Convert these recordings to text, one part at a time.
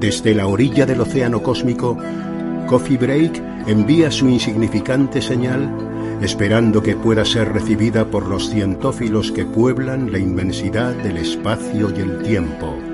Desde la orilla del océano cósmico, Coffee Break envía su insignificante señal esperando que pueda ser recibida por los cientófilos que pueblan la inmensidad del espacio y el tiempo.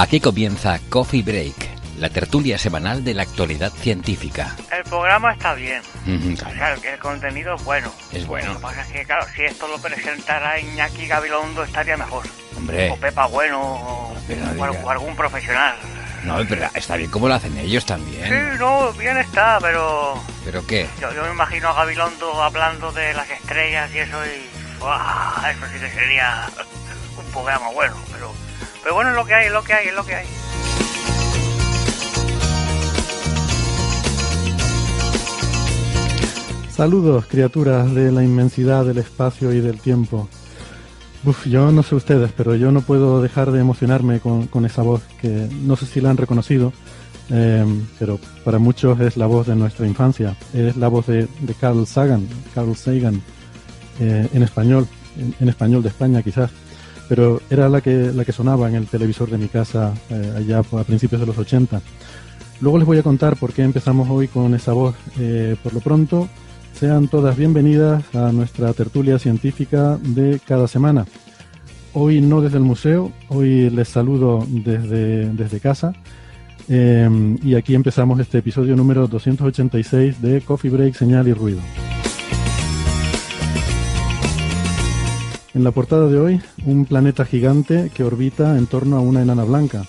Aquí comienza Coffee Break, la tertulia semanal de la actualidad científica. El programa está bien. Ujú, O sea, el, el contenido es bueno. Es bueno. Lo que pasa es que, claro, si esto lo presentara Iñaki Gabilondo estaría mejor. Hombre, O Pepa Bueno, o, no algún profesional. no, pero está bien como lo hacen ellos Sí, también. no, bien está, pero ¿Pero qué? yo, yo me imagino a Gabilondo hablando de las estrellas y eso y... Eso sí que sería un programa bueno, pero... Pero bueno, es lo que hay, es lo que hay, es lo que hay. Saludos, criaturas de la inmensidad del espacio y del tiempo. Uf, yo no sé ustedes, pero yo no puedo dejar de emocionarme con, esa voz que no sé si la han reconocido, eh, pero para muchos es la voz de nuestra infancia. Es la voz de, Carl Sagan, Carl Sagan, eh, en español, en español de España quizás. Pero era la que, la que sonaba en el televisor de mi casa eh, allá a principios de los 80. Luego les voy a contar por qué empezamos hoy con esa voz. Eh, por lo pronto, sean todas bienvenidas a nuestra tertulia científica de cada semana. Hoy no desde el museo, hoy les saludo desde, desde casa. Eh, y aquí empezamos este episodio número 286 de Coffee Break, Señal y Ruido. En la portada de hoy, un planeta gigante que orbita en torno a una enana blanca.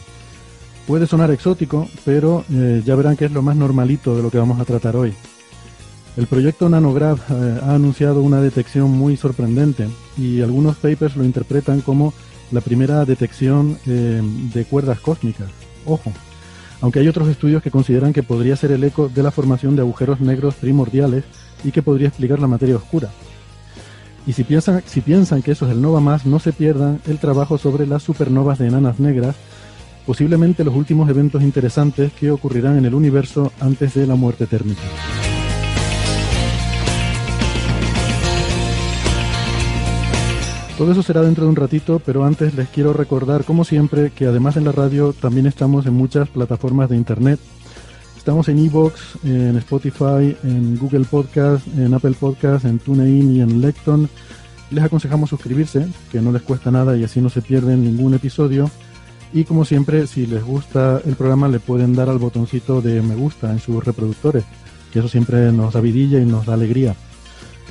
Puede sonar exótico, pero eh, ya verán que es lo más normalito de lo que vamos a tratar hoy. El proyecto Nanograph eh, ha anunciado una detección muy sorprendente y algunos papers lo interpretan como la primera detección eh, de cuerdas cósmicas. Ojo, aunque hay otros estudios que consideran que podría ser el eco de la formación de agujeros negros primordiales y que podría explicar la materia oscura. Y si piensan, que eso es el Nova Más, no se pierdan el trabajo sobre las supernovas de enanas negras, posiblemente los últimos eventos interesantes que ocurrirán en el universo antes de la muerte térmica. Todo eso será dentro de un ratito, pero antes les quiero recordar, como siempre, que además en la radio también estamos en muchas plataformas de internet. Estamos en Evox, en Spotify, en Google Podcast, en Apple Podcast, en TuneIn y en Lecton. Les aconsejamos suscribirse, que no les cuesta nada y así no se pierden ningún episodio. Y como siempre, si les gusta el programa, le pueden dar al botoncito de me gusta en sus reproductores, que eso siempre nos da vidilla y nos da alegría.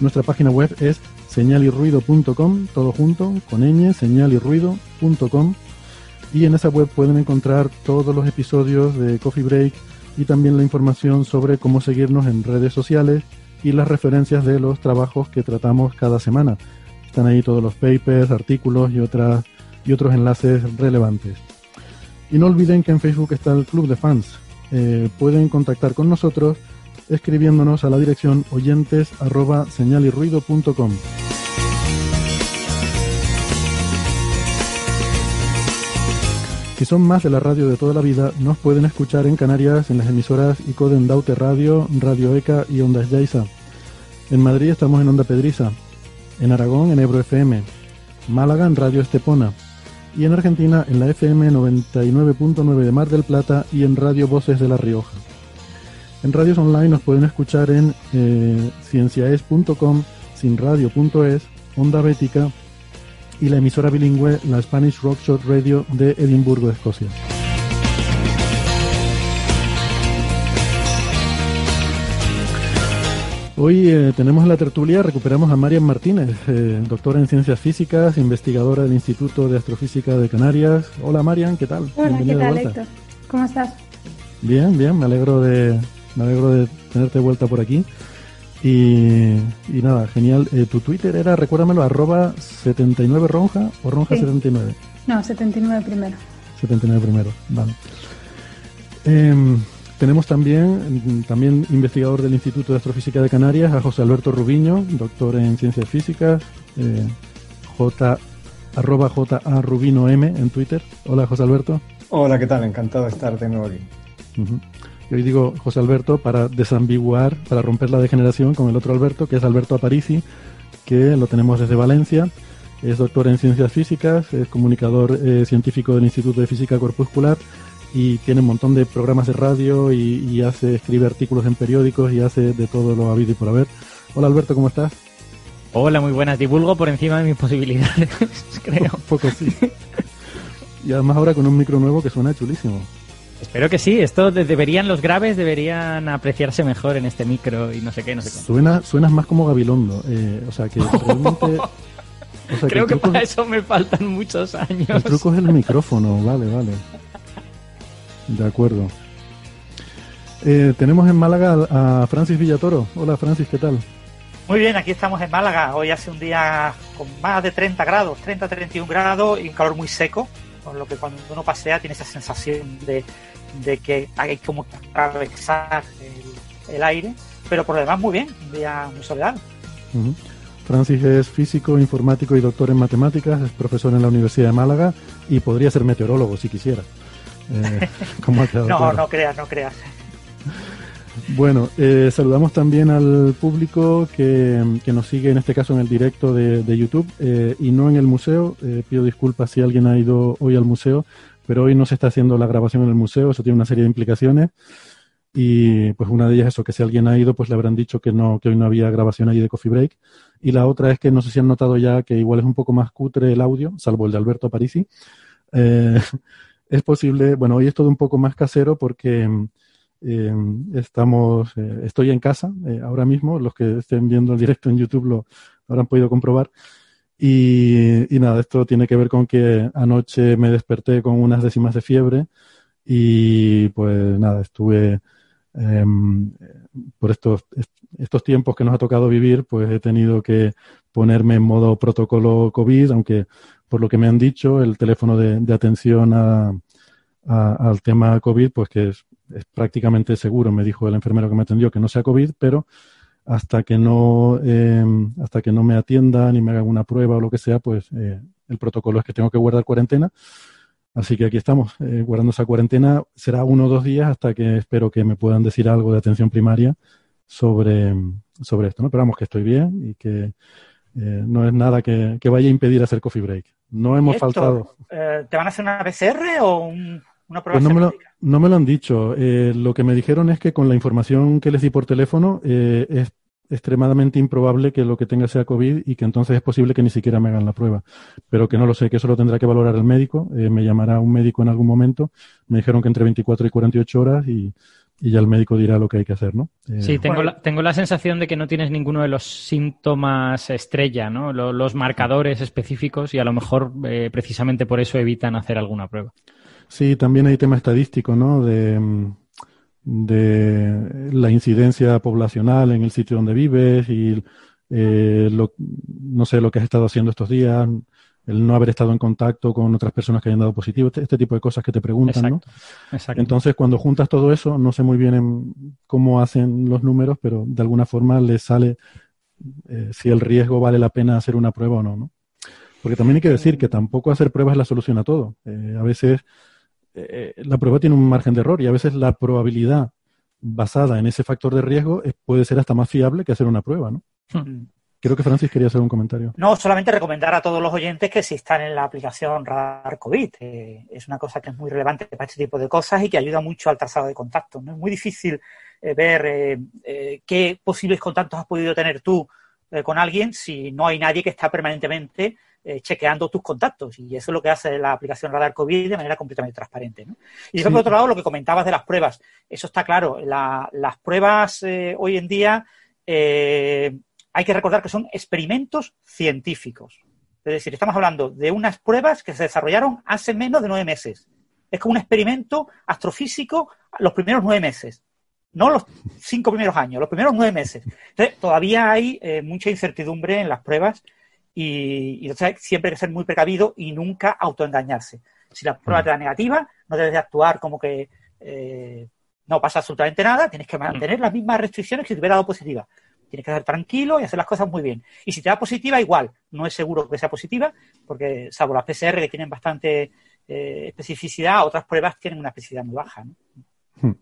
Nuestra página web es señalirruido.com, todo junto, con ñ, señalirruido.com. Y en esa web pueden encontrar todos los episodios de Coffee Break y también la información sobre cómo seguirnos en redes sociales y las referencias de los trabajos que tratamos cada semana. Están ahí todos los papers, artículos y, otras, y otros enlaces relevantes. Y no olviden que en Facebook está el Club de Fans. Eh, pueden contactar con nosotros escribiéndonos a la dirección oyentes arroba señalirruido.com. Si son más de la radio de toda la vida, nos pueden escuchar en Canarias en las emisoras Icoden Daute Radio, Radio ECA y Ondas Yaiza. En Madrid estamos en Onda Pedriza, en Aragón en Ebro FM, Málaga en Radio Estepona y en Argentina en la FM 99.9 de Mar del Plata y en Radio Voces de La Rioja. En radios online nos pueden escuchar en eh, sinradio.es, Onda Bética y la emisora bilingüe la Spanish Rock Shot Radio de Edimburgo, Escocia. Hoy eh, tenemos en la tertulia, recuperamos a Marian Martínez, eh, doctora en ciencias físicas, investigadora del Instituto de Astrofísica de Canarias. Hola Marian, ¿qué tal? Hola, Bienvenida ¿qué tal, vuelta. Héctor? ¿Cómo estás? Bien, bien, me alegro de, me alegro de tenerte vuelta por aquí. Y, nada, genial. Eh, tu Twitter era, recuérdamelo, arroba 79ronja o ronja79. No, 79 primero. 79 primero, vale. Em, tenemos también, también investigador del Instituto de Astrofísica de Canarias, a José Alberto Rubiño, doctor en Ciencias Físicas, eh, J, arroba J A Rubino M en Twitter. Hola José Alberto. Hola, ¿qué tal? Encantado de estar de nuevo aquí. Y hoy digo José Alberto para desambiguar, para romper la degeneración con el otro Alberto, que es Alberto Aparici, que lo tenemos desde Valencia. Es doctor en Ciencias Físicas, es comunicador eh, científico del Instituto de Física Corpuscular y tiene un montón de programas de radio y, hace, escribe artículos en periódicos y hace de todo lo habido y por haber. Hola Alberto, ¿cómo estás? Hola, muy buenas. Divulgo por encima de mis posibilidades, creo. Un poco sí. Y además ahora con un micro nuevo que suena chulísimo. Espero que sí. Esto deberían los graves deberían apreciarse mejor en este micro y no sé qué, no sé qué. Suena, suenas más como Gabilondo. Eh, o sea que realmente. Creo que, para eso me faltan muchos años. El truco es el micrófono, vale, vale. De acuerdo. Eh, tenemos en Málaga a Francis Villatoro. Hola Francis, ¿qué tal? Muy bien, aquí estamos en Málaga. Hoy hace un día con más de 30 grados, 30-31 grados y un calor muy seco, con lo que cuando uno pasea tiene esa sensación de, que hay como atravesar el, aire, pero por lo demás muy bien, un día muy soleado. Francis es físico, informático y doctor en matemáticas, es profesor en la Universidad de Málaga y podría ser meteorólogo si quisiera. Eh, no, no creas, no creas. Bueno, eh, saludamos también al público que, nos sigue en este caso en el directo de, YouTube eh, y no en el museo. pido disculpas si alguien ha ido hoy al museo, pero hoy no se está haciendo la grabación en el museo, eso tiene una serie de implicaciones. Y pues una de ellas es eso, que si alguien ha ido, pues le habrán dicho que no, que hoy no había grabación allí de Coffee Break. Y la otra es que no sé si han notado ya que igual es un poco más cutre el audio, salvo el de Alberto Parisi. Eh, es posible, bueno, hoy es todo un poco más casero porque eh, estamos, eh, estoy en casa eh, ahora mismo, los que estén viendo el directo en YouTube lo habrán podido comprobar. Y, nada, esto tiene que ver con que anoche me desperté con unas décimas de fiebre y pues nada, estuve em, por estos, estos tiempos que nos ha tocado vivir, pues he tenido que ponerme en modo protocolo COVID, aunque por lo que me han dicho, el teléfono de, atención al tema COVID, pues que es, prácticamente seguro, me dijo el enfermero que me atendió, que no sea COVID, pero hasta que no, em, hasta que no me atiendan y me hagan una prueba o lo que sea, pues eh, el protocolo es que tengo que guardar cuarentena. Así que aquí estamos, eh, guardando esa cuarentena. Será uno o dos días hasta que espero que me puedan decir algo de atención primaria sobre, sobre esto, ¿no? Pero vamos, que estoy bien y que eh, no es nada que, vaya a impedir hacer coffee break. No hemos faltado. Eh, ¿Te van a hacer una PCR o una prueba pues no, me lo, no me lo han dicho. Eh, lo que me dijeron es que con la información que les di por teléfono es extremadamente improbable que lo que tenga sea COVID y que entonces es posible que ni siquiera me hagan la prueba. Pero que no lo sé, que eso lo tendrá que valorar el médico. me llamará un médico en algún momento. Me dijeron que entre 24 y 48 horas y, y ya el médico dirá lo que hay que hacer, ¿no? Eh, sí, tengo la, tengo la sensación de que no tienes ninguno de los síntomas estrella, ¿no? Los, marcadores específicos y a lo mejor eh, precisamente por eso evitan hacer alguna prueba. Sí, también hay tema estadístico, ¿no? De, de la incidencia poblacional en el sitio donde vives y eh, lo, no sé lo que has estado haciendo estos días, el no haber estado en contacto con otras personas que hayan dado positivo, este, este tipo de cosas que te preguntan, ¿no? Exacto. Entonces, cuando juntas todo eso, no sé muy bien cómo hacen los números, pero de alguna forma les sale eh, si el riesgo vale la pena hacer una prueba o no, ¿no? Porque también hay que decir que tampoco hacer pruebas es la solución a todo. Eh, a veces eh, la prueba tiene un margen de error y a veces la probabilidad basada en ese factor de riesgo puede ser hasta más fiable que hacer una prueba, ¿no? Hmm. Creo que Francis quería hacer un comentario. No, solamente recomendar a todos los oyentes que si están en la aplicación Radar COVID. Eh, es una cosa que es muy relevante para este tipo de cosas y que ayuda mucho al trazado de contactos. ¿no? Es muy difícil eh, ver eh, qué posibles contactos has podido tener tú con alguien si no hay nadie que está permanentemente chequeando tus contactos. Y eso es lo que hace la aplicación Radar COVID de manera completamente transparente. ¿no? Y por otro lado, lo que comentabas de las pruebas. Eso está claro. las pruebas hoy en día eh, hay que recordar que son experimentos científicos. Es decir, estamos hablando de unas pruebas que se desarrollaron hace menos de nueve meses. Es como un experimento astrofísico los primeros nueve meses, no los cinco primeros años, los primeros nueve meses. Entonces, todavía hay eh, mucha incertidumbre en las pruebas y, siempre hay que ser muy precavido y nunca autoengañarse. Si la prueba te da negativa, no debes de actuar como que eh, no pasa absolutamente nada, tienes que mantener las mismas restricciones que si te hubiera dado positiva. Tienes que estar tranquilo y hacer las cosas muy bien. Y si te da positiva, igual. No es seguro que sea positiva, porque salvo las PCR que tienen bastante eh, especificidad, otras pruebas tienen una especificidad muy baja. Hmm.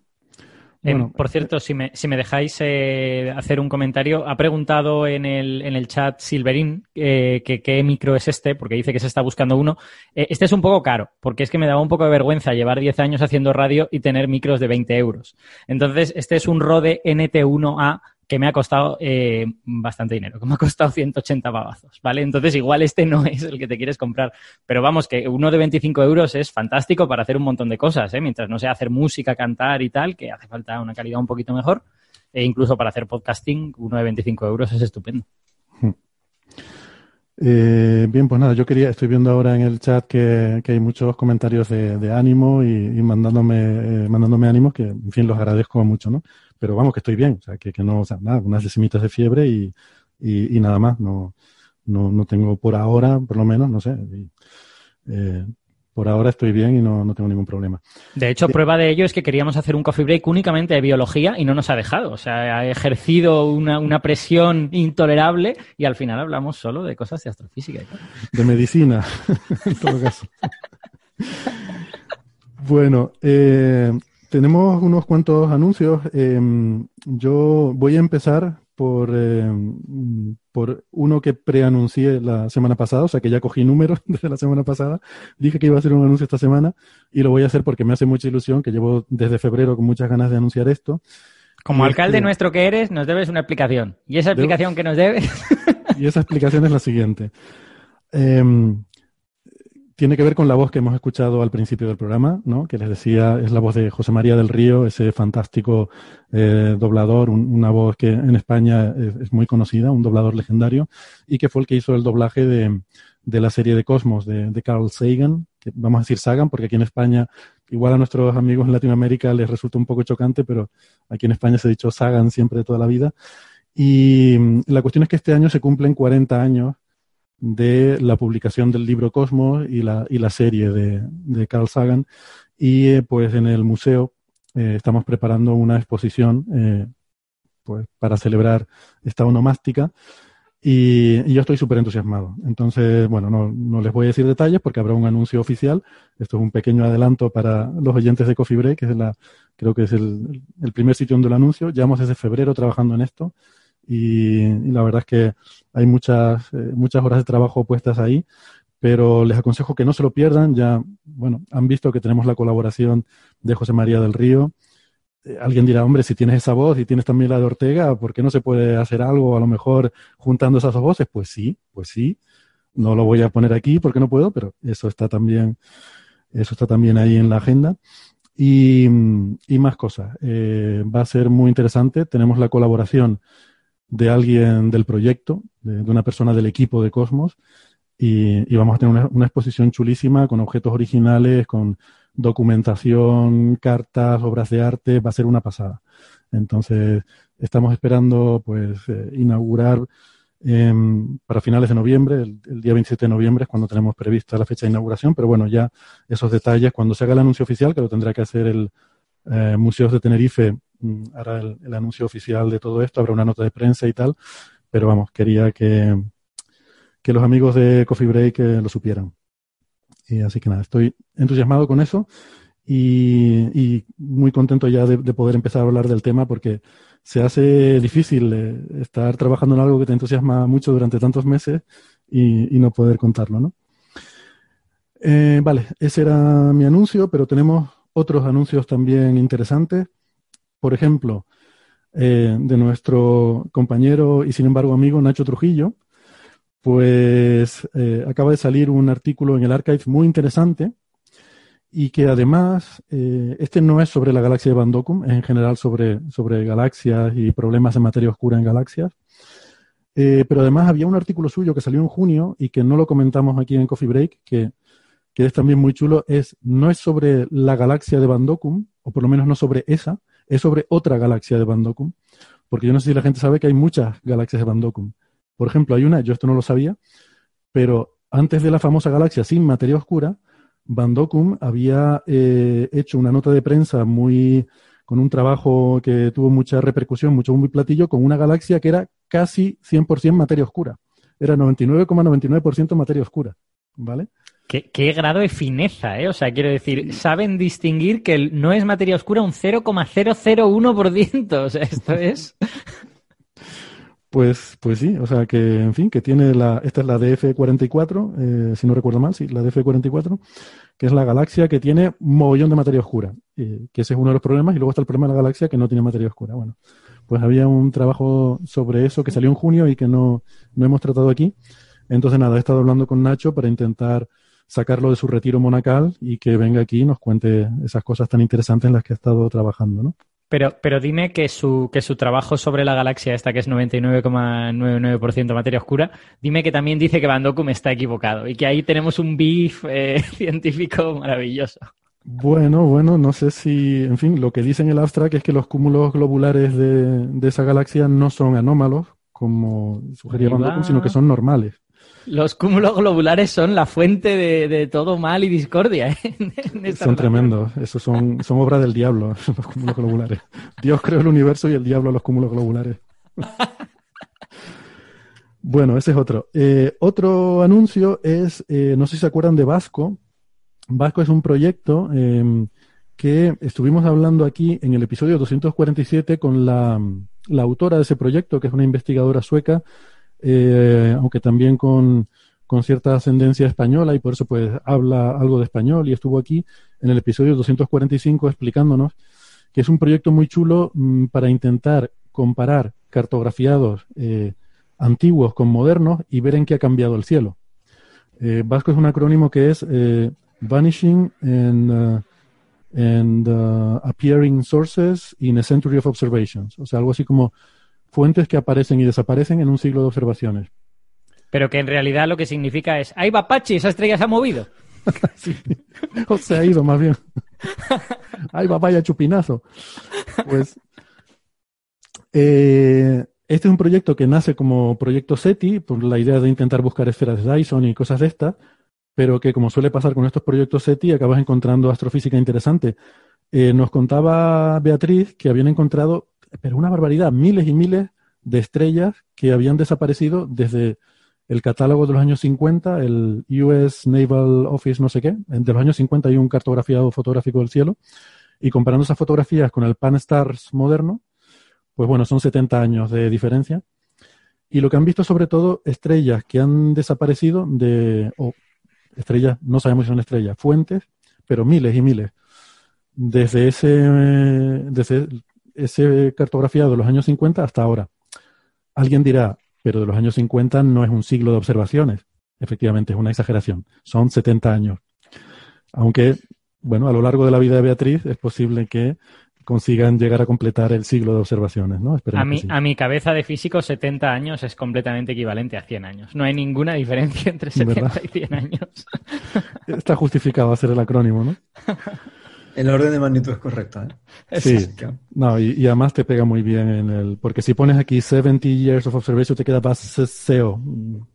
Em, por cierto, si me, si me dejáis eh, hacer un comentario, ha preguntado en el, en el chat Silverín eh, que qué micro es este, porque dice que se está buscando uno. este es un poco caro, porque es que me daba un poco de vergüenza llevar 10 años haciendo radio y tener micros de 20 euros. Entonces, este es un Rode NT1A que me ha costado eh, bastante dinero, que me ha costado 180 pavazos, ¿vale? Entonces igual este no es el que te quieres comprar, pero vamos, que uno de 25 euros es fantástico para hacer un montón de cosas, ¿eh? Mientras no sea hacer música, cantar y tal, que hace falta una calidad un poquito mejor, e incluso para hacer podcasting, uno de 25 euros es estupendo. Hmm. Eh, bien, pues nada, yo quería, estoy viendo ahora en el chat que, hay muchos comentarios de, ánimo y, mandándome, eh, mandándome ánimos que, en fin, los agradezco mucho, ¿no? Pero vamos, que estoy bien, o sea, que, que no, o sea, nada, unas decimitas de fiebre y, y, nada más, no, no, no tengo por ahora, por lo menos, no sé, eh, por ahora estoy bien y no, tengo ningún problema. De hecho, prueba de ello es que queríamos hacer un coffee break únicamente de biología y no nos ha dejado. O sea, ha ejercido una, presión intolerable y al final hablamos solo de cosas de astrofísica. De medicina, en todo caso. bueno, eh, tenemos unos cuantos anuncios. Em, yo voy a empezar por, em, por uno que preanuncié la semana pasada, o sea que ya cogí números desde la semana pasada. Dije que iba a hacer un anuncio esta semana y lo voy a hacer porque me hace mucha ilusión, que llevo desde febrero con muchas ganas de anunciar esto. Como alcalde nuestro que eres, nos debes una explicación. ¿Y esa explicación que nos debes? y esa explicación es la siguiente. Em, tiene que ver con la voz que hemos escuchado al principio del programa, ¿no? que les decía, es la voz de José María del Río, ese fantástico eh, doblador, una voz que en España es, muy conocida, un doblador legendario, y que fue el que hizo el doblaje de, la serie de Cosmos de, Carl Sagan, que vamos a decir Sagan, porque aquí en España, igual a nuestros amigos en Latinoamérica les resulta un poco chocante, pero aquí en España se ha dicho Sagan siempre de toda la vida. Y mm, la cuestión es que este año se cumplen 40 años de la publicación del libro Cosmos y la, y la serie de, de Carl Sagan. Y eh, pues en el museo eh, estamos preparando una exposición eh, pues para celebrar esta onomástica y, yo estoy súper entusiasmado. Entonces, bueno, no, no, les voy a decir detalles porque habrá un anuncio oficial. Esto es un pequeño adelanto para los oyentes de Coffee Break, que es la, creo que es el, el primer sitio donde lo anuncio. Llevamos desde febrero trabajando en esto y, la verdad es que hay muchas, eh, muchas horas de trabajo puestas ahí, pero les aconsejo que no se lo pierdan. Ya, bueno, han visto que tenemos la colaboración de José María del Río. Eh, alguien dirá, hombre, si tienes esa voz y tienes también la de Ortega, ¿por qué no se puede hacer algo a lo mejor juntando esas dos voces? Pues sí, pues sí. No lo voy a poner aquí porque no puedo, pero eso está también, eso está también ahí en la agenda. Y, más cosas. Eh, va a ser muy interesante. Tenemos la colaboración de alguien del proyecto, de, una persona del equipo de Cosmos, y, vamos a tener una, exposición chulísima con objetos originales, con documentación, cartas, obras de arte, va a ser una pasada. Entonces, estamos esperando pues eh, inaugurar em, para finales de noviembre, el, día 27 de noviembre es cuando tenemos prevista la fecha de inauguración, pero bueno, ya esos detalles, cuando se haga el anuncio oficial, que lo tendrá que hacer el eh, Museos de Tenerife hará el, anuncio oficial de todo esto, habrá una nota de prensa y tal, pero vamos, quería que, que los amigos de Coffee Break eh, lo supieran. Y así que nada, estoy entusiasmado con eso y, muy contento ya de, poder empezar a hablar del tema porque se hace difícil eh, estar trabajando en algo que te entusiasma mucho durante tantos meses y, no poder contarlo, ¿no? Eh, vale, ese era mi anuncio, pero tenemos otros anuncios también interesantes por ejemplo, eh, de nuestro compañero y sin embargo amigo Nacho Trujillo, pues eh, acaba de salir un artículo en el archive muy interesante y que además, eh, este no es sobre la galaxia de Van es en general sobre, sobre galaxias y problemas de materia oscura en galaxias. Pero además había un artículo suyo que salió en junio y que no lo comentamos aquí en Coffee Break, que, que es también muy chulo, es, no es sobre la galaxia de Van o por lo menos no sobre esa, es sobre otra galaxia de Van Dokum, porque yo no sé si la gente sabe que hay muchas galaxias de Van Dokum. Por ejemplo, hay una, yo esto no lo sabía, pero antes de la famosa galaxia sin materia oscura, Van Dokum había eh, hecho una nota de prensa muy con un trabajo que tuvo mucha repercusión, mucho bombo y platillo, con una galaxia que era casi 100% materia oscura. Era 99,99% materia oscura, ¿vale? ¿Qué, ¿Qué, grado de fineza, ¿eh? O sea, quiero decir, saben distinguir que no es materia oscura un 0,001%. O sea, esto es... Pues, pues sí, o sea que, en fin, que tiene la, esta es la DF44, eh, si no recuerdo mal, sí, la DF44, que es la galaxia que tiene un mogollón de materia oscura, que ese es uno de los problemas, y luego está el problema de la galaxia que no tiene materia oscura. Bueno, pues había un trabajo sobre eso que salió en junio y que no, no hemos tratado aquí. Entonces, nada, he estado hablando con Nacho para intentar sacarlo de su retiro monacal y que venga aquí y nos cuente esas cosas tan interesantes en las que ha estado trabajando, ¿no? Pero, pero dime que su, que su trabajo sobre la galaxia esta, que es 99,99% materia oscura, dime que también dice que Van Dokum está equivocado y que ahí tenemos un beef eh, científico maravilloso. Bueno, bueno, no sé si, en fin, lo que dice en el abstract es que los cúmulos globulares de, de esa galaxia no son anómalos, como sugería Van Dokum, sino que son normales. Los cúmulos globulares son la fuente de, todo mal y discordia. ¿eh? son tremendos. Esos son, son obra del diablo, los cúmulos globulares. Dios creó el universo y el diablo los cúmulos globulares. bueno, ese es otro. Eh, otro anuncio es, eh, no sé si se acuerdan de Vasco. Vasco es un proyecto em, que estuvimos hablando aquí en el episodio 247 con la, la autora de ese proyecto, que es una investigadora sueca eh, aunque también con, cierta ascendencia española y por eso pues habla algo de español y estuvo aquí en el episodio 245 explicándonos que es un proyecto muy chulo mm, para intentar comparar cartografiados eh, antiguos con modernos y ver en qué ha cambiado el cielo. Eh, Vasco es un acrónimo que es Vanishing and, and Appearing Sources in a Century of Observations, o sea, algo así como fuentes que aparecen y desaparecen en un siglo de observaciones. Pero que en realidad lo que significa es, ¡ay, Papachi! Esa estrella se ha movido. O se ha ido, más bien. ¡ay, vaya chupinazo! Pues eh, este es un proyecto que nace como proyecto SETI, por la idea de intentar buscar esferas de Dyson y cosas de estas, pero que como suele pasar con estos proyectos SETI, acabas encontrando astrofísica interesante. Eh, nos contaba Beatriz que habían encontrado pero una barbaridad, miles y miles de estrellas que habían desaparecido desde el catálogo de los años 50, el US Naval Office no sé qué, de los años 50 hay un cartografiado fotográfico del cielo, y comparando esas fotografías con el Pan-STARRS moderno, pues bueno, son 70 años de diferencia. Y lo que han visto sobre todo, estrellas que han desaparecido de, o estrellas, no sabemos si son estrellas, fuentes, pero miles y miles. Desde ese, desde ese cartografiado de los años 50 hasta ahora. Alguien dirá, pero de los años 50 no es un siglo de observaciones. Efectivamente, es una exageración. Son 70 años. Aunque, bueno, a lo largo de la vida de Beatriz es posible que consigan llegar a completar el siglo de observaciones, ¿no? A mi, a mi cabeza de físico, 70 años es completamente equivalente a 100 años. No hay ninguna diferencia entre 70 y 100 años. Está justificado hacer el acrónimo, ¿no? El orden de magnitud es correcto, ¿eh? Sí. No, y, además te pega muy bien en el. Porque si pones aquí 70 years of observation, te queda SEO. No,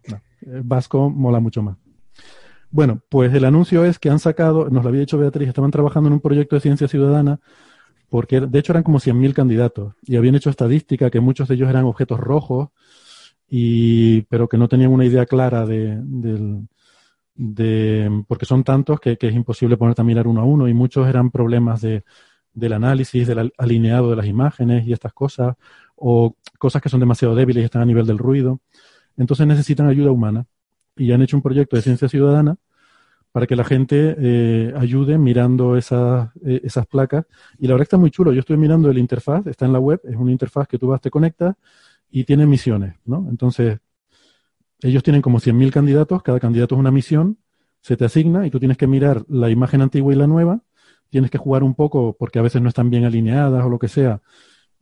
Vasco mola mucho más. Bueno, pues el anuncio es que han sacado, nos lo había dicho Beatriz, estaban trabajando en un proyecto de ciencia ciudadana, porque de hecho eran como 100.000 candidatos, y habían hecho estadística que muchos de ellos eran objetos rojos, y, pero que no tenían una idea clara de, del, de, porque son tantos que, es imposible ponerte a mirar uno a uno y muchos eran problemas de, del análisis, del alineado de las imágenes y estas cosas, o cosas que son demasiado débiles y están a nivel del ruido. Entonces necesitan ayuda humana y han hecho un proyecto de ciencia ciudadana para que la gente eh, ayude mirando esas, eh, esas placas. Y la verdad está muy chulo. Yo estoy mirando el interfaz, está en la web, es una interfaz que tú vas, te conectas y tiene misiones, ¿no? Entonces, ellos tienen como 100.000 candidatos, cada candidato es una misión se te asigna y tú tienes que mirar la imagen antigua y la nueva, tienes que jugar un poco porque a veces no están bien alineadas o lo que sea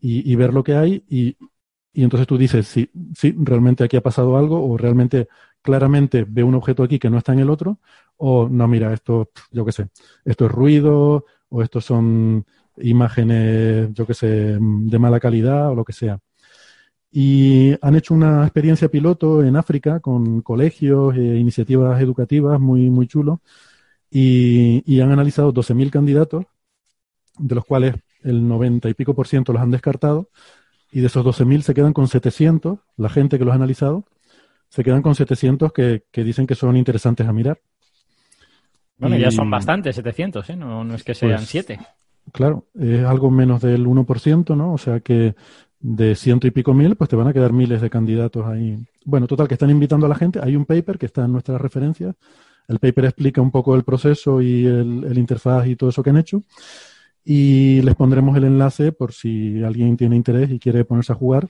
y, ver lo que hay y, entonces tú dices, sí, sí, realmente aquí ha pasado algo o realmente claramente veo un objeto aquí que no está en el otro o no, mira, esto, yo qué sé, esto es ruido o estos son imágenes, yo qué sé, de mala calidad o lo que sea. Y han hecho una experiencia piloto en África con colegios e iniciativas educativas muy, muy chulo y, y han analizado 12.000 candidatos, de los cuales el 90 y pico por ciento los han descartado y de esos 12.000 se quedan con 700, la gente que los ha analizado, se quedan con 700 que, que dicen que son interesantes a mirar. Bueno, ya son bastantes, 700, ¿eh? No, no es que sean 7. Pues, claro, es algo menos del 1%, ¿no? O sea que de ciento y pico mil, pues te van a quedar miles de candidatos ahí. Bueno, total, que están invitando a la gente. Hay un paper que está en nuestras referencias. El paper explica un poco el proceso y el, interfaz y todo eso que han hecho y les pondremos el enlace por si alguien tiene interés y quiere ponerse a jugar.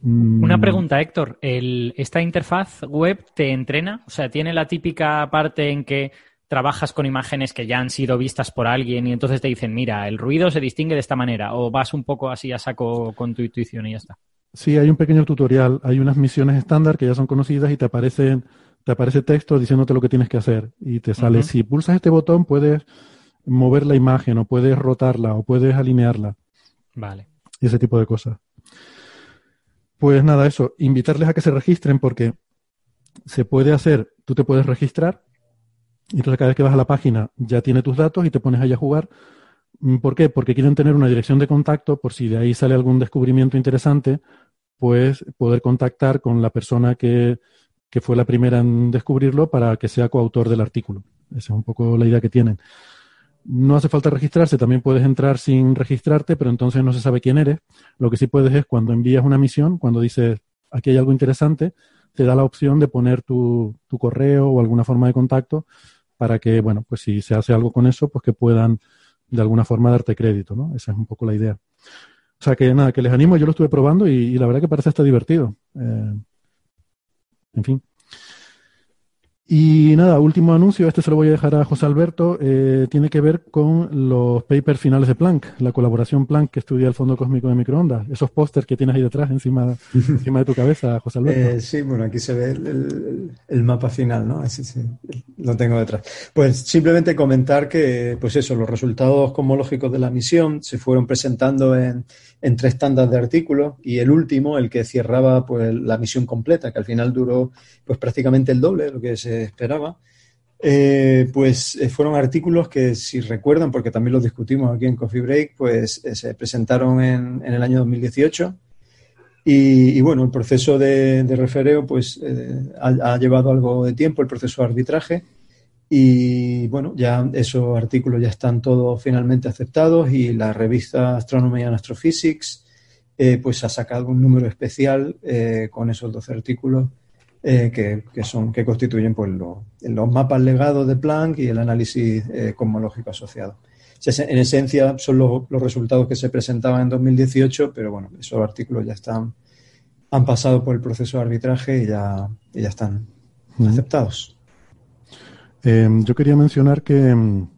Mm. Una pregunta, Héctor. ¿Esta interfaz web te entrena? O sea, ¿tiene la típica parte en que trabajas con imágenes que ya han sido vistas por alguien y entonces te dicen, mira, el ruido se distingue de esta manera? ¿O vas un poco así a saco con tu intuición y ya está? Sí, hay un pequeño tutorial. Hay unas misiones estándar que ya son conocidas y te aparecen te aparece texto diciéndote lo que tienes que hacer y te sale, si pulsas este botón puedes mover la imagen o puedes rotarla o puedes alinearla. Vale. Y ese tipo de cosas. Pues nada, eso, invitarles a que se registren porque se puede hacer, tú te puedes registrar entonces cada vez que vas a la página ya tiene tus datos y te pones ahí a jugar. Mm, ¿Por qué? Porque quieren tener una dirección de contacto por si de ahí sale algún descubrimiento interesante, pues poder contactar con la persona que, que fue la primera en descubrirlo para que sea coautor del artículo. Esa es un poco la idea que tienen. No hace falta registrarse, también puedes entrar sin registrarte, pero entonces no se sabe quién eres. Lo que sí puedes es cuando envías una misión, cuando dices aquí hay algo interesante, te da la opción de poner tu, tu correo o alguna forma de contacto para que, bueno, pues si se hace algo con eso, pues que puedan de alguna forma darte crédito, ¿no? Esa es un poco la idea. O sea que nada, que les animo, yo lo estuve probando y, la verdad que parece hasta divertido. Eh, en fin. Y nada, último anuncio, este se lo voy a dejar a José Alberto, eh, tiene que ver con los papers finales de Planck, la colaboración Planck que estudia el fondo cósmico de microondas, esos pósters que tienes ahí detrás, encima, encima de tu cabeza, José Alberto. Eh, sí, bueno, aquí se ve el, mapa final, ¿no? Así sí, lo tengo detrás. Pues simplemente comentar que, pues eso, los resultados cosmológicos de la misión se fueron presentando en, en tres tandas de artículos y el último, el que cerraba pues la misión completa, que al final duró pues prácticamente el doble lo que se esperaba, eh, pues eh, fueron artículos que, si recuerdan, porque también los discutimos aquí en Coffee Break, pues eh, se presentaron en, el año 2018. Y, bueno, el proceso de, refereo pues ha, llevado algo de tiempo, el proceso de arbitraje. Y bueno, ya esos artículos ya están todos finalmente aceptados y la revista Astronomy and Astrophysics pues ha sacado un número especial con esos 12 artículos eh, que, son, que constituyen pues, los mapas legados de Planck y el análisis eh, cosmológico asociado. en esencia son los, resultados que se presentaban en 2018, pero bueno, esos artículos ya están, han pasado por el proceso de arbitraje y ya, ya están aceptados. Em, yo quería mencionar que, em,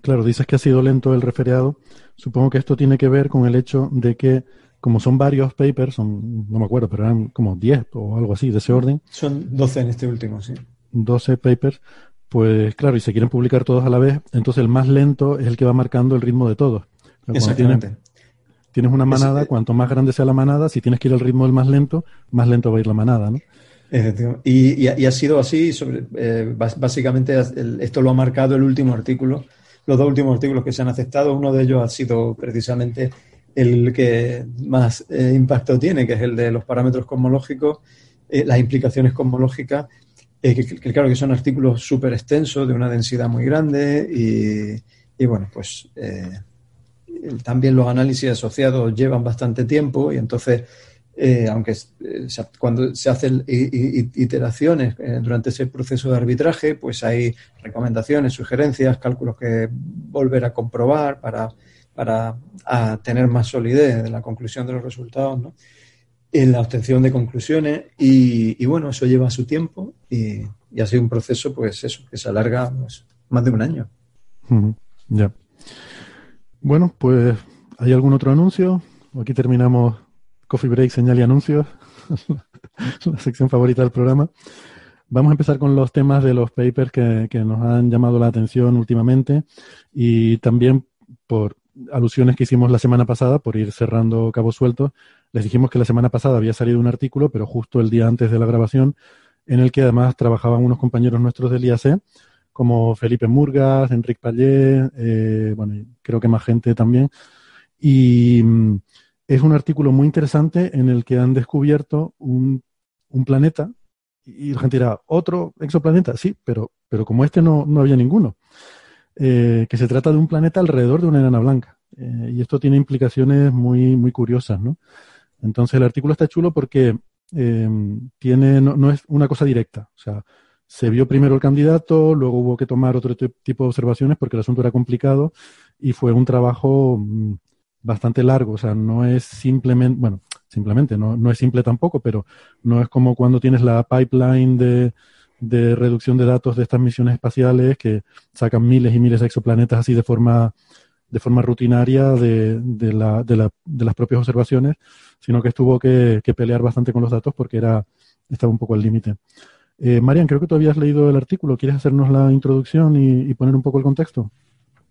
claro, dices que ha sido lento el referiado. Supongo que esto tiene que ver con el hecho de que como son varios papers, son, no me acuerdo, pero eran como 10 o algo así de ese orden. Son 12 en este último, sí. 12 papers, pues claro, y se quieren publicar todos a la vez, entonces el más lento es el que va marcando el ritmo de todos. Exactamente. Tienes, una manada, cuanto más grande sea la manada, si tienes que ir al ritmo del más lento, más lento va a ir la manada, ¿no? Y, y, ha sido así, sobre, eh, básicamente esto lo ha marcado el último artículo, los dos últimos artículos que se han aceptado, uno de ellos ha sido precisamente el que más eh, impacto tiene, que es el de los parámetros cosmológicos, eh, las implicaciones cosmológicas, eh, que, claro que son artículos súper extensos, de una densidad muy grande y, bueno, pues también los análisis asociados llevan bastante tiempo y entonces, aunque cuando se hacen iteraciones durante ese proceso de arbitraje, pues hay recomendaciones, sugerencias, cálculos que volver a comprobar para para tener más solidez en la conclusión de los resultados, ¿no? en la obtención de conclusiones y, bueno, eso lleva su tiempo y, ha sido un proceso, pues eso, que se alarga pues, más de un año. Ya. Bueno, pues, ¿hay algún otro anuncio? Aquí terminamos Coffee Break, señal y anuncios, la sección favorita del programa. Vamos a empezar con los temas de los papers que, que nos han llamado la atención últimamente y también por alusiones que hicimos la semana pasada, por ir cerrando cabos sueltos, les dijimos que la semana pasada había salido un artículo, pero justo el día antes de la grabación, en el que además trabajaban unos compañeros nuestros del IAC, como Felipe Murgas, Enrique Pallé, eh, bueno, creo que más gente también. Y mm, es un artículo muy interesante en el que han descubierto un, un planeta y la gente dirá, ¿otro exoplaneta? Sí, pero, pero como este no, no había ninguno. Eh, que se trata de un planeta alrededor de una enana blanca. Eh, y esto tiene implicaciones muy, muy curiosas, ¿no? Entonces el artículo está chulo porque eh, tiene, no, es una cosa directa. O sea, se vio primero el candidato, luego hubo que tomar otro tipo de observaciones porque el asunto era complicado y fue un trabajo mm, bastante largo. O sea, no es simplemente, bueno, simplemente, no, no es simple tampoco, pero no es como cuando tienes la pipeline de de reducción de datos de estas misiones espaciales que sacan miles y miles de exoplanetas así de forma de forma rutinaria de, de, la, de, la, de las propias observaciones, sino que estuvo que, pelear bastante con los datos porque era estaba un poco al límite. Eh, Marian, creo que tú habías leído el artículo. ¿Quieres hacernos la introducción y, poner un poco el contexto?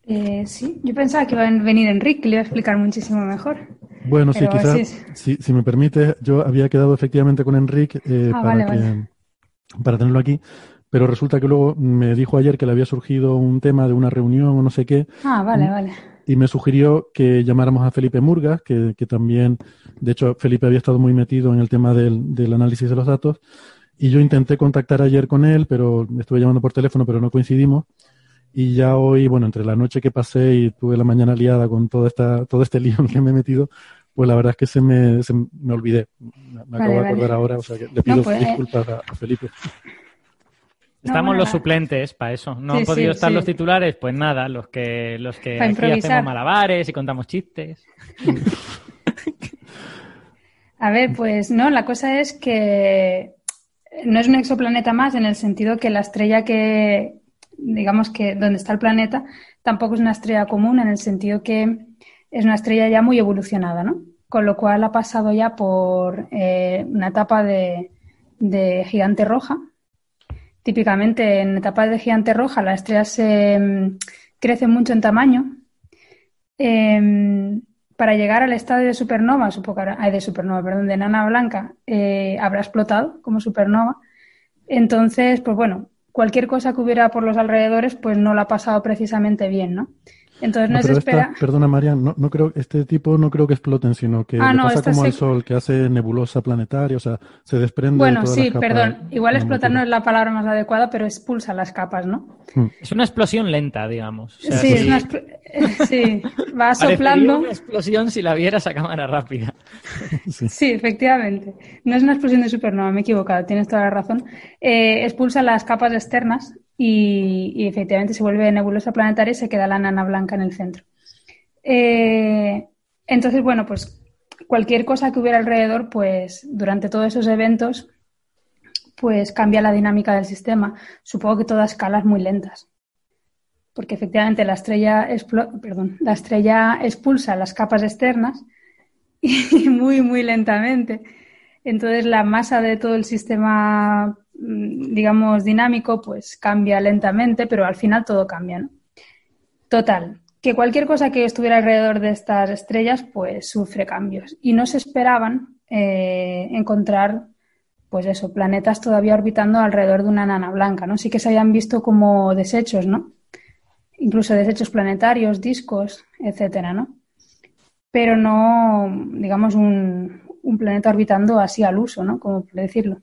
Eh, sí, yo pensaba que iba a venir Enrique, que le iba a explicar muchísimo mejor. Bueno, sí, quizás, si, si, me permite, yo había quedado efectivamente con Enrique eh, ah, para que para tenerlo aquí, pero resulta que luego me dijo ayer que le había surgido un tema de una reunión o no sé qué. Ah, vale, vale. Y me sugirió que llamáramos a Felipe Murgas, que, que también, de hecho, Felipe había estado muy metido en el tema del, del análisis de los datos. Y yo intenté contactar ayer con él, pero estuve llamando por teléfono, pero no coincidimos. Y ya hoy, bueno, entre la noche que pasé y tuve la mañana liada con toda esta, todo este lío en que me he metido, pues la verdad es que se me, se me olvidé. Me, acabo de acordar ahora, o sea que le pido pues, disculpas a, Felipe. Estamos los suplentes para eso. No han podido estar los titulares, pues nada, los que los que aquí hacemos malabares y contamos chistes. a ver, pues no, la cosa es que no es un exoplaneta más en el sentido que la estrella que, digamos que donde está el planeta, tampoco es una estrella común en el sentido que es una estrella ya muy evolucionada, ¿no? Con lo cual ha pasado ya por eh, una etapa de, gigante roja. Típicamente en etapas de gigante roja la estrella se mm, crece mucho en tamaño. Em, para llegar al estadio de supernova, supongo que de supernova, perdón, de enana blanca, eh, habrá explotado como supernova. Entonces, pues bueno, cualquier cosa que hubiera por los alrededores, pues no la ha pasado precisamente bien, ¿no? Entonces no, se espera. perdona, María, no, no, creo, este tipo no creo que exploten, sino que ah, pasa como al Sol, que hace nebulosa planetaria, o sea, se desprende. Bueno, sí, perdón. Igual explotar no es la palabra más adecuada, pero expulsa las capas, ¿no? Hmm. Es una explosión lenta, digamos. sí, es una sí, va soplando. una explosión si la vieras a cámara rápida. sí. efectivamente. No es una explosión de supernova, me he equivocado, tienes toda la razón. Eh, expulsa las capas externas y, efectivamente se vuelve nebulosa planetaria y se queda la nana blanca en el centro. Eh, entonces, bueno, pues cualquier cosa que hubiera alrededor, pues durante todos esos eventos, pues cambia la dinámica del sistema. Supongo que todas escalas muy lentas. Porque efectivamente la estrella, perdón, la estrella expulsa las capas externas y muy, muy lentamente. Entonces la masa de todo el sistema digamos, dinámico, pues cambia lentamente, pero al final todo cambia, ¿no? Total, que cualquier cosa que estuviera alrededor de estas estrellas, pues sufre cambios. Y no se esperaban eh, encontrar, pues eso, planetas todavía orbitando alrededor de una nana blanca, ¿no? Sí que se habían visto como desechos, ¿no? Incluso desechos planetarios, discos, etcétera, ¿no? Pero no, digamos, un, un planeta orbitando así al uso, ¿no? Como por decirlo.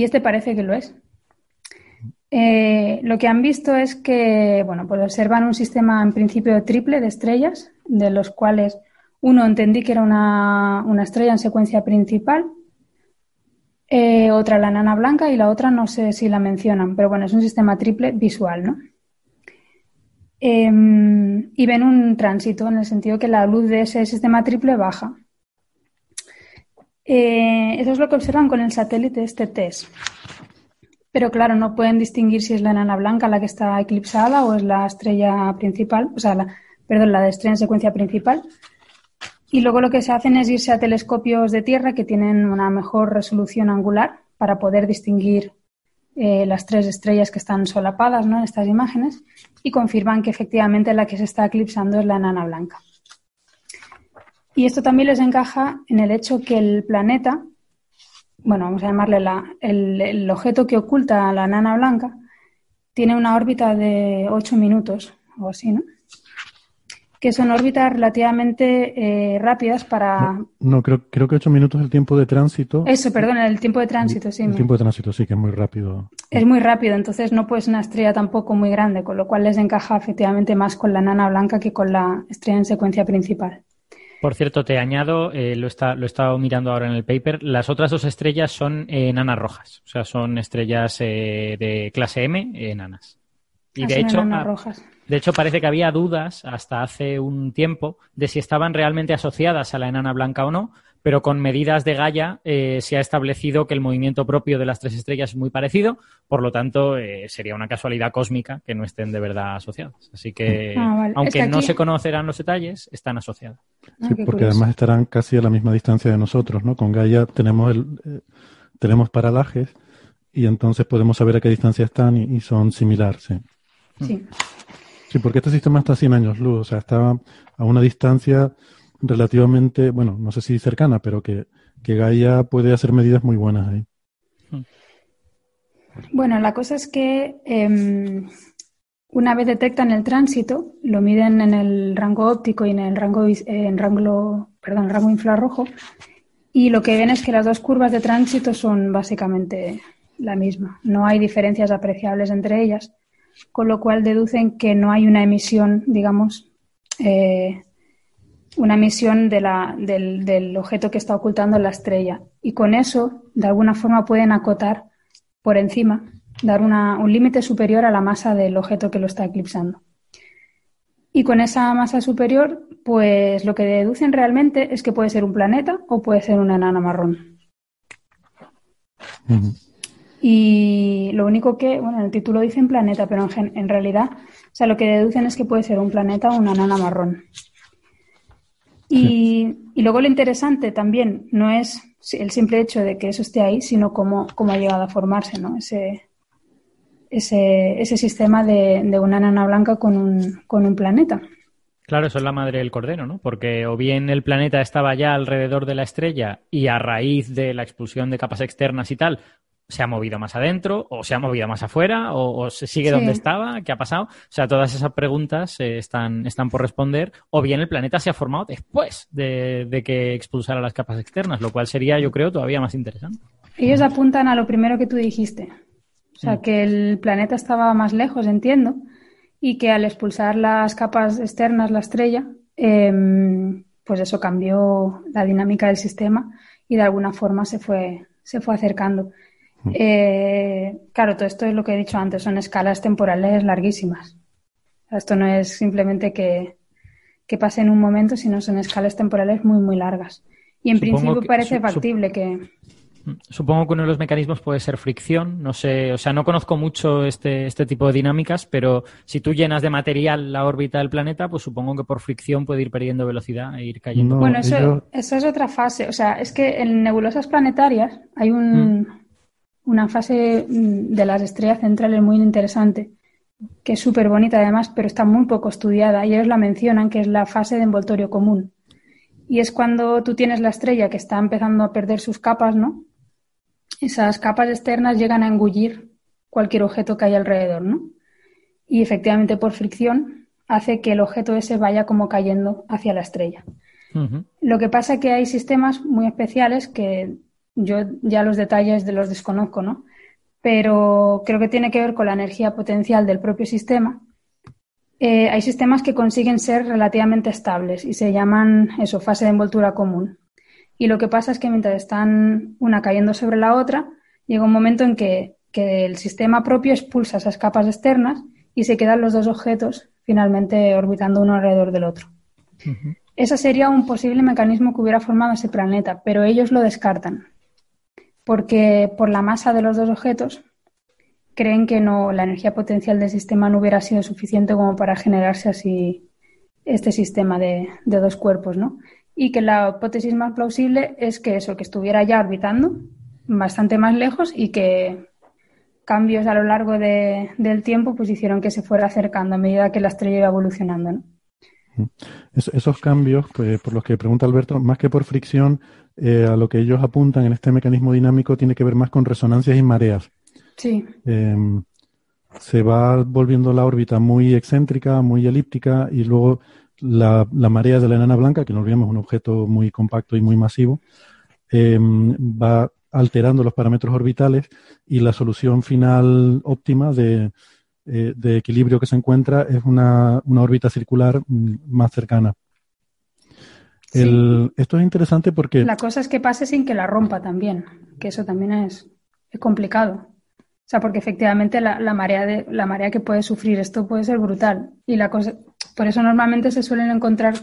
Y este parece que lo es. Eh, lo que han visto es que, bueno, pues observan un sistema en principio triple de estrellas, de los cuales uno entendí que era una, estrella en secuencia principal, eh, otra la nana blanca y la otra no sé si la mencionan, pero bueno, es un sistema triple visual, ¿no? Em, y ven un tránsito en el sentido que la luz de ese sistema triple baja. Eh, eso es lo que observan con el satélite este TESS. Pero claro, no pueden distinguir si es la enana blanca la que está eclipsada o es la estrella principal, o sea, la, perdón, la de estrella en secuencia principal. Y luego lo que se hacen es irse a telescopios de tierra que tienen una mejor resolución angular para poder distinguir eh, las tres estrellas que están solapadas ¿no? en estas imágenes y confirman que efectivamente la que se está eclipsando es la enana blanca. Y esto también les encaja en el hecho que el planeta, bueno, vamos a llamarle el, objeto que oculta a la nana blanca, tiene una órbita de 8 minutos o así, ¿no? Que son órbitas relativamente eh, rápidas para... No, creo, creo que 8 minutos es el tiempo de tránsito. Eso, perdón, el tiempo de tránsito, sí. El tiempo de tránsito, sí, que es muy rápido. Es muy rápido, entonces no puede ser una estrella tampoco muy grande, con lo cual les encaja efectivamente más con la nana blanca que con la estrella en secuencia principal. Por cierto, te añado, eh, lo, está, lo he estado mirando ahora en el paper, las otras dos estrellas son enanas rojas, o sea, son estrellas eh, de clase M, enanas. Y Ah, de hecho, ah, rojas. de hecho, parece que había dudas hasta hace un tiempo de si estaban realmente asociadas a la enana blanca o no, pero con medidas de Gaia eh, se ha establecido que el movimiento propio de las tres estrellas es muy parecido, por lo tanto, eh, sería una casualidad cósmica que no estén de verdad asociadas. Así que, Ah, vale. aunque Es que no se conocerán los detalles, están asociadas. Ah, Sí, porque curioso. además estarán casi a la misma distancia de nosotros, ¿no? Con Gaia tenemos el, eh, tenemos paralajes y entonces podemos saber a qué distancia están y, y son similares, sí. Sí. Sí, porque este sistema está a 100 años luz, o sea, está a una distancia relativamente, bueno, no sé si cercana, pero que, que Gaia puede hacer medidas muy buenas ahí. Bueno, la cosa es que em, una vez detectan el tránsito, lo miden en el rango óptico y en el rango, en rango, perdón, rango infrarrojo, y lo que ven es que las dos curvas de tránsito son básicamente la misma. No hay diferencias apreciables entre ellas, con lo cual deducen que no hay una emisión, digamos, eh, una emisión del objeto que está ocultando la estrella. Y con eso, de alguna forma, pueden acotar por encima, dar una- un límite superior a la masa del objeto que lo está eclipsando. Y con esa masa superior, pues lo que deducen realmente es que puede ser un planeta o puede ser una enana marrón. Y lo único que, bueno, en el título dicen planeta, pero en, en realidad, o sea, lo que deducen es que puede ser un planeta o una enana marrón. Y, y luego lo interesante también no es el simple hecho de que eso esté ahí, sino cómo, cómo ha llegado a formarse, ¿no? Ese, ese, ese sistema de, de una enana blanca con un, con un planeta. Claro, eso es la madre del cordero, ¿no? Porque o bien el planeta estaba ya alrededor de la estrella y a raíz de la expulsión de capas externas y tal, se ha movido más adentro, o se ha movido más afuera, o, o se sigue Sí. donde estaba, ¿qué ha pasado? O sea, todas esas preguntas eh, están, están por responder, o bien el planeta se ha formado después de, de que expulsara las capas externas, lo cual sería, yo creo, todavía más interesante. Ellos apuntan a lo primero que tú dijiste. O sea, Mm. que el planeta estaba más lejos, entiendo, y que al expulsar las capas externas, la estrella, em, pues eso cambió la dinámica del sistema y de alguna forma se fue, se fue acercando. Eh, claro, todo esto es lo que he dicho antes, son escalas temporales larguísimas. Esto no es simplemente que, que pase en un momento, sino son escalas temporales muy, muy largas. Y en Supongo principio que- parece su- su- factible que, Supongo que uno de los mecanismos puede ser fricción, no sé, o sea, no conozco mucho este, este tipo de dinámicas, pero si tú llenas de material la órbita del planeta, pues supongo que por fricción puede ir perdiendo velocidad e ir cayendo. No, Bueno, eso, es otra fase. O sea, es que en nebulosas planetarias hay un, una fase mm, de las estrellas centrales muy interesante, que es súper bonita además, pero está muy poco estudiada. Y ellos la mencionan, que es la fase de envoltorio común. Y es cuando tú tienes la estrella que está empezando a perder sus capas, ¿no? Esas capas externas llegan a engullir cualquier objeto que hay alrededor, ¿no? Y efectivamente por fricción hace que el objeto ese vaya como cayendo hacia la estrella. Lo que pasa es que hay sistemas muy especiales que yo ya los detalles de los desconozco, ¿no? Pero creo que tiene que ver con la energía potencial del propio sistema. Eh, hay sistemas que consiguen ser relativamente estables y se llaman eso, fase de envoltura común. Y lo que pasa es que mientras están una cayendo sobre la otra, llega un momento en que, que el sistema propio expulsa esas capas externas y se quedan los dos objetos finalmente orbitando uno alrededor del otro. ese sería un posible mecanismo que hubiera formado ese planeta, pero ellos lo descartan, porque por la masa de los dos objetos creen que no, la energía potencial del sistema no hubiera sido suficiente como para generarse así este sistema de, dos cuerpos, ¿no? Y que la hipótesis más plausible es que eso, que estuviera ya orbitando bastante más lejos y que cambios a lo largo del tiempo pues hicieron que se fuera acercando a medida que la estrella iba evolucionando, ¿no? esos cambios, pues, por los que pregunta Alberto, más que por fricción, eh, a lo que ellos apuntan en este mecanismo dinámico tiene que ver más con resonancias y mareas. Sí. Em, se va volviendo la órbita muy excéntrica, muy elíptica, y luego la, marea de la enana blanca, que no olvidemos un objeto muy compacto y muy masivo, em, va alterando los parámetros orbitales y la solución final óptima de, eh, de equilibrio que se encuentra es una, órbita circular mm, más cercana. esto es interesante porque... La cosa es que pase sin que la rompa también, que eso también es, complicado. O sea, porque efectivamente la, marea de, la marea que puede sufrir esto puede ser brutal. Y la cosa, por eso normalmente se suelen encontrar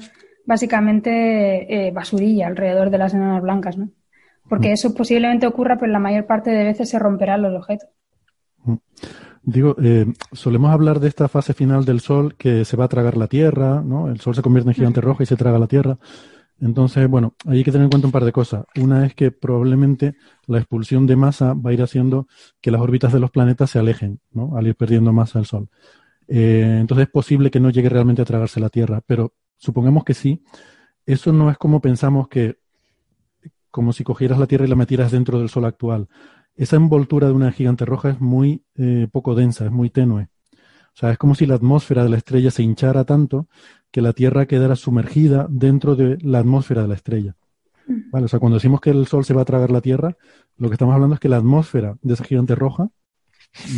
básicamente eh, basurilla alrededor de las enanas blancas, ¿no? Porque mm. eso posiblemente ocurra, pero la mayor parte de veces se romperán los objetos. Mm. Digo, eh, solemos hablar de esta fase final del Sol que se va a tragar la Tierra, ¿no? El Sol se convierte en gigante roja y se traga la Tierra. Entonces, bueno, hay que tener en cuenta un par de cosas. Una es que probablemente la expulsión de masa va a ir haciendo que las órbitas de los planetas se alejen, ¿no? Al ir perdiendo masa el Sol. Eh, entonces es posible que no llegue realmente a tragarse la Tierra, pero supongamos que sí. Eso no es como pensamos que, como si cogieras la Tierra y la metieras dentro del Sol actual esa envoltura de una gigante roja es muy eh, poco densa, es muy tenue. O sea, es como si la atmósfera de la estrella se hinchara tanto que la Tierra quedara sumergida dentro de la atmósfera de la estrella. Vale, o sea, cuando decimos que el Sol se va a tragar la Tierra, lo que estamos hablando es que la atmósfera de esa gigante roja,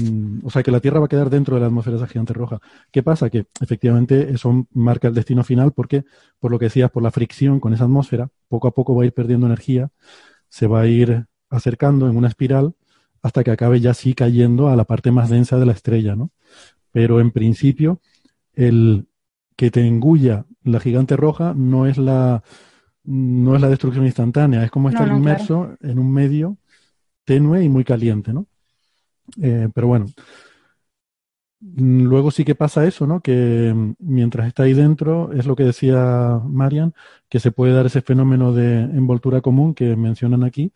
mm, o sea, que la Tierra va a quedar dentro de la atmósfera de esa gigante roja. ¿Qué pasa? Que efectivamente eso marca el destino final porque, por lo que decías, por la fricción con esa atmósfera, poco a poco va a ir perdiendo energía, se va a ir acercando en una espiral hasta que acabe ya sí cayendo a la parte más densa de la estrella, ¿no? Pero en principio, el que te engulla la gigante roja no es la, no es la destrucción instantánea, es como estar inmerso en un medio tenue y muy caliente, ¿no? Eh, pero bueno, luego sí que pasa eso, ¿no? Que mientras está ahí dentro, es lo que decía Marian, que se puede dar ese fenómeno de envoltura común que mencionan aquí,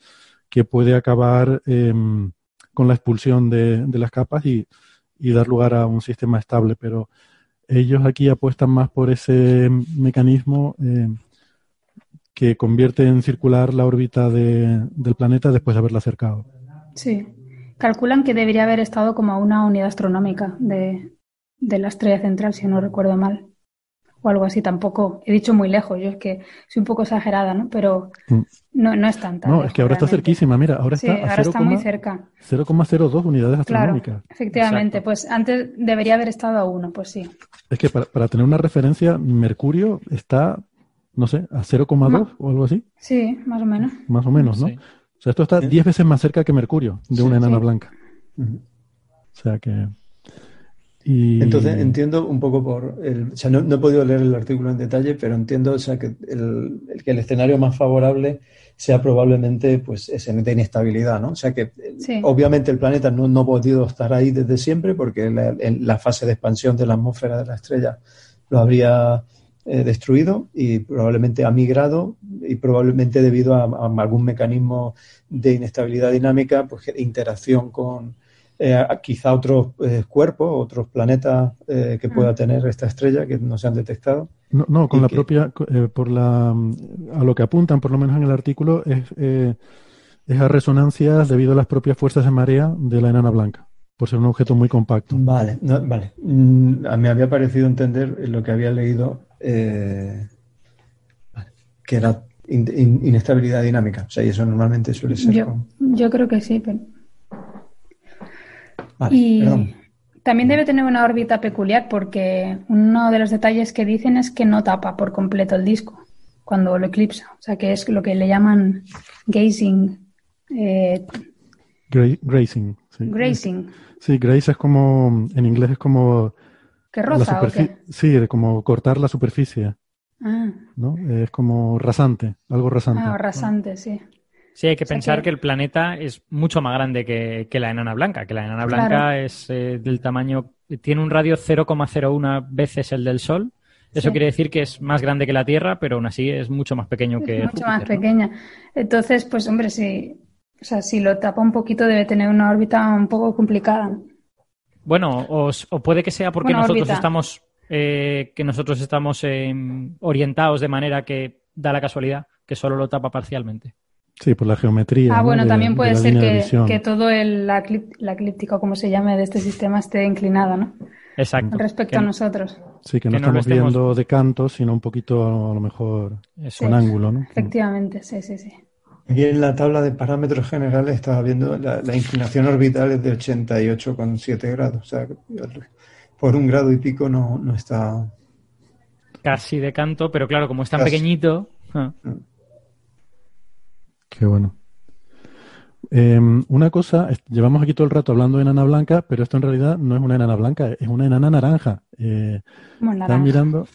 que puede acabar em, con la expulsión de, las capas y, dar lugar a un sistema estable. Pero ellos aquí apuestan más por ese mecanismo em, que convierte en circular la órbita del planeta después de haberla acercado. Sí. Calculan que debería haber estado como a una unidad astronómica de, de la estrella central, si no recuerdo mal o algo así. Tampoco he dicho muy lejos, yo es que soy un poco exagerada, ¿no? Pero mm. no, no es tanta. No, es que ahora está cerquísima, mira, ahora está, ahora está muy cerca. 0,02 unidades astronómicas. Claro, efectivamente, pues antes debería haber estado a uno, pues sí. Es que para, tener una referencia, Mercurio está, no sé, a 0,2 o algo así. Sí, más o menos. Más o menos, ¿no? Sea, esto está 10 veces más cerca que Mercurio, de una enana blanca. O sea que... Entonces entiendo un poco por el, o sea, no, he podido leer el artículo en detalle, pero entiendo o sea, que, el, que el escenario más favorable sea probablemente pues ese de inestabilidad, ¿no? O sea que obviamente el planeta no, no, ha podido estar ahí desde siempre porque la, en la fase de expansión de la atmósfera de la estrella lo habría eh, destruido y probablemente ha migrado y probablemente debido a, a algún mecanismo de inestabilidad dinámica, pues interacción con, eh, quizá otros eh, cuerpos, otros planetas eh, que pueda mm. tener esta estrella que no se han detectado. No, no con la propia, por la, a lo que apuntan, por lo menos en el artículo, es, es a resonancias debido a las propias fuerzas de marea de la enana blanca, por ser un objeto muy compacto. Vale, vale. Mm, me había parecido entender lo que había leído que era inestabilidad dinámica. O sea, y eso normalmente suele ser. Yo, yo creo que sí, pero y también debe tener una órbita peculiar porque uno de los detalles que dicen es que no tapa por completo el disco cuando lo eclipsa. O sea, que es lo que le llaman gazing. Eh, grazing. Sí. Grazing. Sí, graze es como, en inglés es como... ¿Que o qué? Sí, como cortar la superficie. Ah. ¿no? Es como rasante, algo rasante. Ah, rasante, sí. Sí, hay que pensar que... el planeta es mucho más grande que, la enana blanca, que la enana blanca es eh, del tamaño, tiene un radio 0,01 veces el del Sol. Eso quiere decir que es más grande que la Tierra, pero aún así es mucho más pequeño es que mucho más pequeña. Entonces, pues hombre, si, o sea, si lo tapa un poquito debe tener una órbita un poco complicada. Bueno, o, puede que sea porque nosotros estamos eh, que nosotros estamos em, orientados de manera que da la casualidad que solo lo tapa parcialmente. Sí, por la geometría. Ah, bueno, también puede ser que, todo el, la, eclíptica, como se llame, de este sistema esté inclinada, ¿no? Exacto. Respecto a nosotros. Sí, que no estamos viendo de canto, sino un poquito, a lo mejor, un ángulo, ¿no? Efectivamente, sí, sí, sí. Aquí en la tabla de parámetros generales estaba viendo la, inclinación orbital es de 88,7 grados. O sea, por un grado y pico no, no está. Casi de canto, pero claro, como es tan pequeñito. Ah. Mm. Qué bueno. Em, una cosa, llevamos aquí todo el rato hablando de enana blanca, pero esto en realidad no es una enana blanca, es una enana naranja. Eh, están mirando,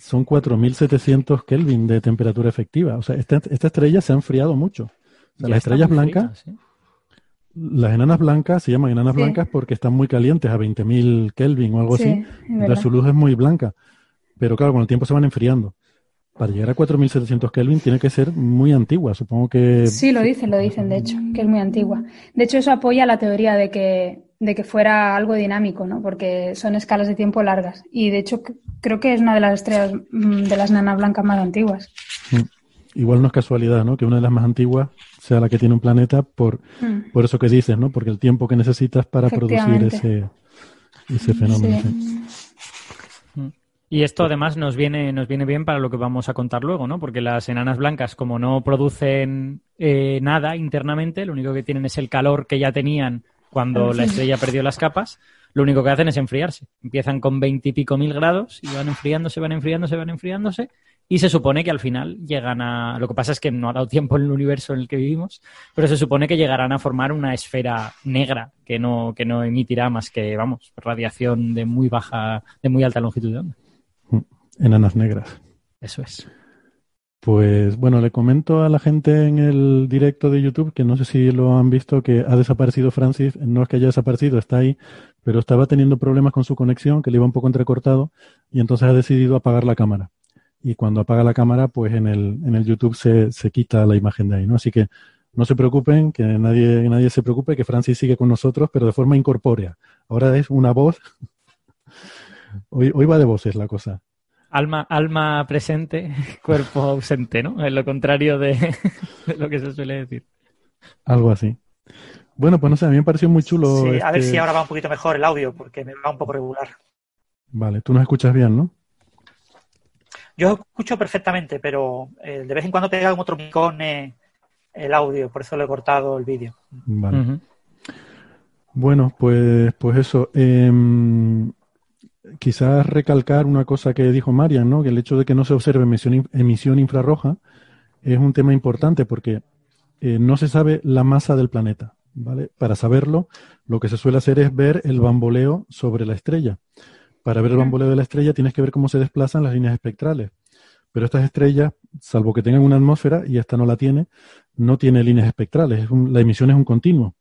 son 4.700 Kelvin de temperatura efectiva. O sea, esta, estrella se ha enfriado mucho. las estrellas blancas, las enanas blancas se llaman enanas blancas porque están muy calientes, a 20.000 Kelvin o algo así. su luz es muy blanca. Pero claro, con el tiempo se van enfriando. Para llegar a 4.700 Kelvin tiene que ser muy antigua, supongo que... Sí, lo dicen, lo dicen, de hecho, que es muy antigua. De hecho, eso apoya la teoría de que de que fuera algo dinámico, ¿no? Porque son escalas de tiempo largas. Y de hecho creo que es una de las estrellas mm, de las nanas blancas más antiguas. Mm. Igual no es casualidad, ¿no? Que una de las más antiguas sea la que tiene un planeta por, mm. por eso que dices, ¿no? Porque el tiempo que necesitas para producir ese, ese fenómeno. Y esto además nos viene, nos viene bien para lo que vamos a contar luego, ¿no? Porque las enanas blancas, como no producen eh, nada internamente, lo único que tienen es el calor que ya tenían cuando la estrella perdió las capas, lo único que hacen es enfriarse. Empiezan con veintipico mil grados y van enfriándose, van enfriándose, van enfriándose. Y se supone que al final llegan a. Lo que pasa es que no ha dado tiempo en el universo en el que vivimos, pero se supone que llegarán a formar una esfera negra que no, que no emitirá más que, vamos, radiación de muy baja, de muy alta longitud de onda. Mm, enanas negras. Eso es. Pues bueno, le comento a la gente en el directo de YouTube, que no sé si lo han visto, que ha desaparecido Francis. No es que haya desaparecido, está ahí, pero estaba teniendo problemas con su conexión, que le iba un poco entrecortado, y entonces ha decidido apagar la cámara. Y cuando apaga la cámara, pues en el, en el YouTube se, se quita la imagen de ahí, ¿no? Así que no se preocupen, que nadie, nadie se preocupe, que Francis sigue con nosotros, pero de forma incorpórea. Ahora es una voz. Hoy, hoy va de voces la cosa. Alma, alma presente, cuerpo ausente, ¿no? Es lo contrario de, lo que se suele decir. Algo así. Bueno, pues no sé, a mí me pareció muy chulo. Sí, a ver este si ahora va un poquito mejor el audio, porque me va un poco regular. Vale, tú nos escuchas bien, ¿no? Yo escucho perfectamente, pero eh, de vez en cuando pega un otro picón el audio, por eso le he cortado el vídeo. Vale. Bueno, pues, pues eso. Eh, quizás recalcar una cosa que dijo Marian, ¿no? que el hecho de que no se observe emisión, emisión infrarroja es un tema importante porque eh, no se sabe la masa del planeta. ¿vale? Para saberlo, lo que se suele hacer es ver el bamboleo sobre la estrella. Para ver el bamboleo de la estrella tienes que ver cómo se desplazan las líneas espectrales. Pero estas estrellas, salvo que tengan una atmósfera, y esta no la tiene, no tiene líneas espectrales. la emisión es un continuo.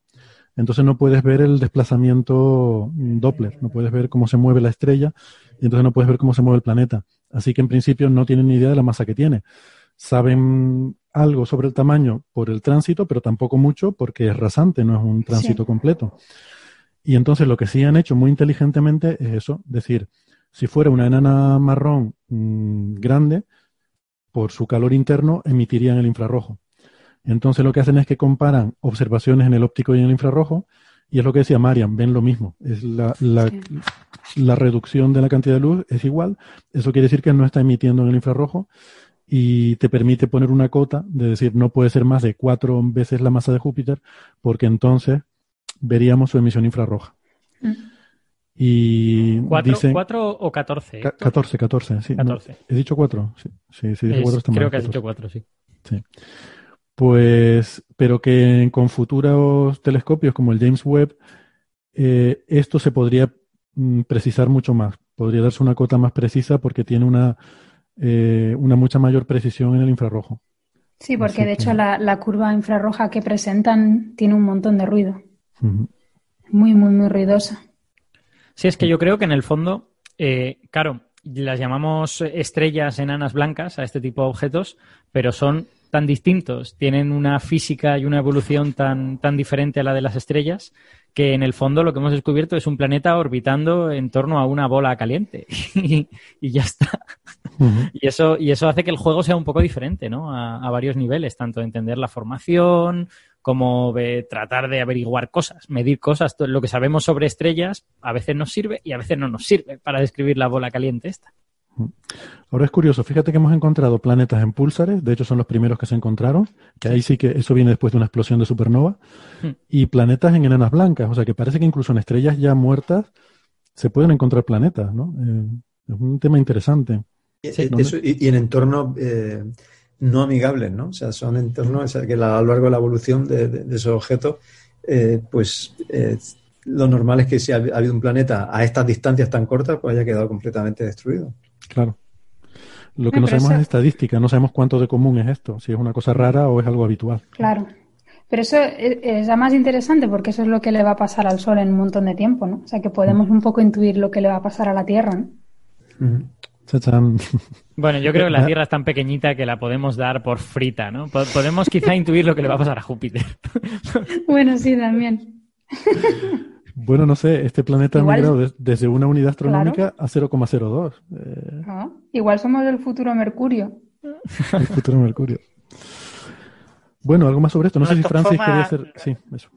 Entonces no puedes ver el desplazamiento Doppler, no puedes ver cómo se mueve la estrella y entonces no puedes ver cómo se mueve el planeta. Así que en principio no tienen ni idea de la masa que tiene. Saben algo sobre el tamaño por el tránsito, pero tampoco mucho porque es rasante, no es un tránsito completo. Y entonces lo que sí han hecho muy inteligentemente es eso, decir, si fuera una enana marrón mm, grande, por su calor interno emitirían el infrarrojo. Entonces lo que hacen es que comparan observaciones en el óptico y en el infrarrojo, y es lo que decía Marian, ven lo mismo. Es la, la, reducción de la cantidad de luz es igual. Eso quiere decir que no está emitiendo en el infrarrojo y te permite poner una cota de decir no puede ser más de cuatro veces la masa de Júpiter, porque entonces veríamos su emisión infrarroja. Mm. Y ¿Cuatro, dicen, ¿Cuatro o catorce? Catorce, catorce, sí. ¿He dicho cuatro? Sí, sí, sí cuatro Creo que has dicho cuatro, sí. Sí. Pues, pero que con futuros telescopios como el James Webb, eh, esto se podría mm, precisar mucho más. Podría darse una cota más precisa porque tiene una eh, una mucha mayor precisión en el infrarrojo. Sí, porque de hecho la, curva infrarroja que presentan tiene un montón de ruido. Muy, muy, muy ruidosa. Sí, es que yo creo que en el fondo, eh, claro, las llamamos estrellas enanas blancas a este tipo de objetos, pero son tan distintos, tienen una física y una evolución tan, tan diferente a la de las estrellas, que en el fondo lo que hemos descubierto es un planeta orbitando en torno a una bola caliente y, ya está. y, eso, y eso hace que el juego sea un poco diferente, ¿no? A, varios niveles, tanto entender la formación como tratar de averiguar cosas, medir cosas. Lo que sabemos sobre estrellas a veces nos sirve y a veces no nos sirve para describir la bola caliente esta. Ahora es curioso, fíjate que hemos encontrado planetas en púlsares, de hecho son los primeros que se encontraron, que ahí sí que eso viene después de una explosión de supernova, hmm. y planetas en enanas blancas, o sea que parece que incluso en estrellas ya muertas se pueden encontrar planetas, ¿no? Eh, es un tema interesante. Y, en entornos eh, no amigables, ¿no? O sea, son entornos que a lo largo de la evolución de, esos objetos, eh, pues lo normal es que si ha habido un planeta a estas distancias tan cortas, pues haya quedado completamente destruido. Claro. Lo que no sabemos es estadística, no sabemos cuánto de común es esto, si es una cosa rara o es algo habitual. Claro. Pero eso es, más interesante porque eso es lo que le va a pasar al Sol en un montón de tiempo, ¿no? O sea, que podemos un poco intuir lo que le va a pasar a la Tierra, ¿no? Bueno, yo creo que la Tierra es tan pequeñita que la podemos dar por frita, ¿no? Podemos quizá intuir lo que le va a pasar a Júpiter. bueno, sí, también. Bueno, no sé, este planeta ha migrado desde una unidad astronómica a 0,02. Eh. Ah, igual somos el futuro Mercurio. el futuro Mercurio. Bueno, algo más sobre esto. No sé si Francis quería hacer. Sí, eso.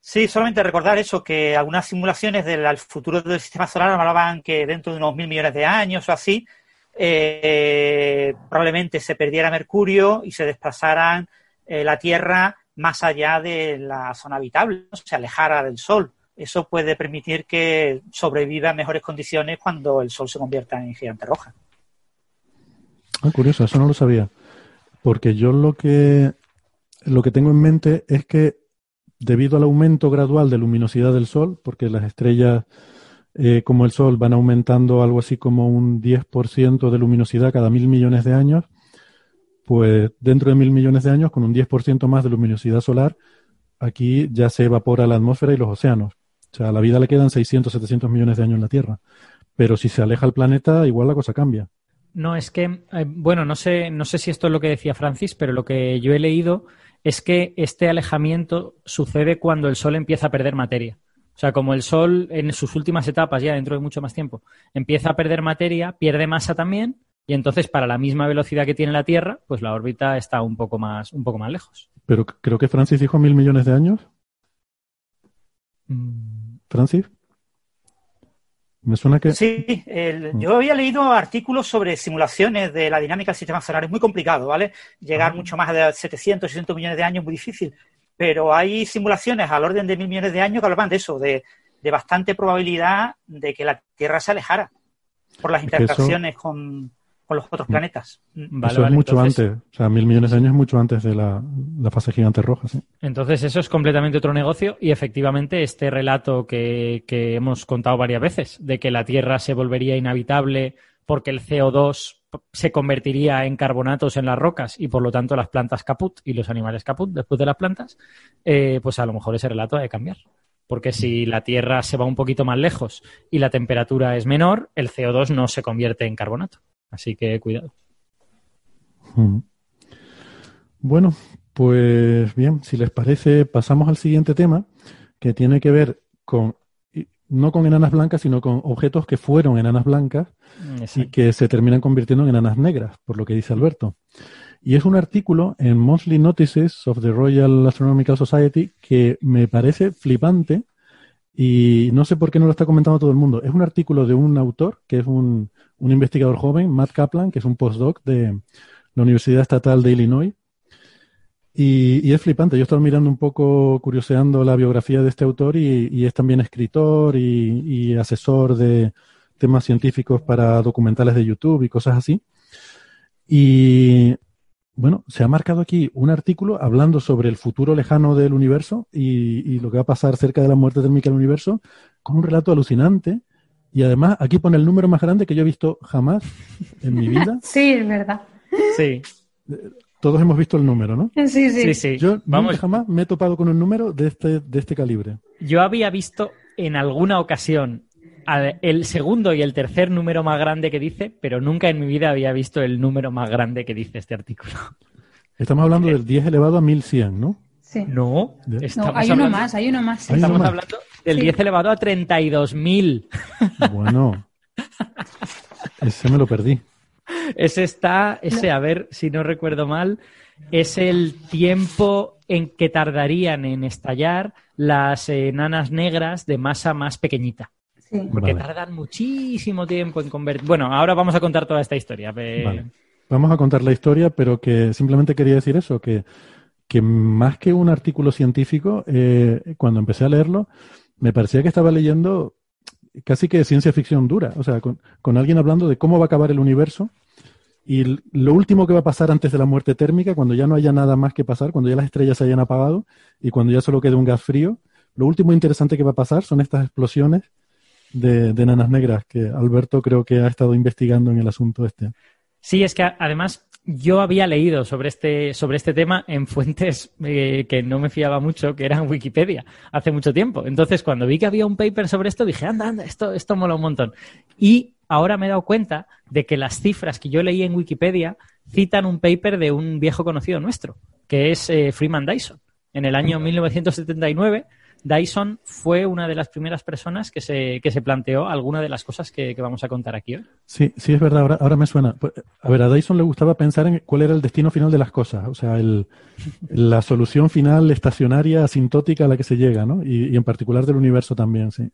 Sí, solamente recordar eso, que algunas simulaciones del futuro del sistema solar hablaban que dentro de unos mil millones de años o así, eh, probablemente se perdiera Mercurio y se desplazaran eh, la Tierra más allá de la zona habitable, se alejara del Sol eso puede permitir que sobreviva en mejores condiciones cuando el Sol se convierta en gigante roja. Ah, curioso, eso no lo sabía. Porque yo lo que, lo que tengo en mente es que debido al aumento gradual de luminosidad del Sol, porque las estrellas eh, como el Sol van aumentando algo así como un 10% de luminosidad cada mil millones de años, pues dentro de mil millones de años, con un 10% más de luminosidad solar, aquí ya se evapora la atmósfera y los océanos. O sea, a la vida le quedan 600, 700 millones de años en la Tierra. Pero si se aleja el planeta, igual la cosa cambia. No, es que, eh, bueno, no sé, no sé si esto es lo que decía Francis, pero lo que yo he leído es que este alejamiento sucede cuando el Sol empieza a perder materia. O sea, como el Sol en sus últimas etapas, ya dentro de mucho más tiempo, empieza a perder materia, pierde masa también, y entonces para la misma velocidad que tiene la Tierra, pues la órbita está un poco más, un poco más lejos. Pero creo que Francis dijo mil millones de años. Mm. Francis. Me suena que. Sí, mm. yo había leído artículos sobre simulaciones de la dinámica del sistema solar. Es muy complicado, ¿vale? Llegar ah. mucho más de 700, 800 millones de años es muy difícil. Pero hay simulaciones al orden de mil millones de años que hablaban de eso, de, bastante probabilidad de que la Tierra se alejara por las interacciones con, con los otros mm. planetas. Mm. eso es mucho antes, o sea, mil millones de años es mucho antes de la, fase gigante roja. ¿sí? Entonces eso es completamente otro negocio y efectivamente este relato que, que hemos contado varias veces de que la Tierra se volvería inhabitable porque el CO2 se convertiría en carbonatos en las rocas y por lo tanto las plantas caput y los animales caput después de las plantas, eh, pues a lo mejor ese relato ha de cambiar. Porque si la Tierra se va un poquito más lejos y la temperatura es menor, el CO2 no se convierte en carbonato. Así que cuidado. Bueno, pues bien, si les parece, pasamos al siguiente tema, que tiene que ver con, no con enanas blancas, sino con objetos que fueron enanas blancas y que se terminan convirtiendo en enanas negras, por lo que dice Alberto. Y es un artículo en Monthly Notices of the Royal Astronomical Society que me parece flipante y no sé por qué no lo está comentando todo el mundo. Es un artículo de un autor que es un, un investigador joven, Matt Kaplan, que es un postdoc de la Universidad Estatal de Illinois. Y, es flipante. Yo he estado mirando un poco, curioseando la biografía de este autor y, es también escritor y, asesor de temas científicos para documentales de YouTube y cosas así. Y bueno, se ha marcado aquí un artículo hablando sobre el futuro lejano del universo y, y, lo que va a pasar cerca de la muerte térmica del universo, con un relato alucinante Y además, aquí pone el número más grande que yo he visto jamás en mi vida. Sí, es verdad. Sí. Todos hemos visto el número, ¿no? Sí, sí. Sí, sí. Yo Vamos. nunca jamás me he topado con un número de este, de este calibre. Yo había visto en alguna ocasión el segundo y el tercer número más grande que dice, pero nunca en mi vida había visto el número más grande que dice este artículo. Estamos hablando del 10 elevado a 1100, ¿no? Sí. No, No, hay uno hablando- más, hay uno más. Uno Estamos más. hablando del Sí. 10 elevado a 32.000. Bueno. Ese me lo perdí. Ese está, ese, a ver si no recuerdo mal, es el tiempo en que tardarían en estallar las enanas negras de masa más pequeñita. Sí. Porque Vale. tardan muchísimo tiempo en convertir. Bueno, ahora vamos a contar toda esta historia. Vale. Vamos a contar la historia, pero que simplemente quería decir eso, que, que más que un artículo científico, eh, cuando empecé a leerlo, me parecía que estaba leyendo casi que ciencia ficción dura, o sea, con, alguien hablando de cómo va a acabar el universo y lo último que va a pasar antes de la muerte térmica, cuando ya no haya nada más que pasar, cuando ya las estrellas se hayan apagado y cuando ya solo quede un gas frío, lo último interesante que va a pasar son estas explosiones de, de enanas negras que Alberto creo que ha estado investigando en el asunto este. Sí, es que además yo había leído sobre este, sobre este tema en fuentes eh, que no me fiaba mucho, que eran Wikipedia, hace mucho tiempo. Entonces, cuando vi que había un paper sobre esto, dije, anda, anda, esto, esto mola un montón. Y ahora me he dado cuenta de que las cifras que yo leí en Wikipedia citan un paper de un viejo conocido nuestro, que es eh, Freeman Dyson. En el año 1979, Dyson fue una de las primeras personas que se, que se planteó alguna de las cosas que, que vamos a contar aquí hoy. Sí, sí, es verdad, ahora, ahora me suena. Pues, A ver, a Dyson le gustaba pensar en cuál era el destino final de las cosas, o sea, el, la solución final estacionaria, asintótica a la que se llega, ¿no? Y, y en particular del universo también, sí.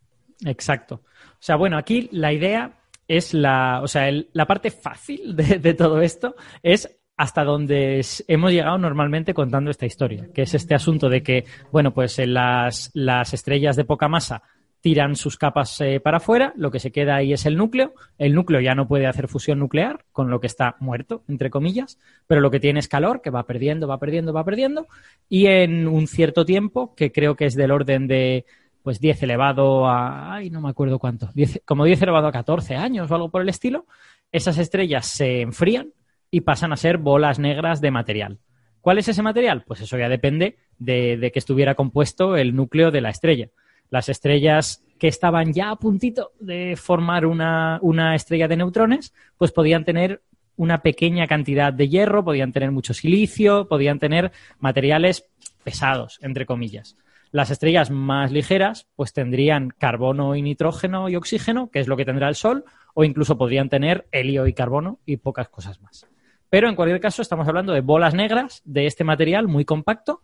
Exacto. O sea, bueno, aquí la idea es la, o sea, el- la parte fácil de, de todo esto es hasta donde hemos llegado normalmente contando esta historia, que es este asunto de que, bueno, pues eh, las, las estrellas de poca masa tiran sus capas eh, para afuera, lo que se queda ahí es el núcleo, el núcleo ya no puede hacer fusión nuclear, con lo que está muerto, entre comillas, pero lo que tiene es calor, que va perdiendo, va perdiendo, va perdiendo, y en un cierto tiempo, que creo que es del orden de pues 10 elevado a, ay, no me acuerdo cuánto, 10 como 10 elevado a 14 años o algo por el estilo, esas estrellas se enfrían y pasan a ser bolas negras de material. ¿Cuál es ese material? Pues eso ya depende de, de que estuviera compuesto el núcleo de la estrella. Las estrellas que estaban ya a puntito de formar una, una estrella de neutrones, pues podían tener una pequeña cantidad de hierro, podían tener mucho silicio, podían tener materiales pesados, entre comillas. Las estrellas más ligeras, pues tendrían carbono y nitrógeno y oxígeno, que es lo que tendrá el Sol, o incluso podrían tener helio y carbono y pocas cosas más. Pero en cualquier caso, estamos hablando de bolas negras de este material muy compacto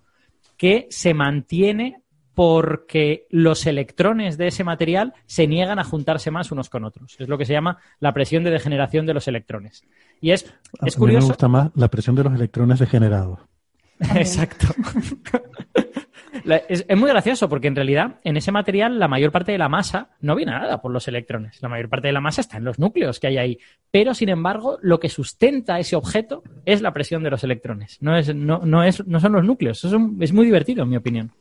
que se mantiene porque los electrones de ese material se niegan a juntarse más unos con otros. Es lo que se llama la presión de degeneración de los electrones. Y es, A es mí me curioso. gusta más la presión de los electrones degenerados. Exacto. La- es, es muy gracioso porque en realidad en ese material la mayor parte de la masa no viene nada por los electrones. La mayor parte de la masa está en los núcleos que hay ahí. Pero sin embargo, lo que sustenta ese objeto es la presión de los electrones. No, es, no, no, es, no son los núcleos. Eso es, un- es muy divertido, en mi opinión.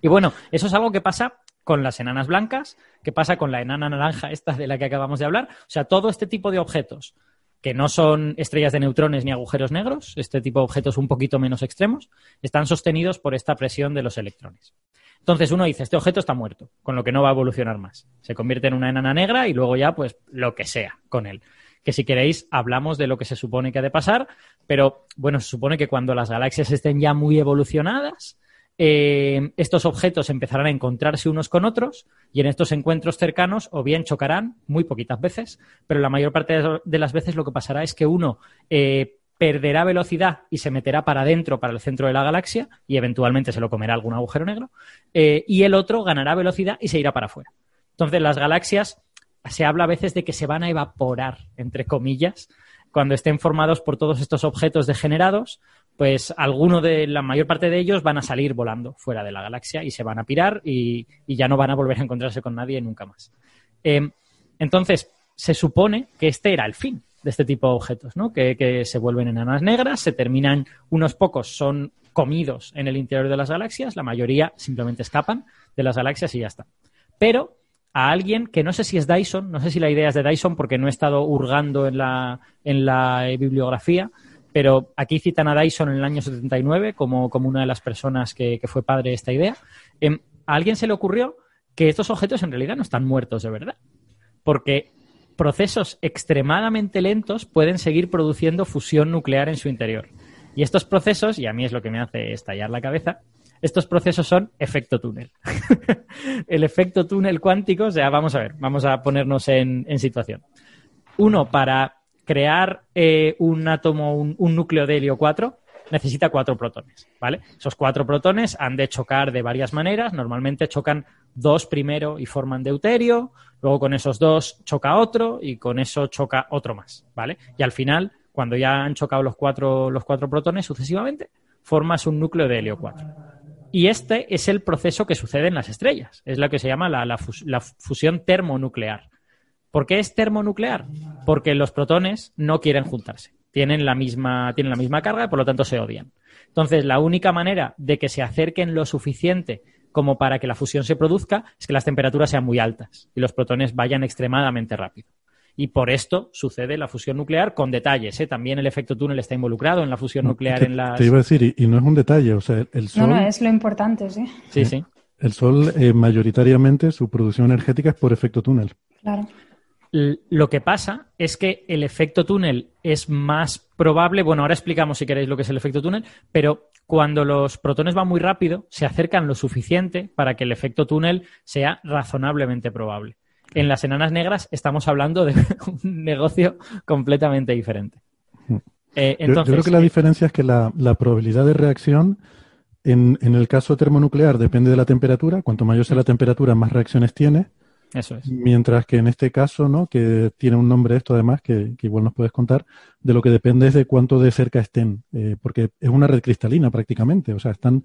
Y bueno, eso es algo que pasa con las enanas blancas, que pasa con la enana naranja esta de la que acabamos de hablar. O sea, todo este tipo de objetos que no son estrellas de neutrones ni agujeros negros, este tipo de objetos un poquito menos extremos, están sostenidos por esta presión de los electrones. Entonces uno dice, este objeto está muerto, con lo que no va a evolucionar más. Se convierte en una enana negra y luego ya, pues, lo que sea con él. Que si queréis, hablamos de lo que se supone que ha de pasar, pero bueno, se supone que cuando las galaxias estén ya muy evolucionadas, eh, estos objetos empezarán a encontrarse unos con otros y en estos encuentros cercanos o bien chocarán muy poquitas veces, pero la mayor parte de- las veces lo que pasará es que uno eh, perderá velocidad y se meterá para adentro, para el centro de la galaxia y eventualmente se lo comerá algún agujero negro eh, y el otro ganará velocidad y se irá para afuera. Entonces las galaxias se habla a veces de que se van a evaporar, entre comillas, cuando estén formados por todos estos objetos degenerados, pues alguno de la mayor parte de ellos van a salir volando fuera de la galaxia y se van a pirar y, ya no van a volver a encontrarse con nadie nunca más. Eh, entonces, se supone que este era el fin de este tipo de objetos, ¿no? Que, que se vuelven enanas negras, se terminan, unos pocos son comidos en el interior de las galaxias, la mayoría simplemente escapan de las galaxias y ya está. Pero a alguien que no sé si es Dyson, no sé si la idea es de Dyson porque no he estado hurgando en la, en la bibliografía, pero aquí citan a Dyson en el año 79 como, como una de las personas que, fue padre de esta idea. Em, a alguien se le ocurrió que estos objetos en realidad no están muertos de verdad, porque procesos extremadamente lentos pueden seguir produciendo fusión nuclear en su interior. Y estos procesos, y a mí es lo que me hace estallar la cabeza, estos procesos son efecto túnel. el efecto túnel cuántico, o sea, vamos a ver, vamos a ponernos en, situación. Uno, para crear eh, un átomo, un, núcleo de helio 4, necesita cuatro protones, ¿vale? Esos cuatro protones han de chocar de varias maneras. Normalmente chocan dos primero y forman deuterio, luego con esos dos choca otro y con eso choca otro más, ¿vale? Y al final, cuando ya han chocado los cuatro, los cuatro protones sucesivamente, formas un núcleo de helio 4. Y este es el proceso que sucede en las estrellas. Es lo que se llama la, fusión termonuclear. ¿Por qué es termonuclear? Porque los protones no quieren juntarse. Tienen la misma, tienen la misma carga y por lo tanto se odian. Entonces, la única manera de que se acerquen lo suficiente como para que la fusión se produzca es que las temperaturas sean muy altas y los protones vayan extremadamente rápido. Y por esto sucede la fusión nuclear con detalles. ¿eh? También el efecto túnel está involucrado en la fusión nuclear en las... Te iba a decir, y, no es un detalle, o sea, el Sol... No, no, es lo importante, sí. Sí, sí. El Sol, eh, mayoritariamente, su producción energética es por efecto túnel. Claro. Lo que pasa es que el efecto túnel es más probable, bueno, ahora explicamos si queréis lo que es el efecto túnel, pero cuando los protones van muy rápido, se acercan lo suficiente para que el efecto túnel sea razonablemente probable. En las enanas negras estamos hablando de un negocio completamente diferente. Eh, yo, creo que la diferencia es que la, probabilidad de reacción en, en, el caso termonuclear depende de la temperatura. Cuanto mayor sea la temperatura, más reacciones tiene. Eso es. Mientras que en este caso, ¿no? que tiene un nombre esto además, que, igual nos puedes contar, de lo que depende es de cuánto de cerca estén, eh, porque es una red cristalina prácticamente. O sea, están,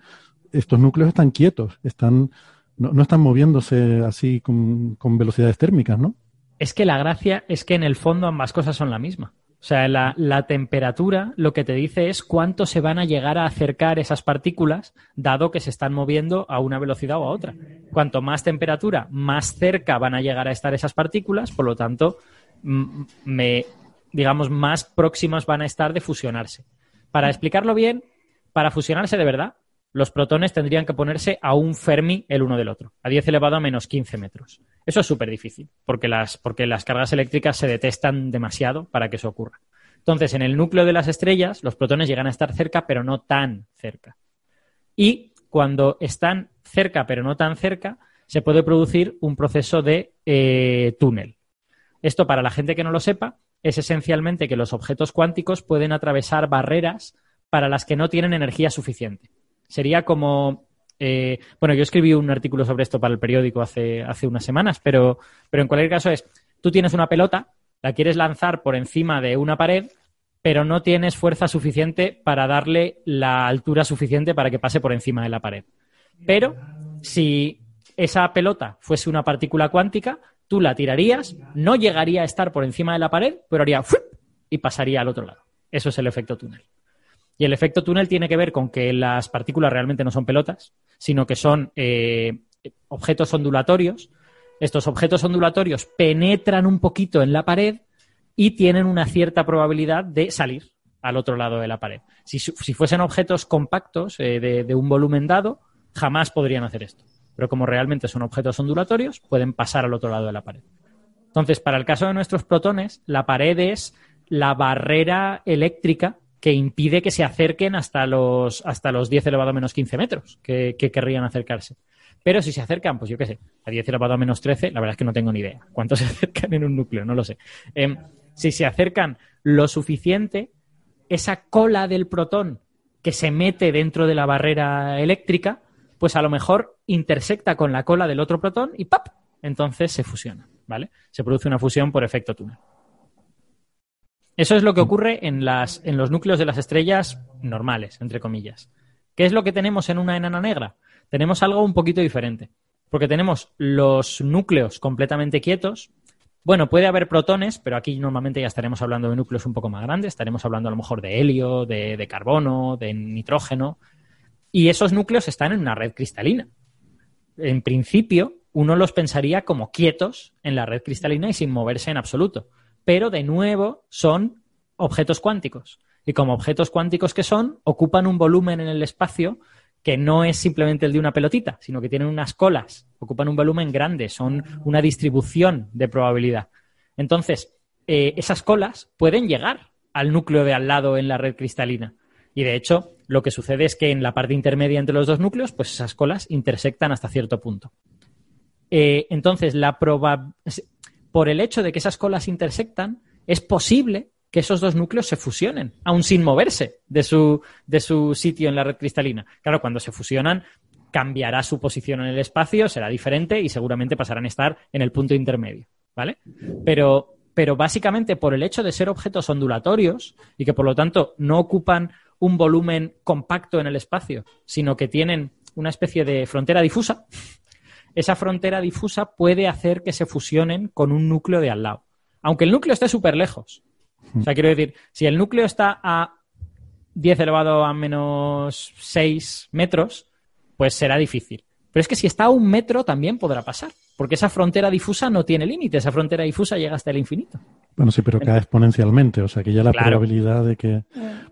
estos núcleos están quietos, están, no, no están moviéndose así con, con velocidades térmicas, ¿no? Es que la gracia es que en el fondo ambas cosas son la misma. O sea, la, temperatura lo que te dice es cuánto se van a llegar a acercar esas partículas, dado que se están moviendo a una velocidad o a otra. Cuanto más temperatura, más cerca van a llegar a estar esas partículas, por lo tanto, me, digamos, más próximas van a estar de fusionarse. Para explicarlo bien, para fusionarse de verdad, los protones tendrían que ponerse a un Fermi el uno del otro, a 10 elevado a menos 15 metros. Eso es súper difícil, porque las, porque las cargas eléctricas se detestan demasiado para que eso ocurra. Entonces, en el núcleo de las estrellas, los protones llegan a estar cerca, pero no tan cerca. Y cuando están cerca, pero no tan cerca, se puede producir un proceso de eh, túnel. Esto, para la gente que no lo sepa, es esencialmente que los objetos cuánticos pueden atravesar barreras para las que no tienen energía suficiente. Sería como eh, bueno, yo escribí un artículo sobre esto para el periódico hace, unas semanas, pero, pero en cualquier caso es, tú tienes una pelota, la quieres lanzar por encima de una pared, pero no tienes fuerza suficiente para darle la altura suficiente para que pase por encima de la pared. Pero si esa pelota fuese una partícula cuántica, tú la tirarías, no llegaría a estar por encima de la pared, pero haría y pasaría al otro lado. Eso es el efecto túnel. Y el efecto túnel tiene que ver con que las partículas realmente no son pelotas, sino que son eh, objetos ondulatorios. Estos objetos ondulatorios penetran un poquito en la pared y tienen una cierta probabilidad de salir al otro lado de la pared. Si, fuesen objetos compactos eh, de, un volumen dado, jamás podrían hacer esto. Pero como realmente son objetos ondulatorios, pueden pasar al otro lado de la pared. Entonces, para el caso de nuestros protones, la pared es la barrera eléctrica que impide que se acerquen hasta los, hasta los 10 elevado a menos 15 metros que, querrían acercarse. Pero si se acercan, pues yo qué sé, a 10 elevado a menos 13, la verdad es que no tengo ni idea. ¿Cuántos se acercan en un núcleo? No lo sé. Em, si se acercan lo suficiente, esa cola del protón que se mete dentro de la barrera eléctrica, pues a lo mejor intersecta con la cola del otro protón y ¡pap! Entonces se fusiona, ¿vale? Se produce una fusión por efecto túnel. Eso es lo que ocurre en, los núcleos de las estrellas normales, entre comillas. ¿Qué es lo que tenemos en una enana negra? Tenemos algo un poquito diferente, porque tenemos los núcleos completamente quietos. Bueno, puede haber protones, pero aquí normalmente ya estaremos hablando de núcleos un poco más grandes, estaremos hablando a lo mejor de helio, de carbono, de nitrógeno, y esos núcleos están en una red cristalina. En principio, uno los pensaría como quietos en la red cristalina y sin moverse en absoluto. Pero de nuevo son objetos cuánticos. Y como objetos cuánticos que son, ocupan un volumen en el espacio que no es simplemente el de una pelotita, sino que tienen unas colas, ocupan un volumen grande, son una distribución de probabilidad. Entonces, eh, esas colas pueden llegar al núcleo de al lado en la red cristalina. Y de hecho, lo que sucede es que en la parte intermedia entre los dos núcleos, pues esas colas intersectan hasta cierto punto. Eh, entonces, la por el hecho de que esas colas intersectan, es posible que esos dos núcleos se fusionen, aún sin moverse de su, de su sitio en la red cristalina. Claro, cuando se fusionan, cambiará su posición en el espacio, será diferente y seguramente pasarán a estar en el punto intermedio. ¿Vale? Pero, pero básicamente por el hecho de ser objetos ondulatorios y que por lo tanto no ocupan un volumen compacto en el espacio, sino que tienen una especie de frontera difusa, esa frontera difusa puede hacer que se fusionen con un núcleo de al lado. Aunque el núcleo esté súper lejos. O sea, quiero decir, si el núcleo está a 10 elevado a menos 6 metros, pues será difícil. Pero es que si está a un metro también podrá pasar, porque esa frontera difusa no tiene límite, esa frontera difusa llega hasta el infinito. Bueno, sí, pero cae exponencialmente, o sea que ya la probabilidad de que...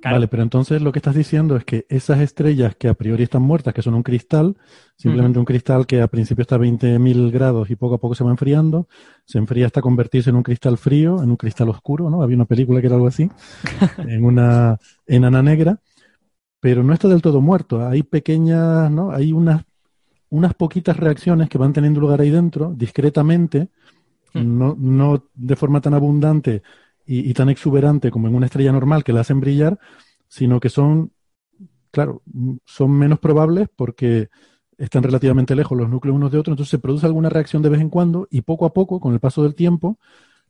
Vale, pero entonces lo que estás diciendo es que esas estrellas que a priori están muertas, que son un cristal, simplemente un cristal que a principio está a 20.000 grados y poco a poco se va enfriando, se enfría hasta convertirse en un cristal frío, en un cristal oscuro, ¿no? Había una película que era algo así, en una enana negra, pero no está del todo muerto, hay pequeñas, ¿no? Hay unas, unas poquitas reacciones que van teniendo lugar ahí dentro, discretamente, Hmm. no, no de forma tan abundante y, tan exuberante como en una estrella normal que la hacen brillar, sino que son, claro, son menos probables porque están relativamente lejos los núcleos unos de otros, entonces se produce alguna reacción de vez en cuando y poco a poco, con el paso del tiempo,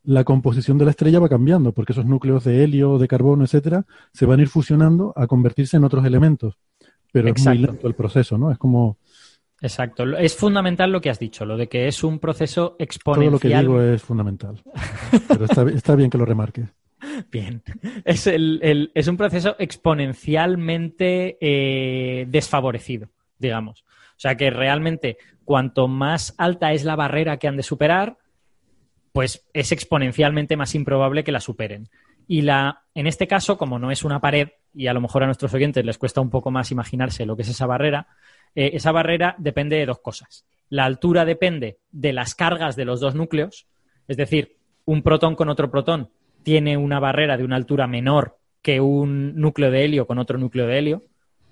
la composición de la estrella va cambiando, porque esos núcleos de helio, de carbono, etcétera, se van a ir fusionando a convertirse en otros elementos. Pero es muy lento el proceso, ¿no? Es como Exacto. Es fundamental lo que has dicho, lo de que es un proceso exponencial. Todo lo que digo es fundamental. Pero está, bien que lo remarques. Bien. Es, el, es un proceso exponencialmente eh, desfavorecido, digamos. O sea que realmente cuanto más alta es la barrera que han de superar, pues es exponencialmente más improbable que la superen. Y la, en este caso, como no es una pared, y a lo mejor a nuestros oyentes les cuesta un poco más imaginarse lo que es esa barrera, eh, esa barrera depende de dos cosas. La altura depende de las cargas de los dos núcleos, es decir, un protón con otro protón tiene una barrera de una altura menor que un núcleo de helio con otro núcleo de helio,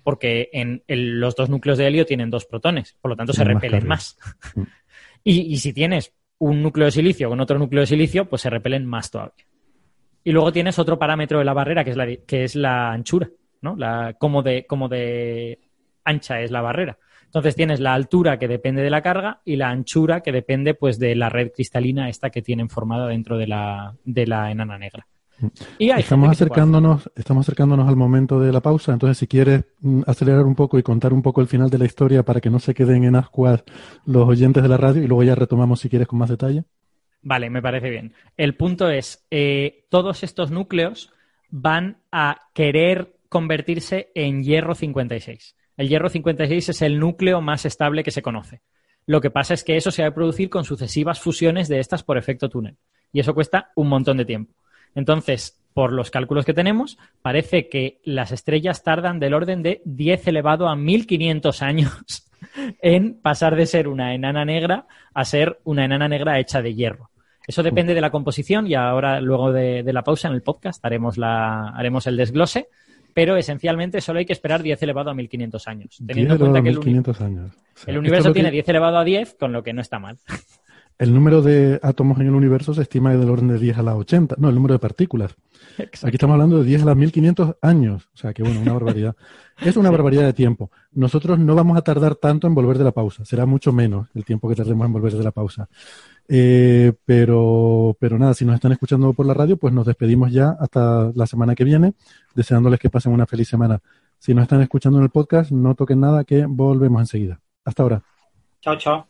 porque en los dos núcleos de helio tienen dos protones, por lo tanto se repelen más. Y, si tienes un núcleo de silicio con otro núcleo de silicio, pues se repelen más todavía. Y luego tienes otro parámetro de la barrera, que es la, que es la anchura, ¿no? La, como, de, como de ancha es la barrera. Entonces tienes la altura que depende de la carga y la anchura que depende pues de la red cristalina esta que tienen formada dentro de la, de la enana negra. Y estamos acercándonos, estamos acercándonos al momento de la pausa, entonces si quieres mm, acelerar un poco y contar un poco el final de la historia para que no se queden en ascuas los oyentes de la radio y luego ya retomamos si quieres con más detalle. Vale, me parece bien. El punto es, eh, todos estos núcleos van a querer convertirse en hierro 56. El hierro 56 es el núcleo más estable que se conoce. Lo que pasa es que eso se va a producir con sucesivas fusiones de estas por efecto túnel. Y eso cuesta un montón de tiempo. Entonces, por los cálculos que tenemos, parece que las estrellas tardan del orden de 10 elevado a 1500 años en pasar de ser una enana negra a ser una enana negra hecha de hierro. Eso depende de la composición y ahora, luego de, la pausa en el podcast, haremos, la, haremos el desglose pero esencialmente solo hay que esperar 10 elevado a 1500 años. Teniendo en cuenta que el, años. el universo tiene 10 elevado a 10, con lo que no está mal. El número de átomos en el universo se estima del orden de 10 a la 80, no, el número de partículas. Aquí estamos hablando de 10 a las 1500 años, o sea que bueno, una barbaridad. Es una barbaridad de tiempo. Nosotros no vamos a tardar tanto en volver de la pausa, será mucho menos el tiempo que tardemos en volver de la pausa. Eh, pero, pero nada, si nos están escuchando por la radio, pues nos despedimos ya hasta la semana que viene, deseándoles que pasen una feliz semana. Si nos están escuchando en el podcast, no toquen nada, que volvemos enseguida. Hasta ahora. Chao, chao.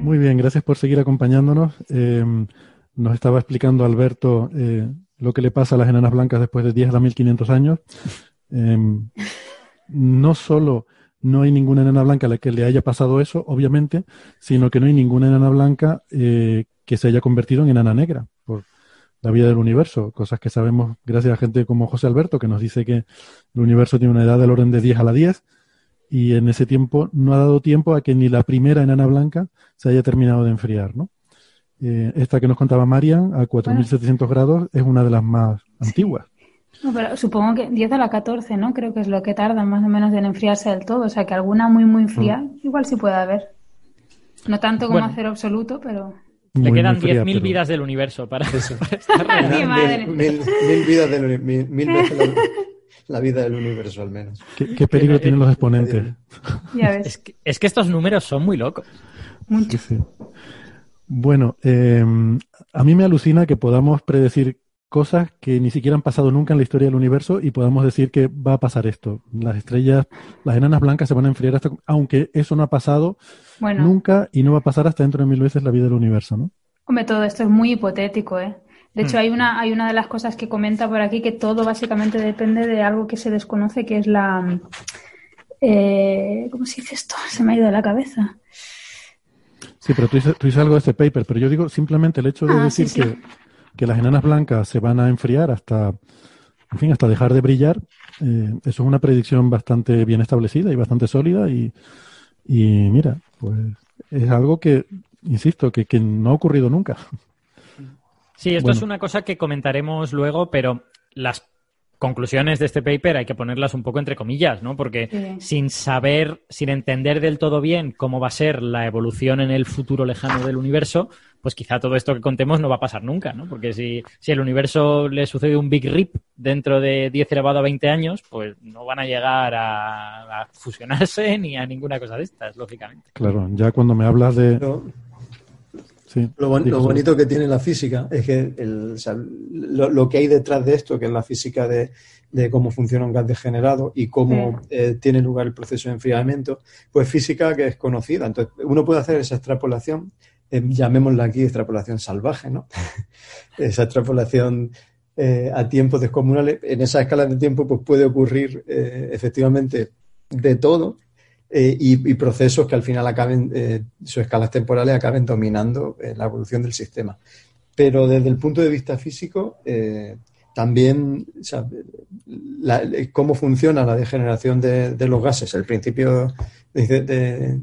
Muy bien, gracias por seguir acompañándonos. Eh, nos estaba explicando Alberto eh, lo que le pasa a las enanas blancas después de 10 a 1500 años. Em, no solo no hay ninguna enana blanca a la que le haya pasado eso, obviamente, sino que no hay ninguna enana blanca eh, que se haya convertido en enana negra por la vida del universo, cosas que sabemos gracias a gente como José Alberto, que nos dice que el universo tiene una edad del orden de 10 a la 10, y en ese tiempo no ha dado tiempo a que ni la primera enana blanca se haya terminado de enfriar, ¿no? Eh, esta que nos contaba Marian, a 4.700 grados, es una de las más antiguas. No, pero supongo que 10 a la 14, ¿no? Creo que es lo que tarda más o menos en enfriarse del todo. O sea, que alguna muy, muy fría, mm. igual sí puede haber. No tanto como hacer absoluto, pero... Le quedan 10.000 vidas del universo para, eso. mil, vidas del mil, mil veces la, vida del universo, al menos. ¿Qué, peligro tienen los exponentes? Ya ves. Es, que, es, que, estos números son muy locos. Mucho. Bueno, eh, a mí me alucina que podamos predecir cosas que ni siquiera han pasado nunca en la historia del universo y podamos decir que va a pasar esto. Las estrellas, las enanas blancas se van a enfriar hasta, aunque eso no ha pasado nunca y no va a pasar hasta dentro de mil veces la vida del universo, ¿no? Hombre, todo esto es muy hipotético, ¿eh? De hecho, mm. hay una, hay una de las cosas que comenta por aquí que todo básicamente depende de algo que se desconoce, que es la... Eh, ¿Cómo se dice esto? Se me ha ido de la cabeza. Sí, pero tú dices, algo de este paper, pero yo digo simplemente el hecho de ah, decir que que las enanas blancas se van a enfriar hasta, en fin, hasta dejar de brillar, eh, eso es una predicción bastante bien establecida y bastante sólida y, y mira, pues es algo que, insisto, que, que no ha ocurrido nunca. Sí, esto es una cosa que comentaremos luego, pero las conclusiones de este paper hay que ponerlas un poco entre comillas, ¿no? Porque sin saber, sin entender del todo bien cómo va a ser la evolución en el futuro lejano del universo, pues quizá todo esto que contemos no va a pasar nunca, ¿no? Porque si, si el universo le sucede un Big Rip dentro de 10 elevado a 20 años, pues no van a llegar a, fusionarse ni a ninguna cosa de estas, lógicamente. Claro, ya cuando me hablas de lo, bonito que tiene la física es que lo, que hay detrás de esto, que es la física de, cómo funciona un gas degenerado y cómo eh, tiene lugar el proceso de enfriamiento, pues física que es conocida. Entonces, uno puede hacer esa extrapolación, eh, llamémosla aquí extrapolación salvaje, ¿no? esa extrapolación eh, a tiempos descomunales. En esa escala de tiempo, pues puede ocurrir efectivamente de todo eh, y, procesos que al final acaben, eh, sus escalas temporales acaben dominando eh, la evolución del sistema. Pero desde el punto de vista físico, también cómo funciona la degeneración de, los gases, el principio de,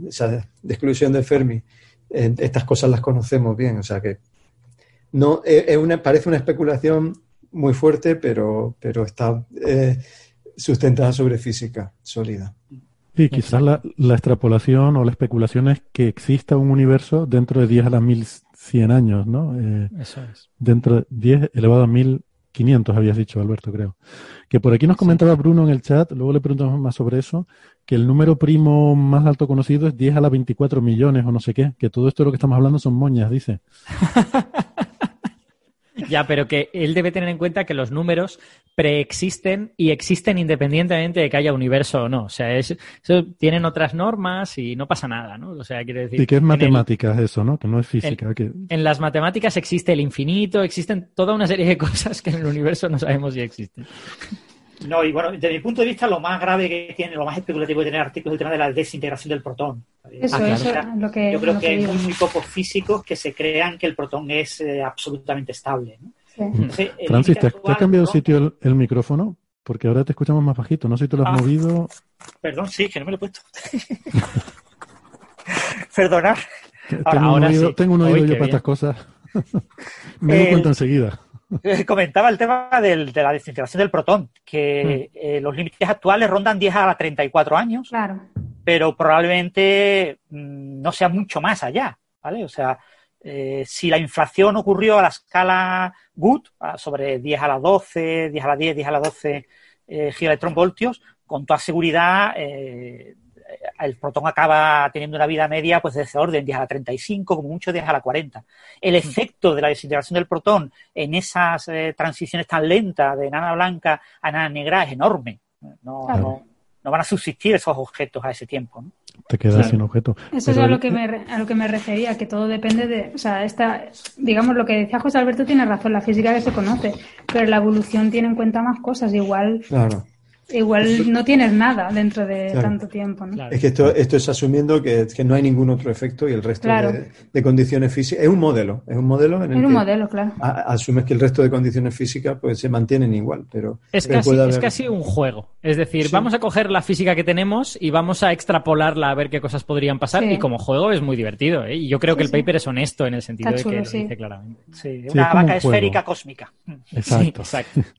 exclusión de Fermi, estas cosas las conocemos bien. O sea que no es una, parece una especulación muy fuerte, pero, pero está sustentada sobre física sólida. Sí, quizás la, extrapolación o la especulación es que exista un universo dentro de 10 a la 1100 años, ¿no? Eh, Eso es. Dentro de 10 elevado a 1500, habías dicho, Alberto, creo. Que por aquí nos comentaba Bruno en el chat, luego le preguntamos más sobre eso, que el número primo más alto conocido es 10 a la 24 millones o no sé qué, que todo esto de lo que estamos hablando son moñas, dice. Ya, pero que él debe tener en cuenta que los números preexisten y existen independientemente de que haya universo o no. O sea, eso tienen otras normas y no pasa nada, ¿no? O sea, quiere decir. Y que es matemáticas eso, ¿no? Que no es física. En, en, las matemáticas existe el infinito, existen toda una serie de cosas que en el universo no sabemos si existen. No, y bueno, desde mi punto de vista, lo más grave que tiene, lo más especulativo que tiene el artículo es el tema de la desintegración del protón. Eso, ah, eso lo que, Yo creo que, hay muy, pocos físicos que se crean que el protón es eh, absolutamente estable. Francis, ¿te, ha cambiado de sitio el, micrófono? Porque ahora te escuchamos más bajito. No sé si tú lo has ah. movido. Perdón, sí, que no me lo he puesto. Perdonar. tengo, un oído, tengo un oído yo para estas cosas. me doy cuenta enseguida. comentaba el tema de la desintegración del protón, que mm. eh, los límites actuales rondan 10 a 34 años, claro. pero probablemente mm, no sea mucho más allá, ¿vale? O sea, eh, si la inflación ocurrió a la escala Good, sobre 10 a la 12, 10 a la 10, 10 a la 12 eh, gigaelectronvoltios, con toda seguridad eh, el protón acaba teniendo una vida media pues de ese orden, 10 a la 35, como mucho 10 a la 40. El efecto de la desintegración del protón en esas eh, transiciones tan lentas de enana blanca a enana negra es enorme. No, no van a subsistir esos objetos a ese tiempo. ¿no? Te quedas sin objeto. Eso es a lo, que me, a lo que me refería, que todo depende de, o sea, esta, digamos, lo que decía José Alberto tiene razón, la física que se conoce, pero la evolución tiene en cuenta más cosas, igual. Claro. Igual no tienes nada dentro de tanto tiempo. ¿no? Es que esto, esto es asumiendo que, que, no hay ningún otro efecto y el resto de, condiciones físicas. Es un modelo, es un modelo en el es un que modelo, claro. asumes que el resto de condiciones físicas pues se mantienen igual. pero Es, casi, es casi un juego. Es decir, vamos a coger la física que tenemos y vamos a extrapolarla a ver qué cosas podrían pasar. Y como juego es muy divertido. ¿eh? Y yo creo que el paper es honesto en el sentido de que lo dice claramente. una vaca esférica cósmica. Exacto. exacto.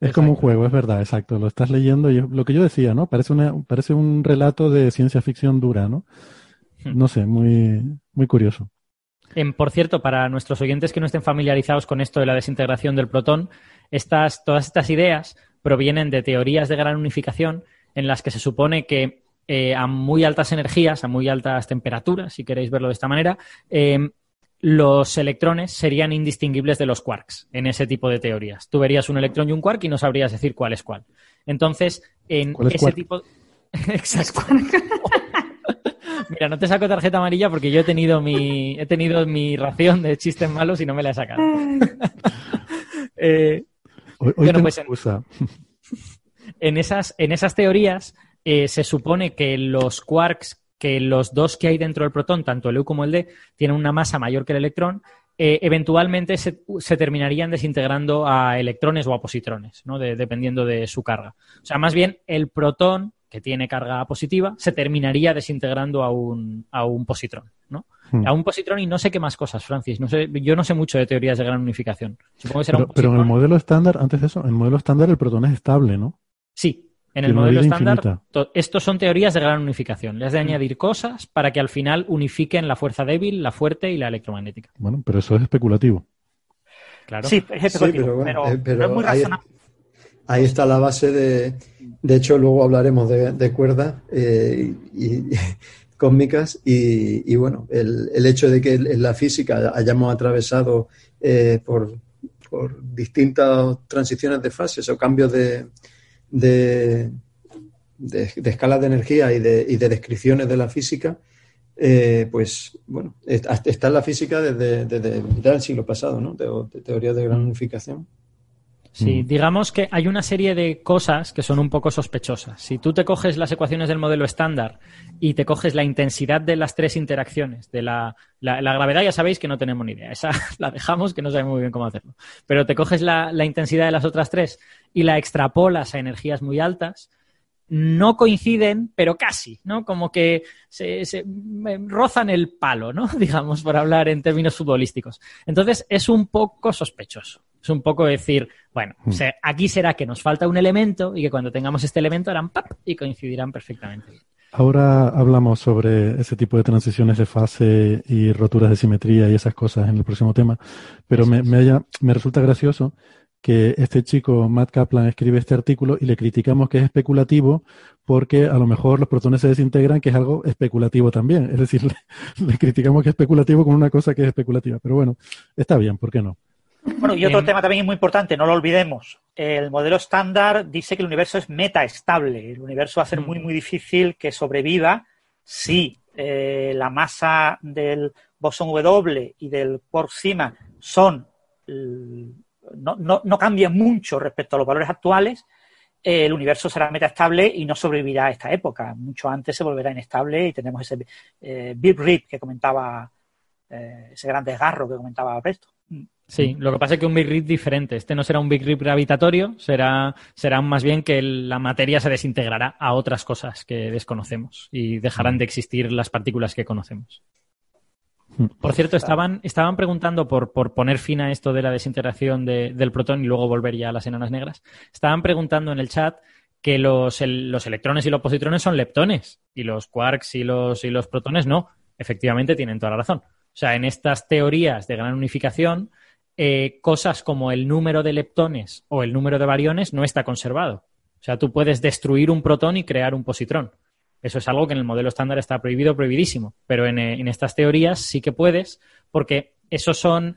Es como un juego, es verdad, exacto. Lo estás leyendo y lo que yo decía, ¿no? Parece, una, parece un relato de ciencia ficción dura, ¿no? Hmm. No sé, muy, muy curioso. por cierto, para nuestros oyentes que no estén familiarizados con esto de la desintegración del protón, estas, todas estas ideas provienen de teorías de gran unificación en las que se supone que eh, a muy altas energías, a muy altas temperaturas, si queréis verlo de esta manera, eh, los electrones serían indistinguibles de los quarks en ese tipo de teorías. Tú verías un electrón y un quark y no sabrías decir cuál es cuál. Entonces, en ese tipo. Exacto. Mira, no te saco tarjeta amarilla porque yo he tenido mi, he tenido mi ración de chistes malos y no me la he sacado. eh, hoy, pues en, esas, en esas teorías eh, se supone que los quarks que los dos que hay dentro del protón, tanto el U como el D, tienen una masa mayor que el electrón, eh, eventualmente se, terminarían desintegrando a electrones o a positrones, ¿no? dependiendo de su carga. O sea, más bien el protón, que tiene carga positiva, se terminaría desintegrando a un, a un positrón, ¿no? Hmm. A un positrón y no sé qué más cosas, Francis. No sé, yo no sé mucho de teorías de gran unificación. pero, en el modelo estándar, antes de eso, en el modelo estándar el protón es estable, ¿no? Sí, en el modelo estándar, estos son teorías de gran unificación. Le has de mm. añadir cosas para que al final unifiquen la fuerza débil, la fuerte y la electromagnética. Bueno, pero eso es especulativo. Claro. Sí, es especulativo, pero, eh, es muy razonable. Ahí, está la base de. De hecho, luego hablaremos de, cuerdas eh, y, cósmicas y, bueno, el, hecho de que en la física hayamos atravesado eh, por, por distintas transiciones de fases o cambios de de, de, escalas de energía y de, y de, descripciones de la física, eh, pues bueno, está en la física desde, desde mitad del siglo pasado, ¿no? De, teoría de gran unificación. Sí, mm. digamos que hay una serie de cosas que son un poco sospechosas. Si tú te coges las ecuaciones del modelo estándar y te coges la intensidad de las tres interacciones, de la, la, gravedad ya sabéis que no tenemos ni idea, esa la dejamos que no sabemos muy bien cómo hacerlo. Pero te coges la, la intensidad de las otras tres y la extrapolas a energías muy altas, no coinciden, pero casi, ¿no? Como que se, se, rozan el palo, ¿no? Digamos, por hablar en términos futbolísticos. Entonces, es un poco sospechoso. Es un poco decir, bueno, hmm. aquí será que nos falta un elemento y que cuando tengamos este elemento harán pap y coincidirán perfectamente. Ahora hablamos sobre ese tipo de transiciones de fase y roturas de simetría y esas cosas en el próximo tema, pero me, me, me resulta gracioso que este chico, Matt Kaplan, escribe este artículo y le criticamos que es especulativo porque a lo mejor los protones se desintegran, que es algo especulativo también. Es decir, le, criticamos que es especulativo con una cosa que es especulativa. Pero bueno, está bien, ¿por qué no? Bueno, y otro tema también muy importante, no lo olvidemos. El modelo estándar dice que el universo es metaestable. El universo va a ser muy, muy difícil que sobreviva si eh, la masa del bosón W y del quark sigma son no, no, no cambia mucho respecto a los valores actuales, el universo será metaestable y no sobrevivirá a esta época. Mucho antes se volverá inestable y tenemos ese eh, Big Rip que comentaba, eh, ese gran desgarro que comentaba Presto. Sí, lo que pasa es que un Big Rip diferente. Este no será un Big Rip gravitatorio, será, será más bien que la materia se desintegrará a otras cosas que desconocemos y dejarán de existir las partículas que conocemos. Por cierto, estaban, estaban preguntando por, por poner fin a esto de la desintegración del protón y luego volver ya a las enanas negras. Estaban preguntando en el chat que los, los electrones y los positrones son leptones y los quarks y los, y los protones no. Efectivamente, tienen toda la razón. O sea, en estas teorías de gran unificación, eh, cosas como el número de leptones o el número de variones no está conservado. O sea, tú puedes destruir un protón y crear un positrón. Eso es algo que en el modelo estándar está prohibido, prohibidísimo. Pero en, eh, estas teorías sí que puedes, porque esos son,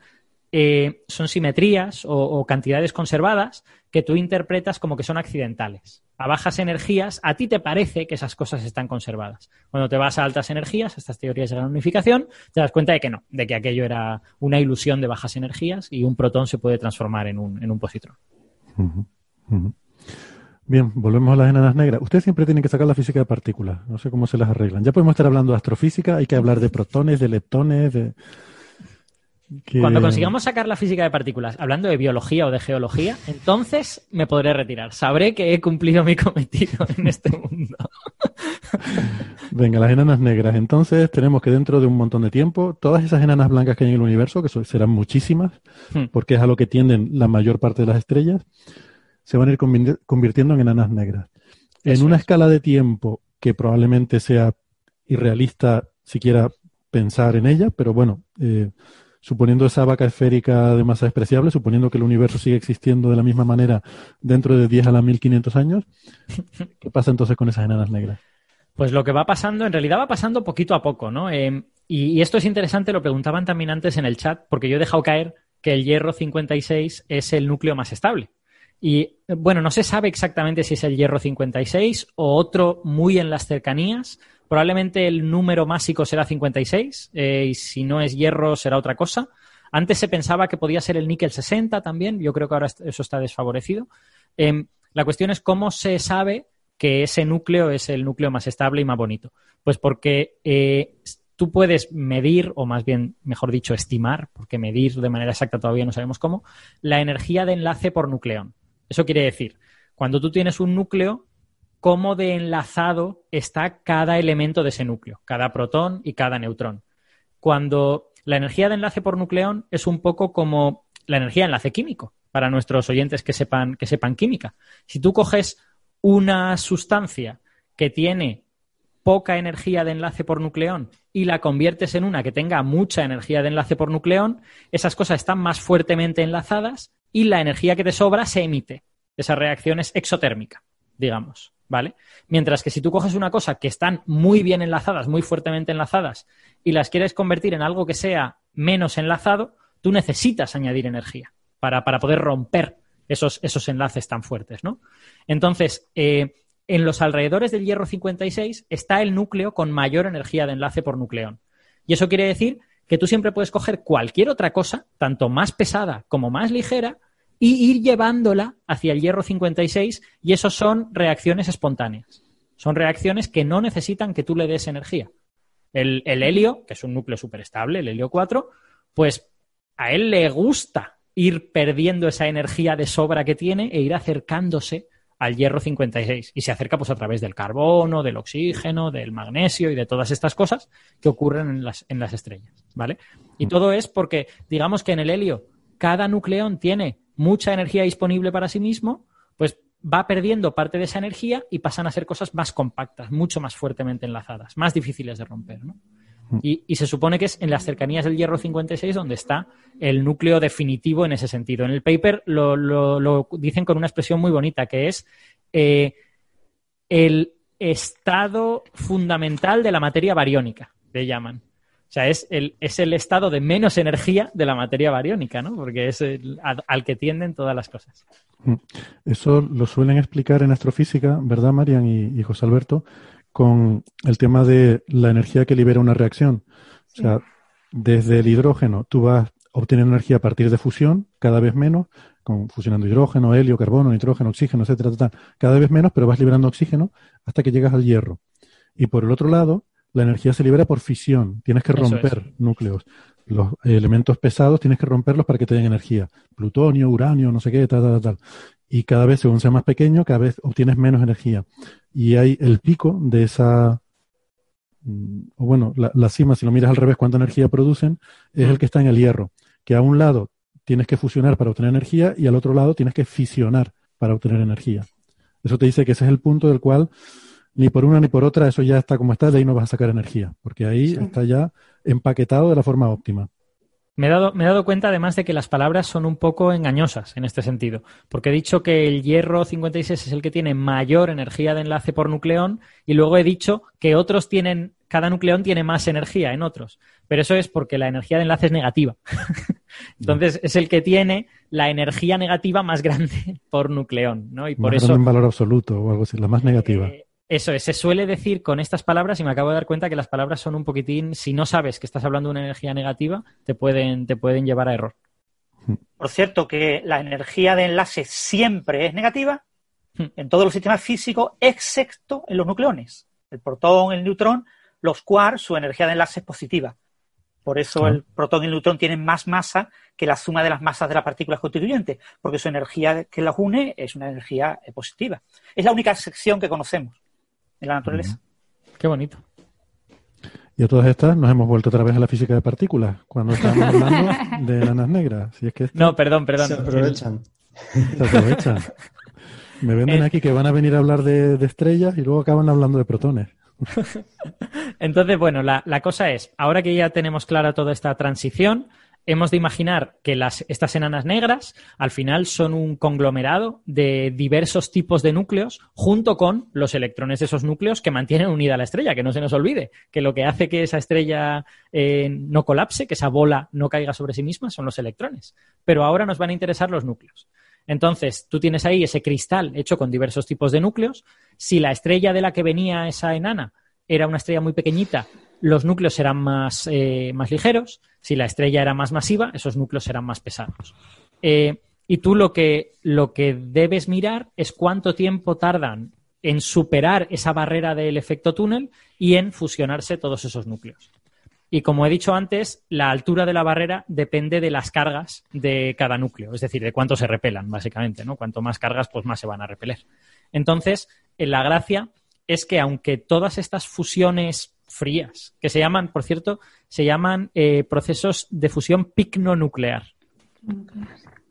eh, son simetrías o, cantidades conservadas que tú interpretas como que son accidentales. A bajas energías, a ti te parece que esas cosas están conservadas. Cuando te vas a altas energías, a estas teorías de la unificación, te das cuenta de que no, de que aquello era una ilusión de bajas energías y un protón se puede transformar en un, en un positrón. Bien, volvemos a las enanas negras. Ustedes siempre tienen que sacar la física de partículas. No sé cómo se las arreglan. Ya podemos estar hablando de astrofísica, hay que hablar de protones, de leptones, de... Cuando consigamos sacar la física de partículas, hablando de biología o de geología, entonces me podré retirar. Sabré que he cumplido mi cometido en este mundo. Venga, las enanas negras. Entonces tenemos que dentro de un montón de tiempo, todas esas enanas blancas que hay en el universo, que serán muchísimas, hmm. porque es a lo que tienden la mayor parte de las estrellas, se van a ir convirtiendo en enanas negras. en una escala de tiempo que probablemente sea irrealista siquiera pensar en ella, pero bueno, eh, suponiendo esa vaca esférica de masa despreciable, suponiendo que el universo sigue existiendo de la misma manera dentro de 10 a la 1500 años, ¿qué pasa entonces con esas enanas negras? Pues lo que va pasando, en realidad va pasando poquito a poco, ¿no? Eh, y, y, esto es interesante, lo preguntaban también antes en el chat, porque yo he dejado caer que el hierro 56 es el núcleo más estable. Y bueno, no se sabe exactamente si es el hierro 56 o otro muy en las cercanías. Probablemente el número másico será 56 eh, y si no es hierro será otra cosa. Antes se pensaba que podía ser el níquel 60 también. Yo creo que ahora eso está desfavorecido. Em, la cuestión es cómo se sabe que ese núcleo es el núcleo más estable y más bonito. Pues porque eh, tú puedes medir, o más bien, mejor dicho, estimar, porque medir de manera exacta todavía no sabemos cómo, la energía de enlace por nucleón. Eso quiere decir, cuando tú tienes un núcleo, cómo de enlazado está cada elemento de ese núcleo, cada protón y cada neutrón. Cuando la energía de enlace por nucleón es un poco como la energía de enlace químico, para nuestros oyentes que sepan, que sepan química. Si tú coges una sustancia que tiene poca energía de enlace por nucleón y la conviertes en una que tenga mucha energía de enlace por nucleón, esas cosas están más fuertemente enlazadas y la energía que te sobra se emite. Esa reacción es exotérmica, digamos, ¿vale? Mientras que si tú coges una cosa que están muy bien enlazadas, muy fuertemente enlazadas, y las quieres convertir en algo que sea menos enlazado, tú necesitas añadir energía para, poder romper esos, esos, enlaces tan fuertes, ¿no? Entonces, eh, en los alrededores del hierro 56 está el núcleo con mayor energía de enlace por nucleón. Y eso quiere decir que tú siempre puedes coger cualquier otra cosa, tanto más pesada como más ligera, y ir llevándola hacia el hierro 56 y eso son reacciones espontáneas. Son reacciones que no necesitan que tú le des energía. El, helio, que es un núcleo superestable, el helio 4, pues a él le gusta ir perdiendo esa energía de sobra que tiene e ir acercándose al hierro 56 y se acerca pues a través del carbono, del oxígeno, del magnesio y de todas estas cosas que ocurren en las, en las estrellas, ¿vale? Y mm. todo es porque digamos que en el helio cada nucleón tiene mucha energía disponible para sí mismo, pues va perdiendo parte de esa energía y pasan a ser cosas más compactas, mucho más fuertemente enlazadas, más difíciles de romper, ¿no? Mm. Y, se supone que es en las cercanías del hierro 56 donde está el núcleo definitivo en ese sentido. En el paper lo, dicen con una expresión muy bonita, que es eh, el estado fundamental de la materia bariónica, le llaman. O sea, es el, es el estado de menos energía de la materia bariónica, ¿no? Porque es al, que tienden todas las cosas. Mm. Eso lo suelen explicar en astrofísica, ¿verdad, Marian y José Alberto? con el tema de la energía que libera una reacción. O sea, desde el hidrógeno tú vas a obtener energía a partir de fusión, cada vez menos, con fusionando hidrógeno, helio, carbono, nitrógeno, oxígeno, etcétera, cada vez menos, pero vas liberando oxígeno hasta que llegas al hierro. Y por el otro lado, la energía se libera por fisión. Tienes que romper núcleos. Los elementos pesados tienes que romperlos para que te den energía. Plutonio, uranio, no sé qué, tal, tal, tal y cada vez, según sea más pequeño, cada vez obtienes menos energía. Y hay el pico de esa, mm, o bueno, la, cima, si lo miras al revés, cuánta energía producen, es el que está en el hierro, que a un lado tienes que fusionar para obtener energía y al otro lado tienes que fisionar para obtener energía. Eso te dice que ese es el punto del cual ni por una ni por otra eso ya está como está, de ahí no vas a sacar energía, porque ahí está ya empaquetado de la forma óptima. Me he, dado, me he dado cuenta además de que las palabras son un poco engañosas en este sentido, porque he dicho que el hierro 56 es el que tiene mayor energía de enlace por nucleón y luego he dicho que otros tienen, cada nucleón tiene más energía en otros. pero eso es porque la energía de enlace es negativa. Entonces es el que tiene la energía negativa más grande por nucleón, ¿no? Y por eso en valor absoluto o algo así, la más negativa. Eh, eso es, se suele decir con estas palabras y me acabo de dar cuenta que las palabras son un poquitín, si no sabes que estás hablando de una energía negativa, te pueden, te pueden llevar a error. Por cierto, que la energía de enlace siempre es negativa hmm. en todos los sistemas físicos, excepto en los nucleones. El protón, el neutrón, los quarks, su energía de enlace es positiva. Por eso el protón y el neutrón tienen más masa que la suma de las masas de las partículas constituyentes, porque su energía que las une es una energía positiva. Es la única sección que conocemos en la naturaleza. Qué bonito. Y a todas estas nos hemos vuelto otra vez a la física de partículas, cuando estábamos hablando de enanas negras. Si es que No, perdón, perdón. Se aprovechan. Se aprovechan. Me venden aquí que van a venir a hablar de, estrellas y luego acaban hablando de protones. Entonces, bueno, la, la, cosa es, ahora que ya tenemos clara toda esta transición, hemos de imaginar que estas enanas negras al final son un conglomerado de diversos tipos de núcleos junto con los electrones de esos núcleos que mantienen unida la estrella, que no se nos olvide, que lo que hace que esa estrella eh, no colapse, que esa bola no caiga sobre sí misma, son los electrones. Pero ahora nos van a interesar los núcleos. Entonces, tú tienes ahí ese cristal hecho con diversos tipos de núcleos. Si la estrella de la que venía esa enana era una estrella muy pequeñita, los núcleos serán más, eh, más ligeros. Si la estrella era más masiva, esos núcleos serán más pesados. Eh, y tú lo que, lo que debes mirar es cuánto tiempo tardan en superar esa barrera del efecto túnel y en fusionarse todos esos núcleos. Y como he dicho antes, la altura de la barrera depende de las cargas de cada núcleo, es decir, de cuánto se repelan, básicamente, ¿no? Cuanto más cargas, pues más se van a repeler. Entonces, la gracia es que aunque todas estas fusiones frías, que se llaman, por cierto, se llaman eh, procesos de fusión picnonuclear.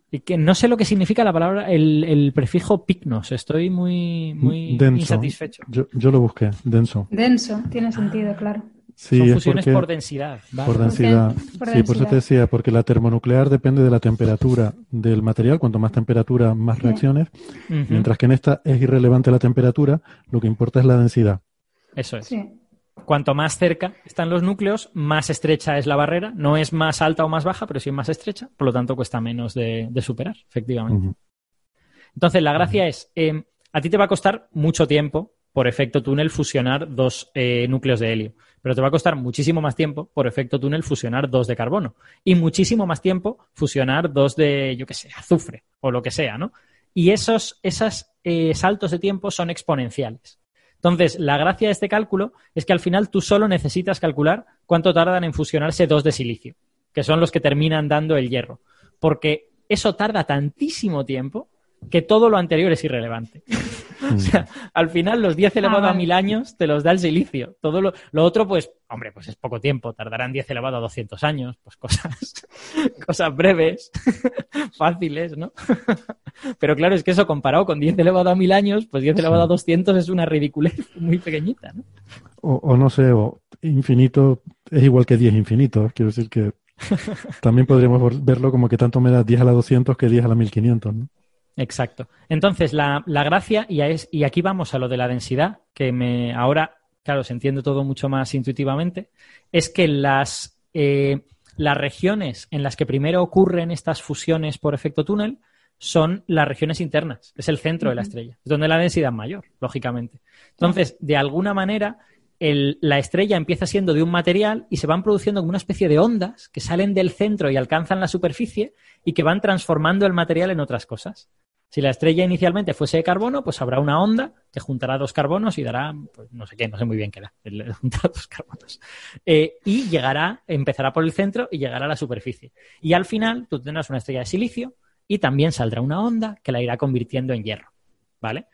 Y que no sé lo que significa la palabra, el, prefijo picnos. Estoy muy, muy insatisfecho. Yo, yo, lo busqué, denso. Denso, tiene sentido, claro. Son fusiones por densidad. Por densidad. sí, por eso te decía, porque la termonuclear depende de la temperatura del material. Cuanto más temperatura, más reacciones. Mientras que en esta es irrelevante la temperatura, lo que importa es la densidad. Eso es. Cuanto más cerca están los núcleos, más estrecha es la barrera. No es más alta o más baja, pero sí más estrecha. Por lo tanto, cuesta menos de, superar, efectivamente. Entonces, la gracia es, eh, a ti te va a costar mucho tiempo, por efecto túnel, fusionar dos eh, núcleos de helio pero te va a costar muchísimo más tiempo, por efecto túnel, fusionar dos de carbono. Y muchísimo más tiempo fusionar dos de, yo qué sé, azufre o lo que sea, ¿no? Y esos, eh, saltos de tiempo son exponenciales. Entonces, la gracia de este cálculo es que al final tú solo necesitas calcular cuánto tardan en fusionarse dos de silicio, que son los que terminan dando el hierro. Porque eso tarda tantísimo tiempo que todo lo anterior es irrelevante. o sea, al final los 10 elevado a 1000 años te los da el silicio. Todo lo, otro, pues, hombre, pues es poco tiempo. Tardarán 10 elevado a 200 años. Pues cosas, cosas breves, fáciles, ¿no? Pero claro, es que eso comparado con 10 elevado a 1000 años, pues 10 elevado a 200 es una ridiculez muy pequeñita, ¿no? O, o no sé, o infinito es igual que 10 infinitos. Quiero decir que también podríamos verlo como que tanto me da 10 a la 200 que 10 a la 1500, ¿no? Exacto. Entonces, la, gracia, y, es, y aquí vamos a lo de la densidad, que me ahora, claro, se entiende todo mucho más intuitivamente, es que las, eh, las regiones en las que primero ocurren estas fusiones por efecto túnel son las regiones internas, es el centro de la estrella, es donde la densidad es mayor, lógicamente. Entonces, de alguna manera, la estrella empieza siendo de un material y se van produciendo como una especie de ondas que salen del centro y alcanzan la superficie y que van transformando el material en otras cosas. Si la estrella inicialmente fuese de carbono, pues habrá una onda que juntará dos carbonos y dará, pues no sé qué, no sé muy bien qué da, juntar dos carbonos. Eh, y llegará, empezará por el centro y llegará a la superficie. Y al final tú tendrás una estrella de silicio y también saldrá una onda que la irá convirtiendo en hierro. ¿Vale?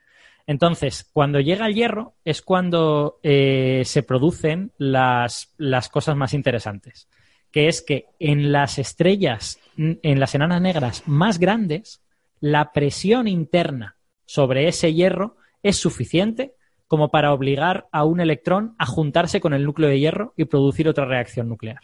Entonces, cuando llega el hierro es cuando eh, se producen las, las cosas más interesantes, que es que en las estrellas, en las enanas negras más grandes, la presión interna sobre ese hierro es suficiente como para obligar a un electrón a juntarse con el núcleo de hierro y producir otra reacción nuclear.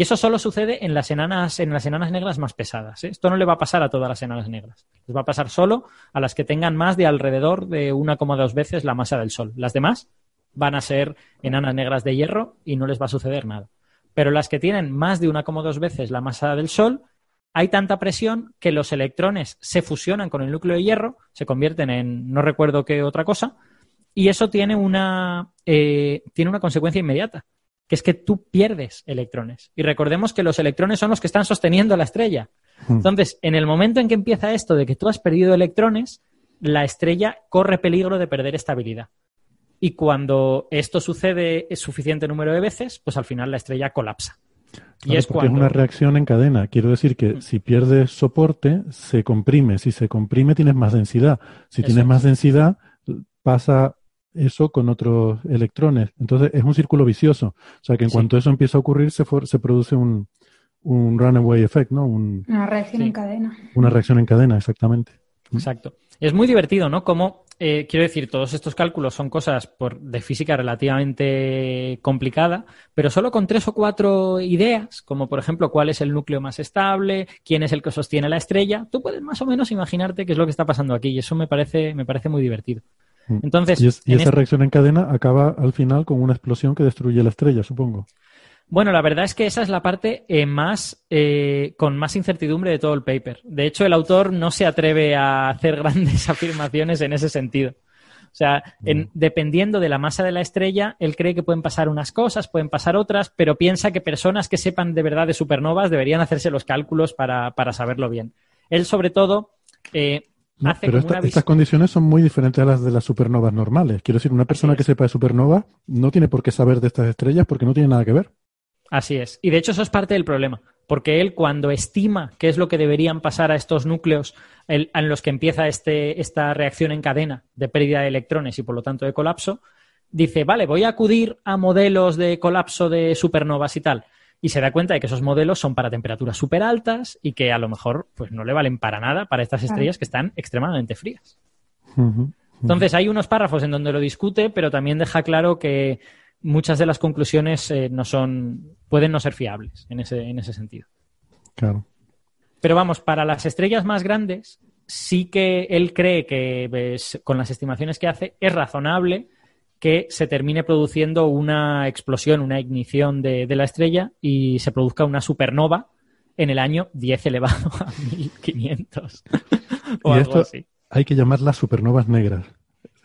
Y eso solo sucede en las enanas, en las enanas negras más pesadas. ¿eh? Esto no le va a pasar a todas las enanas negras. Les va a pasar solo a las que tengan más de alrededor de 1,2 veces la masa del Sol. Las demás van a ser enanas negras de hierro y no les va a suceder nada. pero las que tienen más de una como dos veces la masa del Sol, hay tanta presión que los electrones se fusionan con el núcleo de hierro, se convierten en no recuerdo qué otra cosa, y eso tiene una, eh, tiene una consecuencia inmediata, que es que tú pierdes electrones. Y recordemos que los electrones son los que están sosteniendo la estrella. Hmm. Entonces, en el momento en que empieza esto de que tú has perdido electrones, la estrella corre peligro de perder estabilidad. Y cuando esto sucede suficiente número de veces, pues al final la estrella colapsa. y es porque es una reacción en cadena. Quiero decir que mm. si pierdes soporte, se comprime. Si se comprime, tienes más densidad. Si tienes más densidad, pasa eso con otros electrones. Entonces es un círculo vicioso. O sea que en cuanto eso empieza a ocurrir, se, se produce un, un runaway effect, ¿no? una reacción en cadena. Una reacción en cadena, exactamente. Exacto. Es muy divertido, ¿no? Como, eh, quiero decir, todos estos cálculos son cosas por, de física relativamente complicada, pero solo con tres o cuatro ideas, como por ejemplo cuál es el núcleo más estable, quién es el que sostiene la estrella, tú puedes más o menos imaginarte qué es lo que está pasando aquí y eso me parece, me parece muy divertido. Mm. Entonces, y, esa este reacción en cadena acaba al final con una explosión que destruye la estrella, supongo. Bueno, la verdad es que esa es la parte eh, más eh, con más incertidumbre de todo el paper. De hecho, el autor no se atreve a hacer grandes afirmaciones en ese sentido. O sea, mm. dependiendo de la masa de la estrella, él cree que pueden pasar unas cosas, pueden pasar otras, pero piensa que personas que sepan de verdad de supernovas deberían hacerse los cálculos para, saberlo bien. Él, sobre todo, eh, hace pero estas condiciones son muy diferentes a las de las supernovas normales. Quiero decir, una persona que sepa de supernova no tiene por qué saber de estas estrellas porque no tiene nada que ver. Así es. Y de hecho eso es parte del problema, porque él cuando estima qué es lo que deberían pasar a estos núcleos en los que empieza este, esta reacción en cadena de pérdida de electrones y por lo tanto de colapso, dice, vale, voy a acudir a modelos de colapso de supernovas y tal. Y se da cuenta de que esos modelos son para temperaturas súper altas y que a lo mejor pues, no le valen para nada para estas estrellas que están extremadamente frías. Entonces hay unos párrafos en donde lo discute, pero también deja claro que muchas de las conclusiones eh, no son, pueden no ser fiables en ese, en ese sentido. Claro. Pero vamos, para las estrellas más grandes, sí que él cree que con las estimaciones que hace es razonable que se termine produciendo una explosión, una ignición de, la estrella y se produzca una supernova en el año 10 elevado a 1500. o algo así. Hay que llamarlas supernovas negras.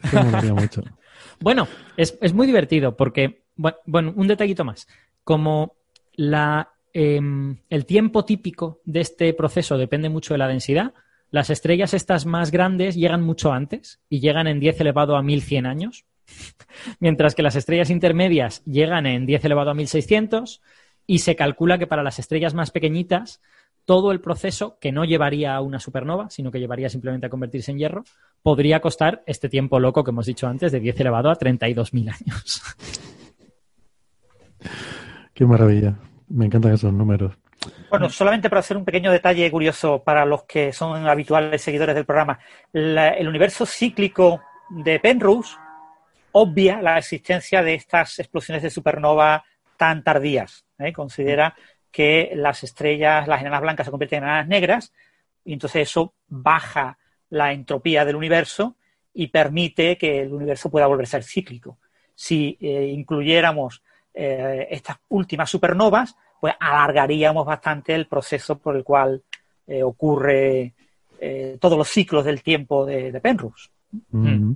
Eso me mucho. Bueno, es, muy divertido porque, bueno, un detallito más. Como la, em, el tiempo típico de este proceso depende mucho de la densidad, las estrellas estas más grandes llegan mucho antes y llegan en 10 elevado a 1100 años, mientras que las estrellas intermedias llegan en 10 elevado a 1600 y se calcula que para las estrellas más pequeñitas todo el proceso, que no llevaría a una supernova, sino que llevaría simplemente a convertirse en hierro, podría costar este tiempo loco que hemos dicho antes de 10 elevado a 32.000 años. Qué maravilla. Me encantan esos números. Bueno, solamente para hacer un pequeño detalle curioso para los que son habituales seguidores del programa. el universo cíclico de Penrose obvia la existencia de estas explosiones de supernova tan tardías. ¿eh? Considera que las estrellas, las enanas blancas se convierten en enanas negras y entonces eso baja la entropía del universo y permite que el universo pueda volver a ser cíclico. Si eh, incluyéramos eh, estas últimas supernovas, pues alargaríamos bastante el proceso por el cual ocurre todos los ciclos del tiempo de, Penrose. Mm.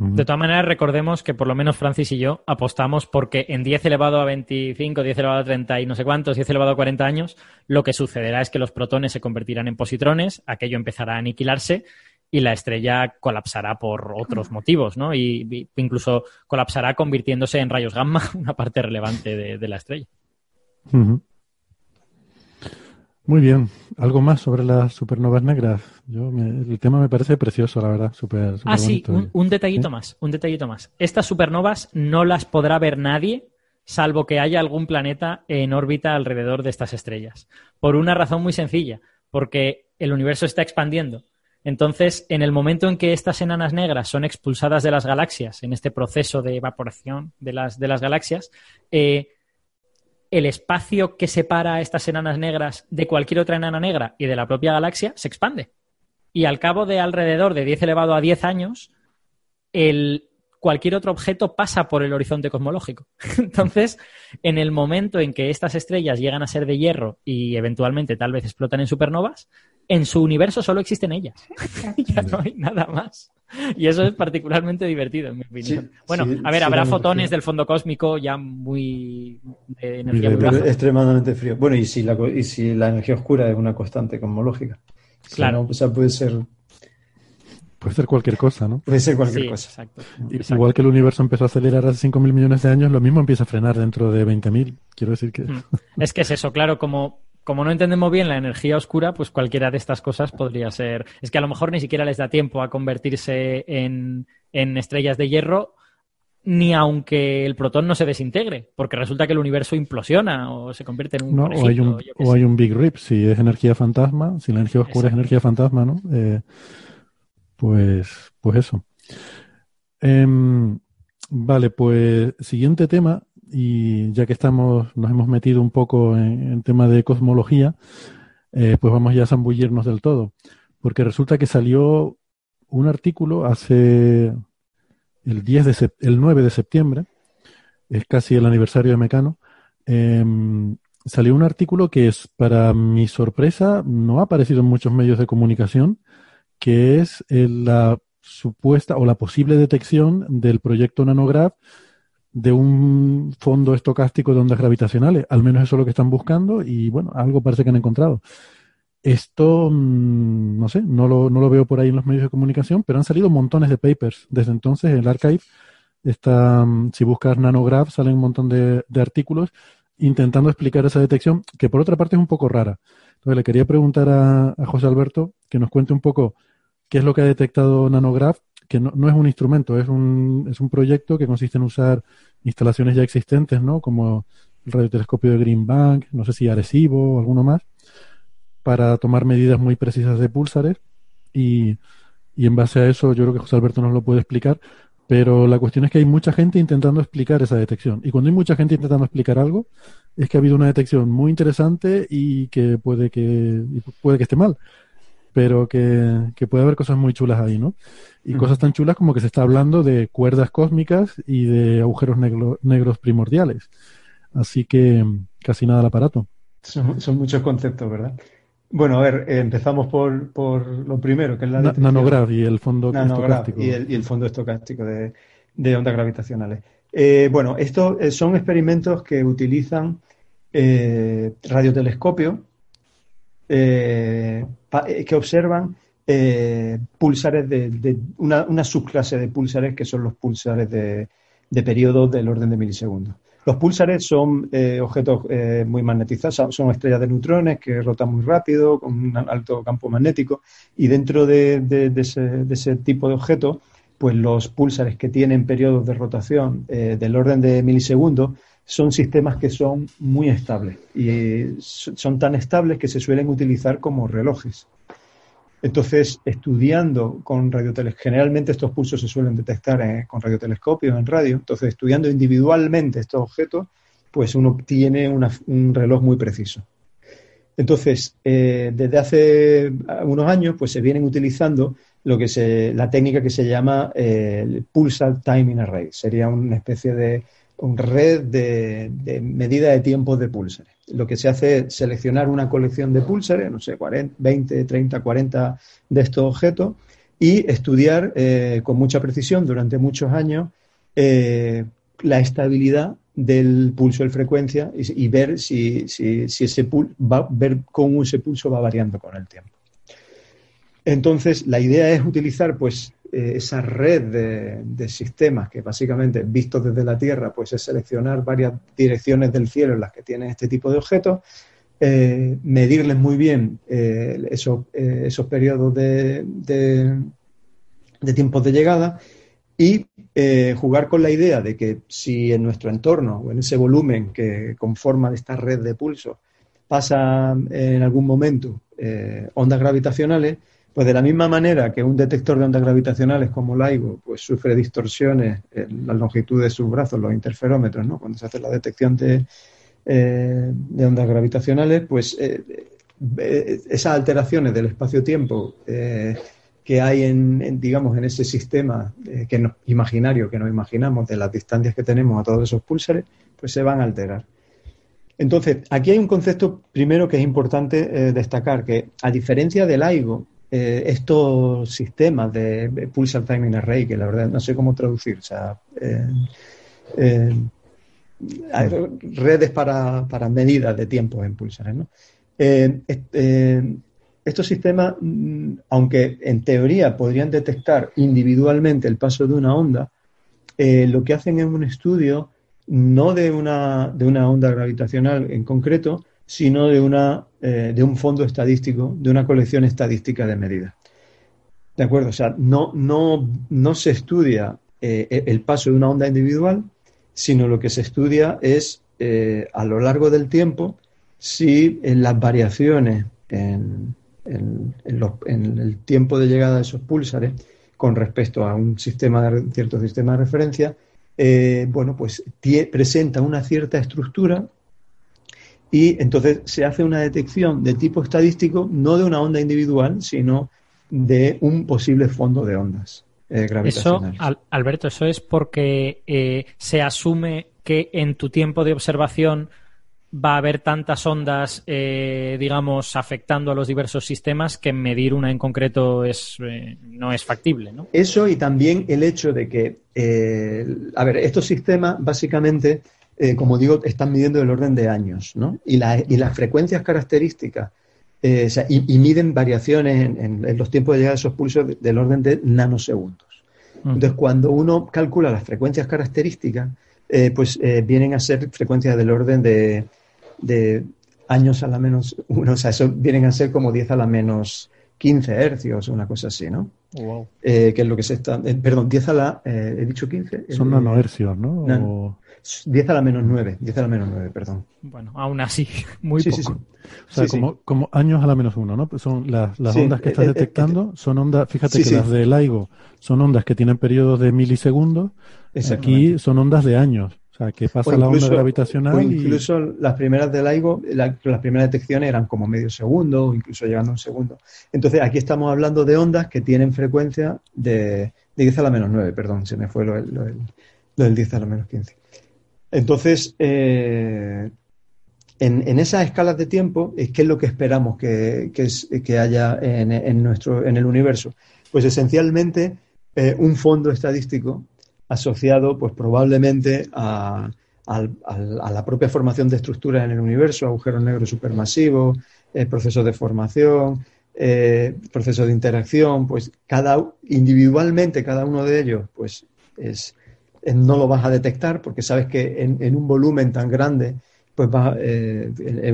De todas maneras, recordemos que por lo menos Francis y yo apostamos porque en 10 elevado a 25, 10 elevado a 30 y no sé cuántos, 10 elevado a 40 años, lo que sucederá es que los protones se convertirán en positrones, aquello empezará a aniquilarse y la estrella colapsará por otros motivos, ¿no? Y, incluso colapsará convirtiéndose en rayos gamma, una parte relevante de, la estrella. Muy bien. ¿Algo más sobre las supernovas negras? Yo el tema me parece precioso, la verdad. Super, ah, sí, un, detallito más. Un detallito más. Estas supernovas no las podrá ver nadie salvo que haya algún planeta en órbita alrededor de estas estrellas. Por una razón muy sencilla, porque el universo está expandiendo. Entonces, en el momento en que estas enanas negras son expulsadas de las galaxias, en este proceso de evaporación de las, de las galaxias, eh, el espacio que separa a estas enanas negras de cualquier otra enana negra y de la propia galaxia se expande. Y al cabo de alrededor de 10 elevado a 10 años, el cualquier otro objeto pasa por el horizonte cosmológico. Entonces, en el momento en que estas estrellas llegan a ser de hierro y eventualmente tal vez explotan en supernovas, en su universo solo existen ellas. ya no hay nada más. Y eso es particularmente divertido, en mi opinión. bueno, a ver, habrá fotones del fondo cósmico ya muy de energía muy baja. extremadamente frío. Bueno, y si, la, y si la energía oscura es una constante cosmológica. Claro. o sea, puede ser Puede ser cualquier cosa, ¿no? Puede ser cualquier cosa. Exacto. Igual que el universo empezó a acelerar hace 5.000 millones de años, lo mismo empieza a frenar dentro de 20.000. Quiero decir que... Mm. Es que es eso, claro, como, como no entendemos bien la energía oscura, pues cualquiera de estas cosas podría ser... Es que a lo mejor ni siquiera les da tiempo a convertirse en, en estrellas de hierro, ni aunque el protón no se desintegre, porque resulta que el universo implosiona o se convierte en un... No, o, hay un, o hay un Big Rip, si es energía fantasma, si la energía oscura es energía fantasma, ¿no? Eh, pues, pues eso. Em, vale, pues siguiente tema, y ya que estamos, nos hemos metido un poco en, tema de cosmología, eh, pues vamos ya a zambullirnos del todo. Porque resulta que salió un artículo hace el 10 de el 9 de septiembre, es casi el aniversario de Mecano, em, salió un artículo que es, para mi sorpresa, no ha aparecido en muchos medios de comunicación, que es eh, la supuesta o la posible detección del proyecto Nanograph de un fondo estocástico de ondas gravitacionales. Al menos eso es lo que están buscando y bueno, algo parece que han encontrado. Esto, mm, no sé, no lo, veo por ahí en los medios de comunicación, pero han salido montones de papers. Desde entonces, en el archive está, mm, si buscas nanograph, salen un montón de, artículos intentando explicar esa detección, que por otra parte es un poco rara. Entonces le quería preguntar a José Alberto que nos cuente un poco ¿Qué es lo que ha detectado Nanograph? Que no, es un instrumento, es un, es un proyecto que consiste en usar instalaciones ya existentes, ¿no? Como el radiotelescopio de Green Bank, no sé si Arecibo o alguno más, para tomar medidas muy precisas de púlsares. Y, y en base a eso, yo creo que José Alberto nos lo puede explicar. Pero la cuestión es que hay mucha gente intentando explicar esa detección. Y cuando hay mucha gente intentando explicar algo, es que ha habido una detección muy interesante y que puede que, puede que esté mal pero que, puede haber cosas muy chulas ahí, ¿no? Y cosas tan chulas como que se está hablando de cuerdas cósmicas y de agujeros negros primordiales. Así que casi nada al aparato. Son, muchos conceptos, ¿verdad? Bueno, a ver, empezamos por, por lo primero, que es la nanograph y el fondo estocástico. Y el, y el fondo estocástico de, de ondas gravitacionales. Eh, bueno, estos eh, son experimentos que utilizan eh, radiotelescopio eh, eh, que observan eh, pulsares de, una, subclase de pulsares que son los pulsares de, de periodo del orden de milisegundos. Los pulsares son objetos muy magnetizados, son estrellas de neutrones que rotan muy rápido, con un alto campo magnético, y dentro de, ese, tipo de objetos, pues los pulsares que tienen periodos de rotación del orden de milisegundos son sistemas que son muy estables y son tan estables que se suelen utilizar como relojes. Entonces, estudiando con radiotelescopios, generalmente estos pulsos se suelen detectar con radiotelescopios en radio, entonces estudiando individualmente estos objetos, pues uno obtiene un reloj muy preciso. Entonces, eh, desde hace unos años, pues se vienen utilizando lo que la técnica que se llama eh, el Pulsar Timing Array. Sería una especie de red de, medida de tiempos de púlsares. Lo que se hace es seleccionar una colección de púlsares, no sé, 20, 30, 40 de estos objetos y estudiar eh, con mucha precisión durante muchos años eh, la estabilidad del pulso de frecuencia y, ver si, si, ese va, ver cómo ese pulso va variando con el tiempo. Entonces, la idea es utilizar pues eh, esa red de, sistemas que básicamente, vistos desde la Tierra, pues es seleccionar varias direcciones del cielo en las que tienen este tipo de objetos, eh, medirles muy bien eh, esos, esos, periodos de, de, tiempos de llegada y jugar con la idea de que si en nuestro entorno o en ese volumen que conforma esta red de pulso pasa en algún momento ondas gravitacionales, pues de la misma manera que un detector de ondas gravitacionales como LIGO pues sufre distorsiones en la longitud de sus brazos, los interferómetros, ¿no? cuando se hace la detección de, eh, ondas gravitacionales, pues eh, eh, esas alteraciones del espacio-tiempo que hay en, digamos, en ese sistema que nos, imaginario que nos imaginamos de las distancias que tenemos a todos esos púlsares, pues se van a alterar. Entonces, aquí hay un concepto primero que es importante destacar, que a diferencia del LIGO, eh, estos sistemas de Pulsar Timing Array, que la verdad no sé cómo traducir, o sea, redes para, para, medidas de tiempo en pulsares, ¿no? Estos sistemas, mm, aunque en teoría podrían detectar individualmente el paso de una onda, eh, lo que hacen es un estudio no de una, de una onda gravitacional en concreto, sino de, una, eh, de un fondo estadístico, de una colección estadística de medidas. ¿De acuerdo? O sea, no, no, no se estudia eh, el paso de una onda individual, sino lo que se estudia es a lo largo del tiempo si en las variaciones en, en, el tiempo de llegada de esos púlsares con respecto a un sistema de, cierto sistema de referencia, eh, bueno, pues presenta una cierta estructura y entonces se hace una detección de tipo estadístico, no de una onda individual, sino de un posible fondo de ondas. Eh, gravitacionales. Eso, Alberto, eso es porque eh, se asume que en tu tiempo de observación va a haber tantas ondas, eh, digamos, afectando a los diversos sistemas que medir una en concreto es, eh, no es factible, ¿no? Eso y también el hecho de que, eh, a ver, estos sistemas básicamente, como digo, están midiendo el orden de años, ¿no? Y, y las frecuencias características, y, miden variaciones en, los tiempos de llegada de esos pulsos del orden de nanosegundos. Mm. Entonces, cuando uno calcula las frecuencias características, pues vienen a ser frecuencias del orden de de años a la menos uno, o sea, eso vienen a ser como 10 a la menos 15 hercios, una cosa así, ¿no? Eh, que es lo que se está. Eh, perdón, 10 a la. Eh, ¿He dicho 15? Son nanohercios, ¿no? 10 a la menos 9, 10 a la menos 9, perdón. Bueno, aún así, muy poco. o sea, como, como, años a la menos 1, ¿no? Son las, las ondas que estás detectando, son ondas, fíjate que las de LIGO son ondas que tienen periodos de milisegundos, aquí son ondas de años sea, que pasa la onda gravitacional. O incluso las primeras del LIGO, las primeras detecciones eran como medio segundo o incluso llegando a un segundo. Entonces, aquí estamos hablando de ondas que tienen frecuencia de, 10 a la menos 9, perdón, se me fue lo, del 10 a la menos 15. Entonces, eh, en, esas escalas de tiempo, ¿qué es lo que esperamos que, haya en, nuestro, en el universo? Pues esencialmente eh, un fondo estadístico asociado pues probablemente a, la propia formación de estructuras en el universo, agujeros negros supermasivos, eh, procesos de formación, procesos de interacción, pues cada individualmente cada uno de ellos pues es, no lo vas a detectar porque sabes que en, un volumen tan grande pues va, eh,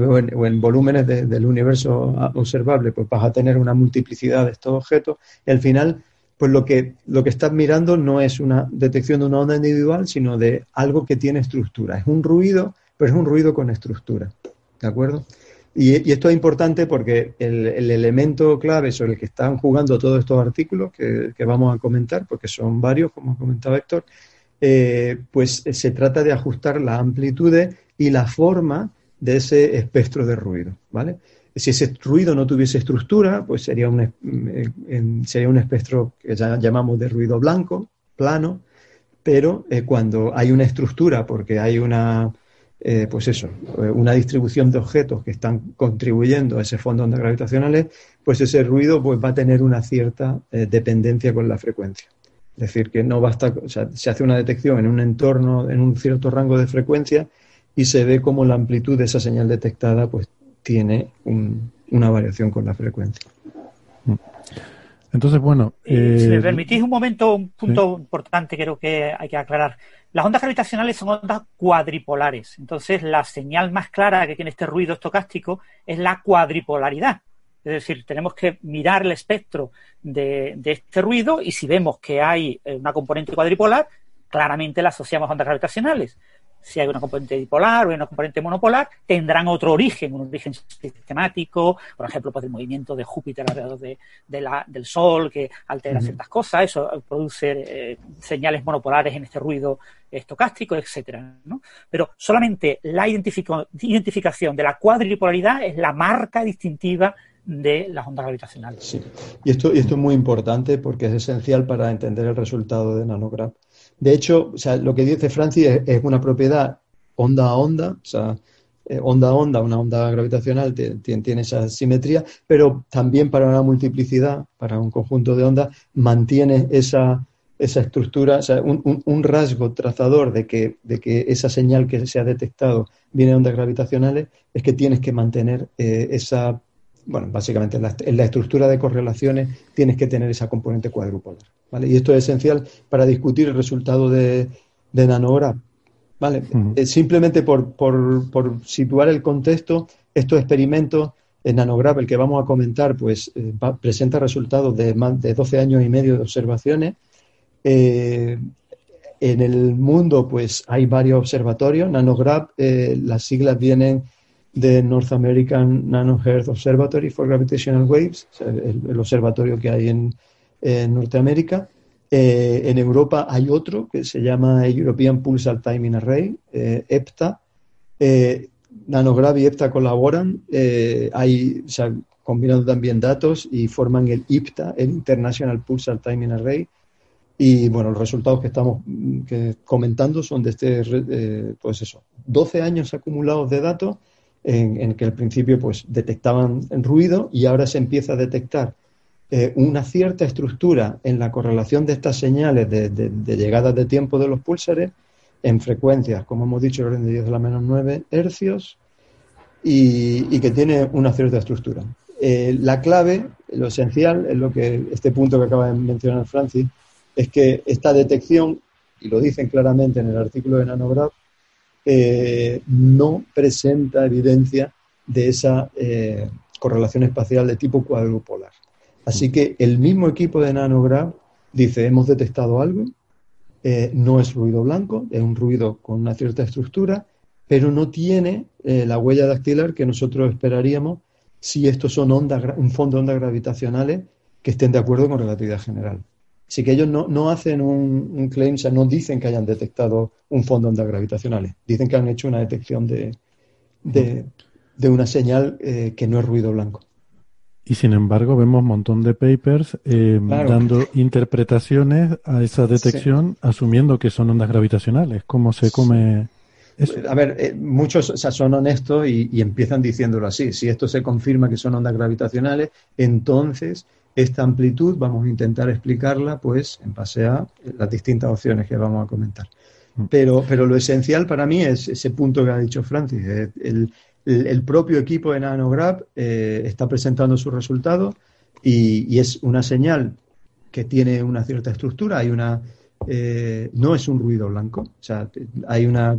o, en, volúmenes del universo observable pues vas a tener una multiplicidad de estos objetos y al final pues lo que, lo que estás mirando no es una detección de una onda individual, sino de algo que tiene estructura. Es un ruido, pero es un ruido con estructura. ¿De acuerdo? Y, esto es importante porque el, elemento clave sobre el que están jugando todos estos artículos que, vamos a comentar, porque son varios, como comentaba Héctor, eh, pues se trata de ajustar la amplitud y la forma de ese espectro de ruido, ¿vale? Si ese ruido no tuviese estructura, pues sería un, eh, sería un espectro que ya llamamos de ruido blanco, plano, pero eh, cuando hay una estructura, porque hay una, eh, pues eso, una distribución de objetos que están contribuyendo a ese fondo de ondas gravitacionales, pues ese ruido pues, va a tener una cierta dependencia con la frecuencia. Es decir, que no basta, o sea, se hace una detección en un entorno, en un cierto rango de frecuencia y se ve como la amplitud de esa señal detectada pues tiene una variación con la frecuencia. Entonces, bueno. si me eh, permitís un momento, un punto importante creo que hay que aclarar. Las ondas gravitacionales son ondas cuadripolares. Entonces, la señal más clara que tiene este ruido estocástico es la cuadripolaridad. Es decir, tenemos que mirar el espectro de, de este ruido y si vemos que hay eh, una componente cuadripolar, claramente la asociamos a ondas gravitacionales si hay una componente dipolar o una componente monopolar, tendrán otro origen, un origen sistemático, por ejemplo, pues el movimiento de Júpiter alrededor de, del Sol, que altera ciertas cosas, eso produce eh, señales monopolares en este ruido estocástico, etcétera. Pero solamente la identificación de la cuadripolaridad es la marca distintiva de las ondas gravitacionales. Sí, y esto, y esto es muy importante porque es esencial para entender el resultado de nanograph. De hecho, o sea, lo que dice Francis es, una propiedad onda a onda, o sea, eh, onda a onda, una onda gravitacional tiene, esa simetría, pero también para una multiplicidad, para un conjunto de ondas, mantiene esa, esa estructura, o sea, un, rasgo trazador de que, de que esa señal que se ha detectado viene de ondas gravitacionales, es que tienes que mantener eh, esa bueno, básicamente en la, estructura de correlaciones tienes que tener esa componente cuadrupolar. ¿vale? Y esto es esencial para discutir el resultado de, de. ¿vale? Eh, simplemente por, por, situar el contexto, estos experimentos en nanograph, el que vamos a comentar, pues eh, presenta resultados de más de 12 años y medio de observaciones. Eh, en el mundo, pues hay varios observatorios. Nanograph, las siglas vienen de North American Nanoearth Observatory for Gravitational Waves, el, observatorio que hay en, Norteamérica. Eh, en Europa hay otro que se llama European Pulsar Timing Array, eh, EPTA. Eh, Nanograv y EPTA colaboran, hay, se han combinado también datos y forman el IPTA, el International Pulsar Timing Array. Y bueno, los resultados que estamos comentando son de este, pues eso, 12 años acumulados de datos en, que al principio pues detectaban ruido y ahora se empieza a detectar eh, una cierta estructura en la correlación de estas señales de, de, llegada de tiempo de los púlsares en frecuencias, como hemos dicho, el orden de 10 a la menos 9 hercios y, que tiene una cierta estructura. Eh, la clave, lo esencial, es lo que este punto que acaba de mencionar Francis, es que esta detección, y lo dicen claramente en el artículo de Nanograph, eh, no presenta evidencia de esa eh, correlación espacial de tipo cuadrupolar. Así que el mismo equipo de Nanograph dice, hemos detectado algo, eh, no es ruido blanco, es un ruido con una cierta estructura, pero no tiene la huella dactilar que nosotros esperaríamos si estos son un fondo de ondas gravitacionales que estén de acuerdo con relatividad general. Así que ellos no, hacen un, claim, o sea, no dicen que hayan detectado un fondo de ondas gravitacionales, dicen que han hecho una detección de, de, una señal eh, que no es ruido blanco. Y sin embargo vemos un montón de papers eh, dando interpretaciones a esa detección asumiendo que son ondas gravitacionales. ¿Cómo se come eso? A ver, eh, muchos son honestos y, y, empiezan diciéndolo así. Si esto se confirma que son ondas gravitacionales, entonces esta amplitud vamos a intentar explicarla pues en base a las distintas opciones que vamos a comentar. Mm. Pero, pero lo esencial para mí es ese punto que ha dicho Francis. Eh, el, propio equipo de Nanograph eh, está presentando sus resultados y, es una señal que tiene una cierta estructura, hay una eh, no es un ruido blanco, o sea, hay una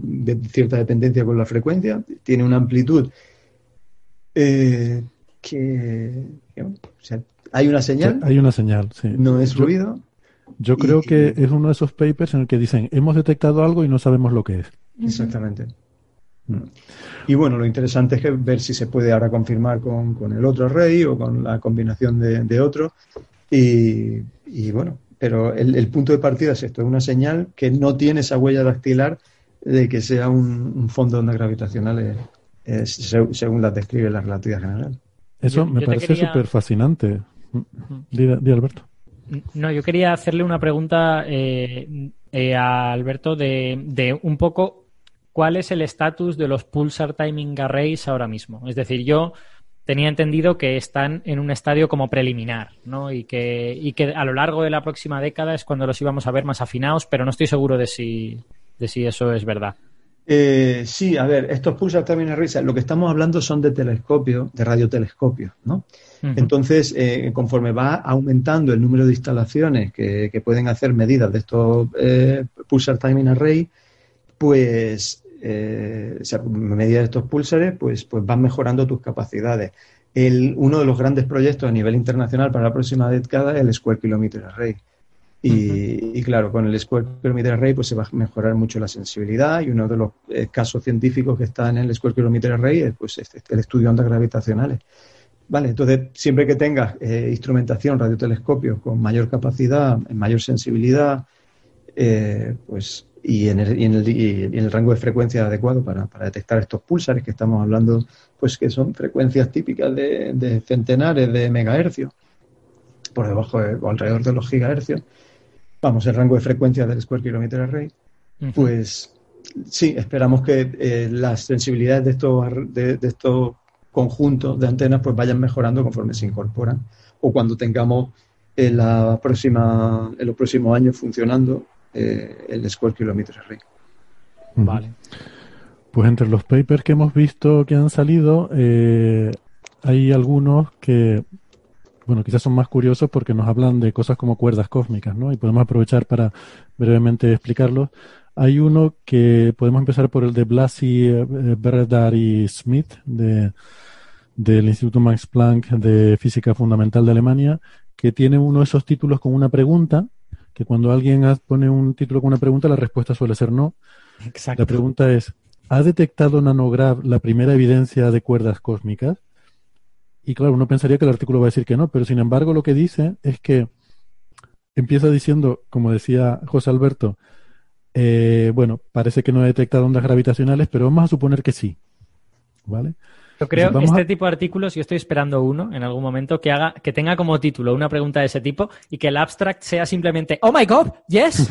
cierta dependencia con la frecuencia, tiene una amplitud que, hay una señal. hay una señal, sí. No es ruido. Yo creo que es uno de esos papers en el que dicen, hemos detectado algo y no sabemos lo que es. Exactamente. Mm. Y bueno, lo interesante es ver si se puede ahora confirmar con, el otro rey o con la combinación de, de otro. Y, bueno, pero el, punto de partida es esto, es una señal que no tiene esa huella dactilar de que sea un, fondo de ondas gravitacionales según las describe la relatividad general. Eso me parece súper fascinante. Di, Alberto. No, yo quería hacerle una pregunta eh, eh, a Alberto de, un poco cuál es el estatus de los Pulsar Timing Arrays ahora mismo. Es decir, yo tenía entendido que están en un estadio como preliminar, ¿no? Y que, y que a lo largo de la próxima década es cuando los íbamos a ver más afinados, pero no estoy seguro de si, de si eso es verdad. Eh, sí, a ver, estos Pulsar Timing Arrays, lo que estamos hablando son de telescopios, de radiotelescopios, ¿no? Entonces, eh, conforme va aumentando el número de instalaciones que, pueden hacer medidas de estos eh, Pulsar Timing Array, pues, eh, o sea, medidas de estos pulsares, pues, pues van mejorando tus capacidades. uno de los grandes proyectos a nivel internacional para la próxima década es el Square Kilometer Array. Y, claro, con el Square Kilometer Array pues se va a mejorar mucho la sensibilidad y uno de los casos científicos que está en el Square Kilometer Array es pues, este, el estudio de ondas gravitacionales. Vale, entonces siempre que tengas eh, instrumentación, radiotelescopio con mayor capacidad, mayor sensibilidad, eh, pues y, en el, rango de frecuencia adecuado para, detectar estos pulsares que estamos hablando, pues que son frecuencias típicas de, centenares de megahercios, por debajo o alrededor de los gigahercios, vamos, el rango de frecuencia del Square Kilometer Array, pues sí, esperamos que eh, las sensibilidades de estos, de, estos conjuntos de antenas pues vayan mejorando conforme se incorporan o cuando tengamos en, la próxima, en los próximos años funcionando eh, el Square Kilometer Array. Vale. Pues entre los papers que hemos visto que han salido, eh, hay algunos que, bueno, quizás son más curiosos porque nos hablan de cosas como cuerdas cósmicas, ¿no? Y podemos aprovechar para brevemente explicarlos. Hay uno que podemos empezar por el de Blasi, eh, Berdar y Smith de, del Instituto Max Planck de Física Fundamental de Alemania, que tiene uno de esos títulos con una pregunta, que cuando alguien pone un título con una pregunta, la respuesta suele ser no. Exacto. La pregunta es, ¿ha detectado Nanograph la primera evidencia de cuerdas cósmicas? Y claro, uno pensaría que el artículo va a decir que no, pero sin embargo lo que dice es que empieza diciendo, como decía José Alberto, eh, bueno, parece que no ha detectado ondas gravitacionales, pero vamos a suponer que sí. ¿Vale? Yo creo que este tipo de artículos, yo estoy esperando uno en algún momento que haga, que tenga como título una pregunta de ese tipo y que el abstract sea simplemente Oh my god, yes.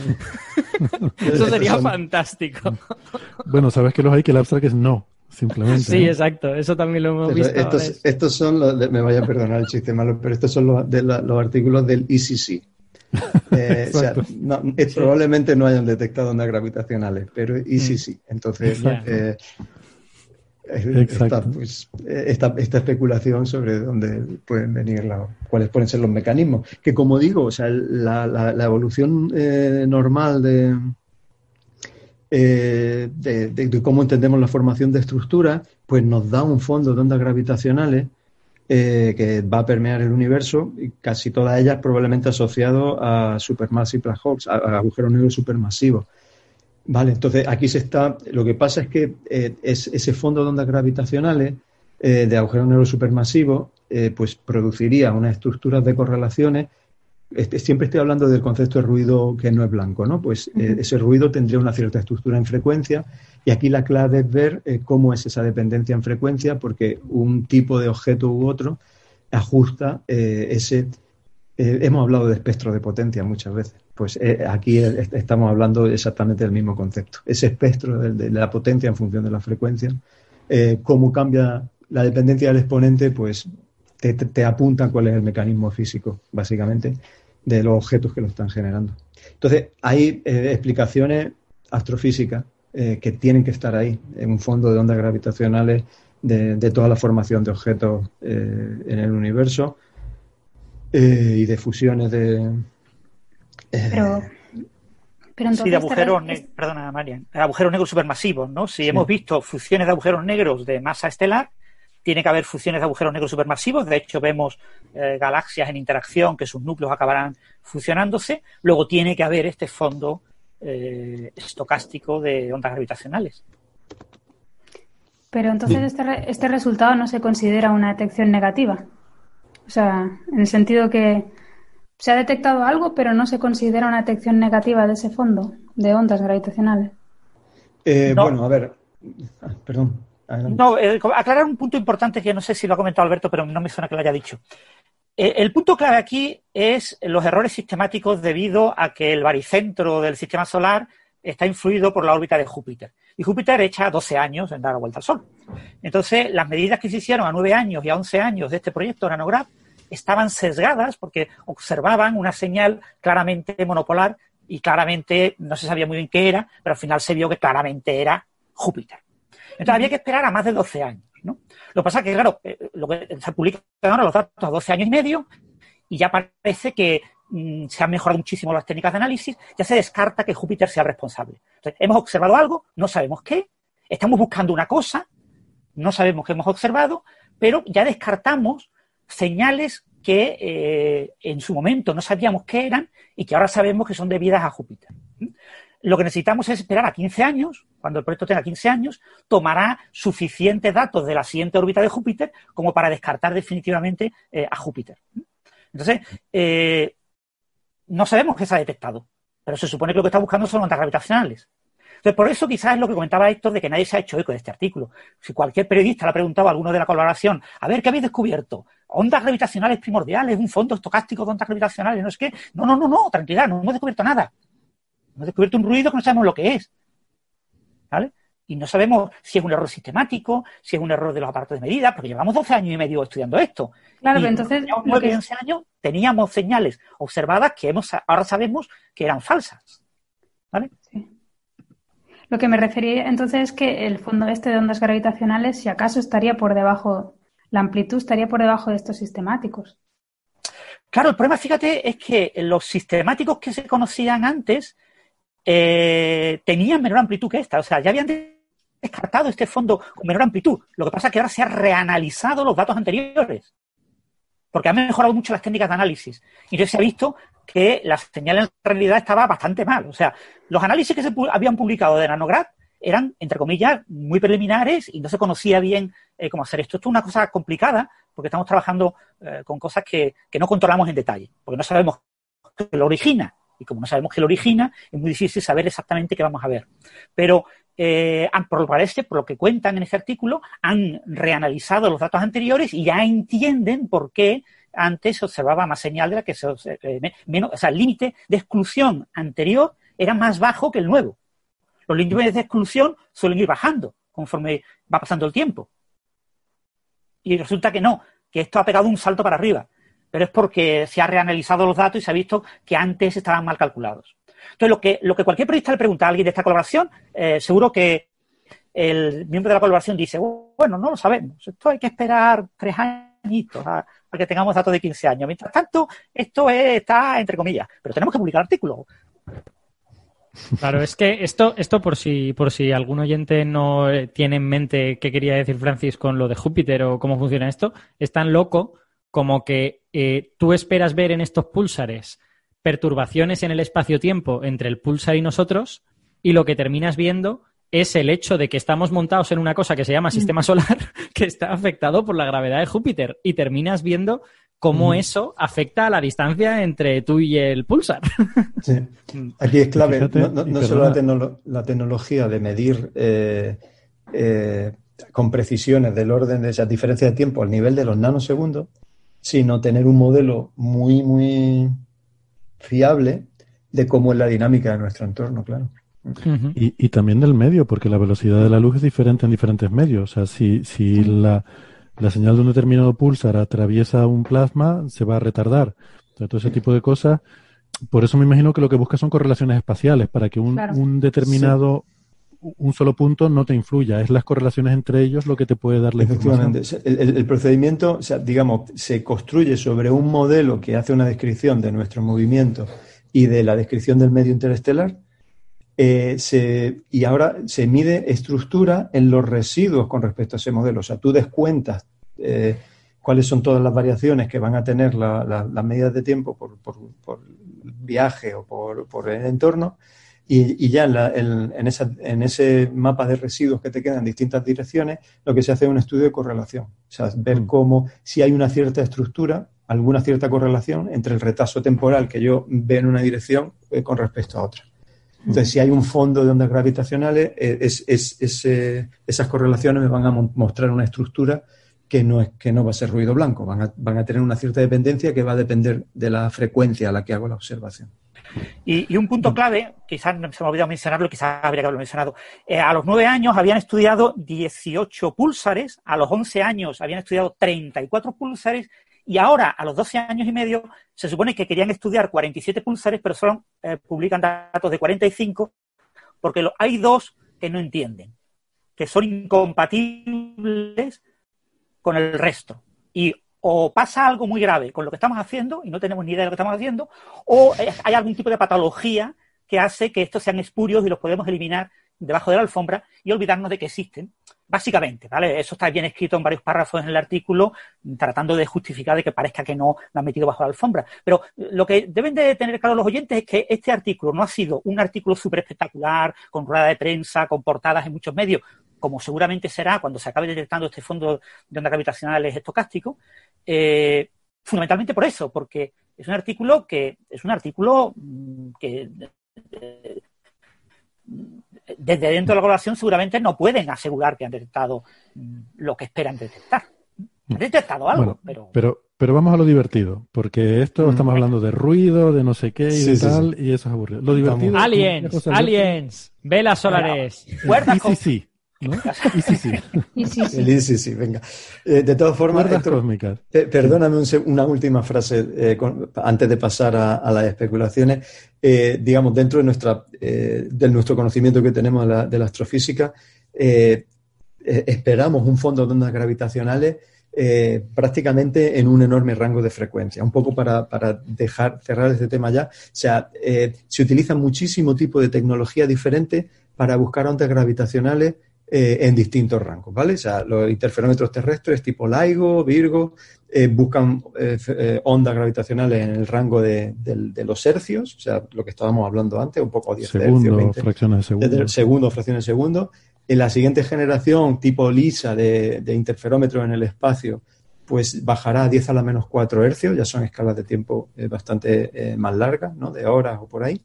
Eso sería fantástico. bueno, sabes que los hay que el abstract es no. Simplemente. Sí, exacto. Eso también lo hemos visto. Estos, son los, me vaya a perdonar el chiste malo, pero estos son los, de los artículos del ECC, eh, probablemente no hayan detectado ondas gravitacionales, pero y sí, mm. sí. Entonces, eh, pues, esta, esta, especulación sobre dónde pueden venir, la, cuáles pueden ser los mecanismos. Que como digo, o sea, la, la, evolución eh, normal de, de, de, cómo entendemos la formación de estructuras, pues nos da un fondo de ondas gravitacionales eh, que va a permear el universo y casi todas ellas probablemente asociado a supermassive black holes, a, agujeros negros supermasivos. Vale, entonces aquí se está. Lo que pasa es que eh, es, ese fondo de ondas gravitacionales eh, de agujeros negros supermasivos, pues produciría unas estructuras de correlaciones este, siempre estoy hablando del concepto de ruido que no es blanco, ¿no? Pues eh, ese ruido tendría una cierta estructura en frecuencia y aquí la clave es ver eh, cómo es esa dependencia en frecuencia porque un tipo de objeto u otro ajusta eh, ese... hemos hablado de espectro de potencia muchas veces. Pues aquí estamos hablando exactamente del mismo concepto. Ese espectro de, la potencia en función de la frecuencia, cómo cambia la dependencia del exponente, pues te, te, apuntan cuál es el mecanismo físico, básicamente, de los objetos que lo están generando. Entonces, hay eh, explicaciones astrofísicas eh, que tienen que estar ahí, en un fondo de ondas gravitacionales de, toda la formación de objetos eh, en el universo y de fusiones de... pero, sí, de agujeros, perdona, Marian, agujeros negros supermasivos, ¿no? Si hemos visto fusiones de agujeros negros de masa estelar, tiene que haber fusiones de agujeros negros supermasivos. De hecho, vemos eh, galaxias en interacción que sus núcleos acabarán fusionándose. Luego tiene que haber este fondo eh, estocástico de ondas gravitacionales. Pero entonces este, este resultado no se considera una detección negativa. O sea, en el sentido que se ha detectado algo, pero no se considera una detección negativa de ese fondo de ondas gravitacionales. Eh, bueno, a ver, ah, No, eh, aclarar un punto importante que no sé si lo ha comentado Alberto, pero no me suena que lo haya dicho. Eh, el punto clave aquí es los errores sistemáticos debido a que el baricentro del sistema solar está influido por la órbita de Júpiter. Y Júpiter echa 12 años en dar la vuelta al Sol. Entonces, las medidas que se hicieron a 9 años y a 11 años de este proyecto Nanograph estaban sesgadas porque observaban una señal claramente monopolar y claramente no se sabía muy bien qué era, pero al final se vio que claramente era Júpiter. Entonces había que esperar a más de 12 años. ¿no? Lo que pasa es que, claro, eh, lo que se publican ahora los datos a 12 años y medio y ya parece que mm, se han mejorado muchísimo las técnicas de análisis, ya se descarta que Júpiter sea responsable. Hemos observado algo, no sabemos qué, estamos buscando una cosa, no sabemos qué hemos observado, pero ya descartamos señales que eh, en su momento no sabíamos qué eran y que ahora sabemos que son debidas a Júpiter. Lo que necesitamos es esperar a 15 años, cuando el proyecto tenga 15 años, tomará suficientes datos de la siguiente órbita de Júpiter como para descartar definitivamente eh, a Júpiter. Entonces, eh, no sabemos qué se ha detectado, pero se supone que lo que está buscando son ondas gravitacionales. Entonces, por eso quizás es lo que comentaba Héctor de que nadie se ha hecho eco de este artículo. Si cualquier periodista le ha preguntado a alguno de la colaboración, a ver, ¿qué habéis descubierto? Ondas gravitacionales primordiales, un fondo estocástico de ondas gravitacionales, no es que. No, no, no, no, tranquilidad, no hemos descubierto nada. Hemos descubierto un ruido que no sabemos lo que es. ¿Vale? Y no sabemos si es un error sistemático, si es un error de los aparatos de medida, porque llevamos 12 años y medio estudiando esto. Claro, pero entonces. Llevamos 9, 11 años, teníamos señales observadas que hemos, ahora sabemos que eran falsas. ¿Vale? Sí. Lo que me refería entonces es que el fondo este de ondas gravitacionales, si acaso estaría por debajo, la amplitud estaría por debajo de estos sistemáticos. Claro, el problema, fíjate, es que los sistemáticos que se conocían antes eh, tenían menor amplitud que esta. O sea, ya habían descartado este fondo con menor amplitud. Lo que pasa es que ahora se han reanalizado los datos anteriores. Porque han mejorado mucho las técnicas de análisis. Y entonces se ha visto que la señal en realidad estaba bastante mal. O sea, los análisis que se habían publicado de Nanograd eran, entre comillas, muy preliminares y no se conocía bien eh, cómo hacer esto. Esto es una cosa complicada porque estamos trabajando eh, con cosas que, que, no controlamos en detalle, porque no sabemos qué lo origina. Y como no sabemos qué lo origina, es muy difícil saber exactamente qué vamos a ver. Pero eh, por lo parece, por lo que cuentan en ese artículo, han reanalizado los datos anteriores y ya entienden por qué antes se observaba más señal de la que se eh, o sea, el límite de exclusión anterior era más bajo que el nuevo. Los límites de exclusión suelen ir bajando conforme va pasando el tiempo. Y resulta que no, que esto ha pegado un salto para arriba pero es porque se ha reanalizado los datos y se ha visto que antes estaban mal calculados. Entonces, lo que, lo que cualquier periodista le pregunta a alguien de esta colaboración, eh, seguro que el miembro de la colaboración dice, bueno, no lo sabemos, esto hay que esperar tres añitos a, que tengamos datos de 15 años. Mientras tanto, esto está entre comillas, pero tenemos que publicar artículos. Claro, es que esto, esto por si, por si algún oyente no tiene en mente qué quería decir Francis con lo de Júpiter o cómo funciona esto, es tan loco como que eh, tú esperas ver en estos púlsares perturbaciones en el espacio-tiempo entre el pulsar y nosotros, y lo que terminas viendo es el hecho de que estamos montados en una cosa que se llama sistema mm. solar, que está afectado por la gravedad de Júpiter, y terminas viendo cómo mm. eso afecta a la distancia entre tú y el pulsar. Sí. Aquí es clave, no, solo la, tecnología de medir eh, eh, con precisiones del orden de esa diferencia de tiempo al nivel de los nanosegundos, sino tener un modelo muy, muy fiable de cómo es la dinámica de nuestro entorno, claro. y, y, también del medio, porque la velocidad de la luz es diferente en diferentes medios. O sea, si, si la, la señal de un determinado pulsar atraviesa un plasma, se va a retardar. todo ese tipo de cosas. Por eso me imagino que lo que busca son correlaciones espaciales, para que un, un determinado un solo punto no te influya, es las correlaciones entre ellos lo que te puede dar la Efectivamente. El, procedimiento, digamos, se construye sobre un modelo que hace una descripción de nuestro movimiento y de la descripción del medio interestelar, eh, y ahora se mide estructura en los residuos con respecto a ese modelo. O sea, tú descuentas eh, cuáles son todas las variaciones que van a tener las medidas de tiempo por, por viaje o por, por el entorno y, ya en, ese mapa de residuos que te quedan en distintas direcciones, lo que se hace es un estudio de correlación. O sea, ver mm. cómo, si hay una cierta estructura, alguna cierta correlación entre el retazo temporal que yo veo en una dirección eh, con respecto a otra. Entonces, si hay un fondo de ondas gravitacionales, eh, es, esas correlaciones me van a mostrar una estructura que no, es, que no va a ser ruido blanco, van a, van a tener una cierta dependencia que va a depender de la frecuencia a la que hago la observación. Y, un punto clave, quizás se me ha olvidado mencionarlo, quizás habría que haberlo mencionado. Eh, a los nueve años habían estudiado 18 púlsares, a los 11 años habían estudiado 34 púlsares y ahora, a los 12 años y medio, se supone que querían estudiar 47 púlsares, pero solo eh, publican datos de 45, porque hay dos que no entienden, que son incompatibles con el resto. O pasa algo muy grave con lo que estamos haciendo y no tenemos ni idea de lo que estamos haciendo, o hay algún tipo de patología que hace que estos sean espurios y los podemos eliminar debajo de la alfombra y olvidarnos de que existen. Básicamente, ¿vale? Eso está bien escrito en varios párrafos en el artículo, tratando de justificar de que parezca que no lo han metido bajo la alfombra. Pero lo que deben de tener claro los oyentes es que este artículo no ha sido un artículo súper espectacular, con rueda de prensa, con portadas en muchos medios, como seguramente será cuando se acabe detectando este fondo de ondas gravitacionales estocástico, eh, fundamentalmente por eso, porque es un artículo que es un artículo mm, que desde dentro de la colaboración seguramente no pueden asegurar que han detectado mm, lo que esperan detectar. Han detectado algo, pero... pero... pero... vamos a lo divertido, porque esto mm. estamos hablando de ruido, de no sé qué y tal, y eso es aburrido. Lo divertido... Aliens, aliens, velas solares. Cuerdas sí, sí. sí, sí. Y sí, sí. sí, sí, venga. Eh, de todas formas, cósmicas. perdóname una última frase eh, antes de pasar a, las especulaciones. Eh, digamos, dentro de, nuestra, de nuestro conocimiento que tenemos de la, de la astrofísica, esperamos un fondo de ondas gravitacionales prácticamente en un enorme rango de frecuencia. Un poco para, para dejar cerrar este tema ya. O sea, se utiliza muchísimo tipo de tecnología diferente para buscar ondas gravitacionales eh, en distintos rangos, ¿vale? O sea, los interferómetros terrestres tipo LIGO, Virgo, eh, buscan eh, ondas gravitacionales en el rango de, los hercios, o sea, lo que estábamos hablando antes, un poco a 10 segundo, hercios, fracciones de segundo. segundo, fracciones de segundo. En la siguiente generación, tipo LISA de, de interferómetros en el espacio, pues bajará a 10 a la menos 4 hercios, ya son escalas de tiempo bastante más largas, ¿no? De horas o por ahí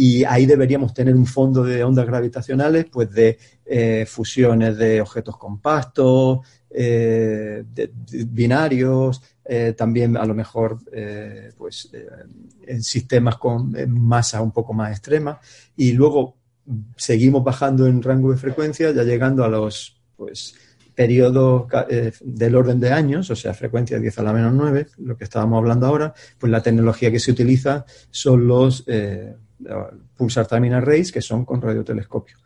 y ahí deberíamos tener un fondo de ondas gravitacionales, pues de eh, fusiones de objetos compactos, eh, binarios, eh, también a lo mejor pues en sistemas con masa un poco más extrema. Y luego seguimos bajando en rango de frecuencia ya llegando a los pues periodos del orden de años, o sea, frecuencia 10 a la menos 9, lo que estábamos hablando ahora, pues la tecnología que se utiliza son los pulsar timing arrays, que son con radiotelescopio.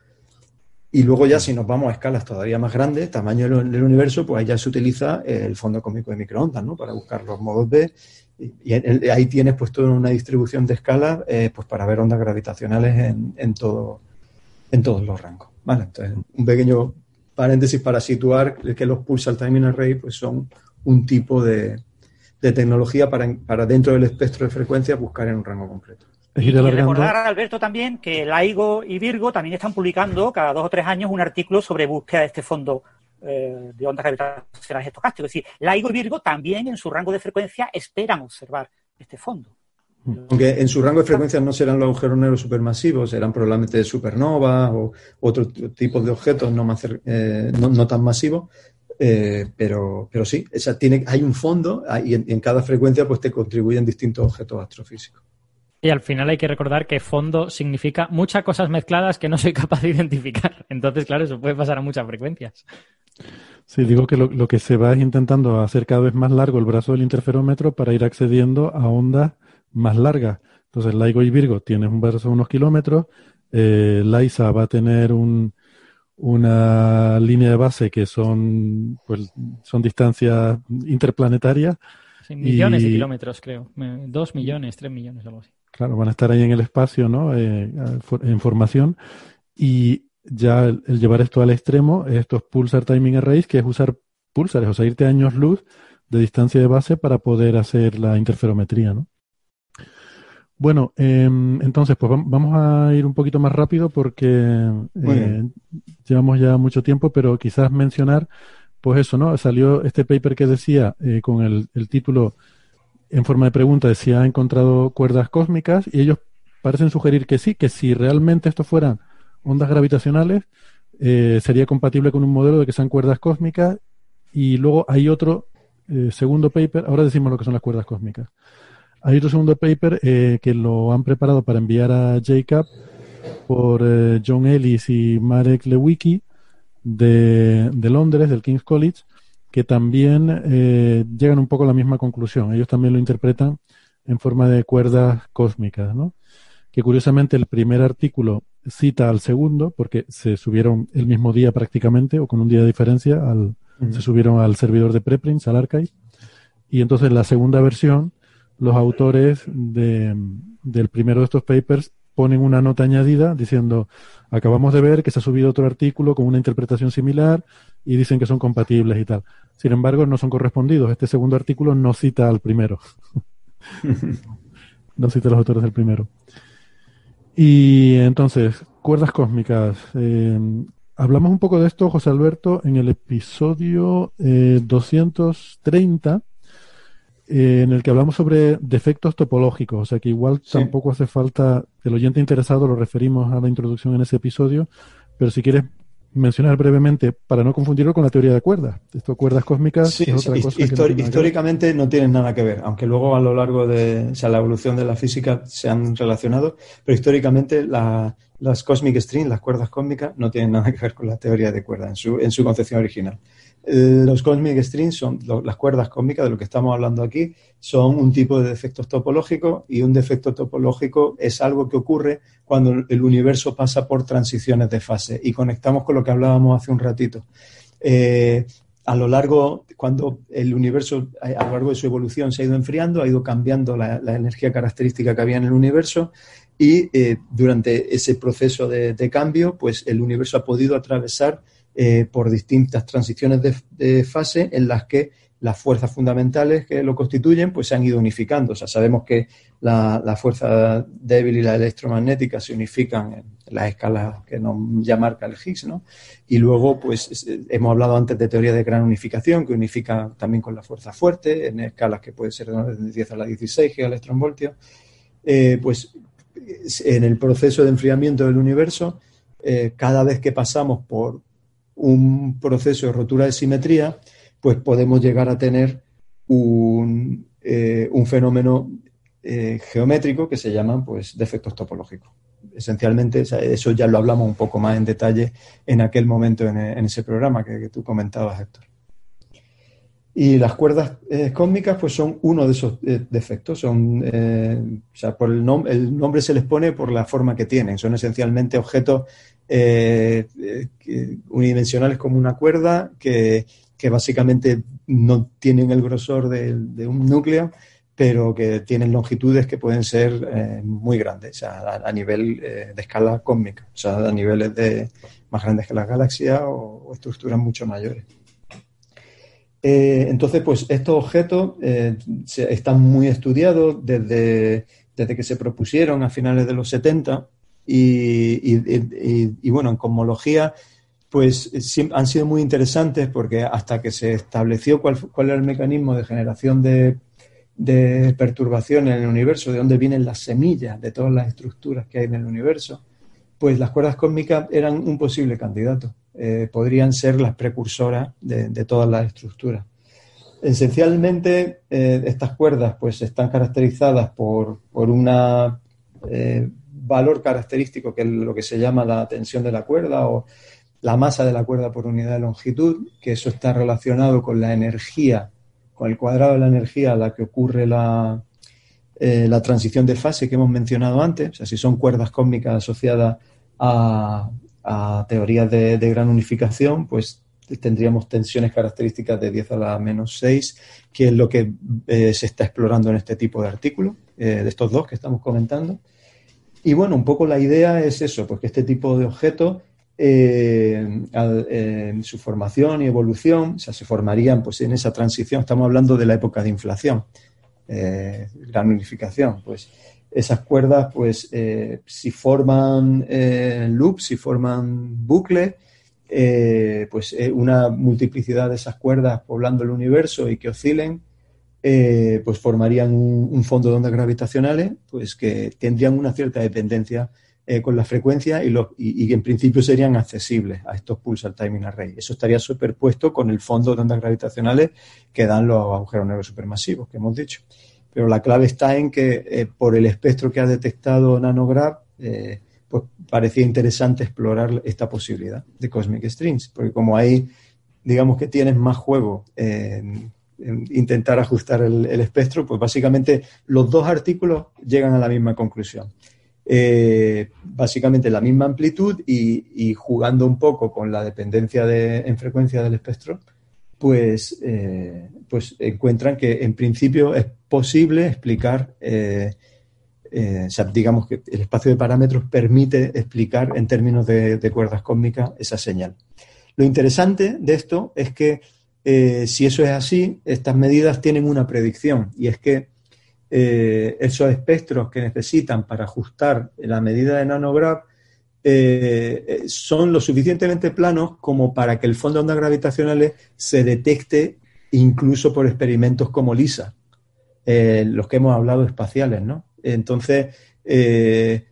Y luego ya si nos vamos a escalas todavía más grandes, tamaño del, universo, pues ahí ya se utiliza el fondo cósmico de microondas, ¿no? Para buscar los modos B. Y, ahí tienes pues toda una distribución de escalas eh, pues para ver ondas gravitacionales en, todo, en todos los rangos. Vale, entonces un pequeño paréntesis para situar que los pulsar timing array pues son un tipo de, de tecnología para, para dentro del espectro de frecuencia buscar en un rango completo. Y, recordar a Alberto también que LAIGO y Virgo también están publicando cada dos o tres años un artículo sobre búsqueda de este fondo eh, de ondas gravitacionales estocásticas. Es decir, LAIGO y Virgo también en su rango de frecuencia esperan observar este fondo. Aunque en su rango de frecuencia no serán los agujeros negros supermasivos, serán probablemente supernovas o otro tipo de objetos no, eh, no, tan masivos, eh, pero, pero sí, tiene, hay un fondo y en, en, cada frecuencia pues te contribuyen distintos objetos astrofísicos. Y al final hay que recordar que fondo significa muchas cosas mezcladas que no soy capaz de identificar. Entonces, claro, eso puede pasar a muchas frecuencias. Sí, digo que lo, que se va es intentando hacer cada vez más largo el brazo del interferómetro para ir accediendo a ondas más largas. Entonces, LIGO y Virgo tienen un brazo de unos kilómetros, eh, LISA va a tener un, una línea de base que son, pues, son distancias interplanetarias. millones de kilómetros, creo. Dos millones, tres millones, algo así. Claro, van a estar ahí en el espacio, ¿no? Eh, en formación. Y ya el, llevar esto al extremo, estos pulsar timing arrays, que es usar pulsares, o sea, irte años luz de distancia de base para poder hacer la interferometría, ¿no? Bueno, em, entonces, pues vamos a ir un poquito más rápido porque eh, llevamos ya mucho tiempo, pero quizás mencionar, pues eso, ¿no? Salió este paper que decía eh, con el, el título en forma de pregunta de si ha encontrado cuerdas cósmicas y ellos parecen sugerir que sí, que si realmente esto fueran ondas gravitacionales, eh, sería compatible con un modelo de que sean cuerdas cósmicas y luego hay otro eh, segundo paper, ahora decimos lo que son las cuerdas cósmicas. Hay otro segundo paper eh, que lo han preparado para enviar a JCAP por John Ellis y Marek Lewicki de Londres, del King's College, que también eh, llegan un poco a la misma conclusión. Ellos también lo interpretan en forma de cuerdas cósmicas, ¿no? Que curiosamente el primer artículo cita al segundo, porque se subieron el mismo día prácticamente, o con un día de diferencia, al, se subieron al servidor de preprints, al archive, y entonces la segunda versión, los autores de, del primero de estos papers ponen una nota añadida diciendo, acabamos de ver que se ha subido otro artículo con una interpretación similar y dicen que son compatibles y tal. Sin embargo, no son correspondidos. Este segundo artículo no cita al primero. no cita a los autores del primero. Y entonces, cuerdas cósmicas. Eh, hablamos un poco de esto, José Alberto, en el episodio 230. Eh, en el que hablamos sobre defectos topológicos, o sea que igual tampoco hace falta, el oyente interesado lo referimos a la introducción en ese episodio, pero si quieres mencionar brevemente, para no confundirlo con la teoría de cuerdas. Esto, cuerdas cósmicas es otra cosa. históricamente no tienen nada que ver, aunque luego a lo largo de la evolución de la física se han relacionado, pero históricamente las cosmic strings, las cuerdas cósmicas, no tienen nada que ver con la teoría de cuerdas en su, en su concepción original. Eh, los cosmic strings son las cuerdas cósmicas de lo que estamos hablando aquí, son un tipo de defectos topológicos y un defecto topológico es algo que ocurre cuando el universo pasa por transiciones de fase y conectamos con lo que hablábamos hace un ratito. Eh, a lo largo, cuando el universo a lo largo de su evolución se ha ido enfriando, ha ido cambiando la, energía característica que había en el universo y eh, durante ese proceso de, de, cambio, pues el universo ha podido atravesar eh, por distintas transiciones de, fase en las que las fuerzas fundamentales que lo constituyen pues se han ido unificando. O sea, sabemos que la, fuerza débil y la electromagnética se unifican en las escalas que nos ya marca el Higgs, ¿no? Y luego, pues, hemos hablado antes de teoría de gran unificación, que unifica también con la fuerza fuerte, en escalas que puede ser de 10 a la 16 gigaelectronvoltios. Eh, pues, en el proceso de enfriamiento del universo, eh, cada vez que pasamos por, un proceso de rotura de simetría, pues podemos llegar a tener un, eh, fenómeno eh, geométrico que se llaman pues, defectos topológicos. Esencialmente, eso ya lo hablamos un poco más en detalle en aquel momento en, ese programa que, tú comentabas, Héctor. Y las cuerdas eh, cósmicas pues son uno de esos defectos. Son, o sea, por el, el, nombre se les pone por la forma que tienen. Son esencialmente objetos eh, unidimensionales como una cuerda que, básicamente no tienen el grosor de, un núcleo, pero que tienen longitudes que pueden ser eh, muy grandes, a, nivel eh, de escala cósmica, o sea, a niveles de, más grandes que las galaxias o, estructuras mucho mayores. Entonces, pues estos objetos están muy estudiados desde, desde que se propusieron a finales de los 70 y, bueno, en cosmología, pues han sido muy interesantes porque hasta que se estableció cuál, cuál era el mecanismo de generación de, de perturbación en el universo, de dónde vienen las semillas de todas las estructuras que hay en el universo, pues las cuerdas cósmicas eran un posible candidato. Eh, podrían ser las precursoras de, todas las estructuras. Esencialmente, eh, estas cuerdas pues están caracterizadas por, por una eh, valor característico, que es lo que se llama la tensión de la cuerda o la masa de la cuerda por unidad de longitud, que eso está relacionado con la energía, con el cuadrado de la energía a la que ocurre la, la transición de fase que hemos mencionado antes. O sea, si son cuerdas cósmicas asociadas a, teorías de, gran unificación, pues tendríamos tensiones características de 10 a la menos 6, que es lo que eh, se está explorando en este tipo de artículos, eh, de estos dos que estamos comentando. Y bueno, un poco la idea es eso, pues que este tipo de objetos eh, su formación y evolución, o sea, se formarían pues en esa transición, estamos hablando de la época de inflación, gran unificación, pues esas cuerdas, pues eh, si forman loops, si forman bucles, pues una multiplicidad de esas cuerdas poblando el universo y que oscilen, eh, pues formarían un, fondo de ondas gravitacionales pues que tendrían una cierta dependencia eh, con la frecuencia y, y, en principio serían accesibles a estos pulsar timing array. Eso estaría superpuesto con el fondo de ondas gravitacionales que dan los agujeros negros supermasivos que hemos dicho. Pero la clave está en que eh, por el espectro que ha detectado Nanograv, pues parecía interesante explorar esta posibilidad de Cosmic Strings, porque como ahí digamos que tienes más juego en intentar ajustar el, espectro, pues básicamente los dos artículos llegan a la misma conclusión. Eh, básicamente la misma amplitud y, jugando un poco con la dependencia de, en frecuencia del espectro, pues, eh, pues encuentran que en principio es posible explicar, eh, digamos que el espacio de parámetros permite explicar en términos de cuerdas cósmicas esa señal. Lo interesante de esto es que eh, si eso es así, estas medidas tienen una predicción y es que eh, esos espectros que necesitan para ajustar la medida de nanograv eh, son lo suficientemente planos como para que el fondo de ondas gravitacionales se detecte incluso por experimentos como LISA. eh, los que hemos hablado espaciales, ¿no? Entonces, eh,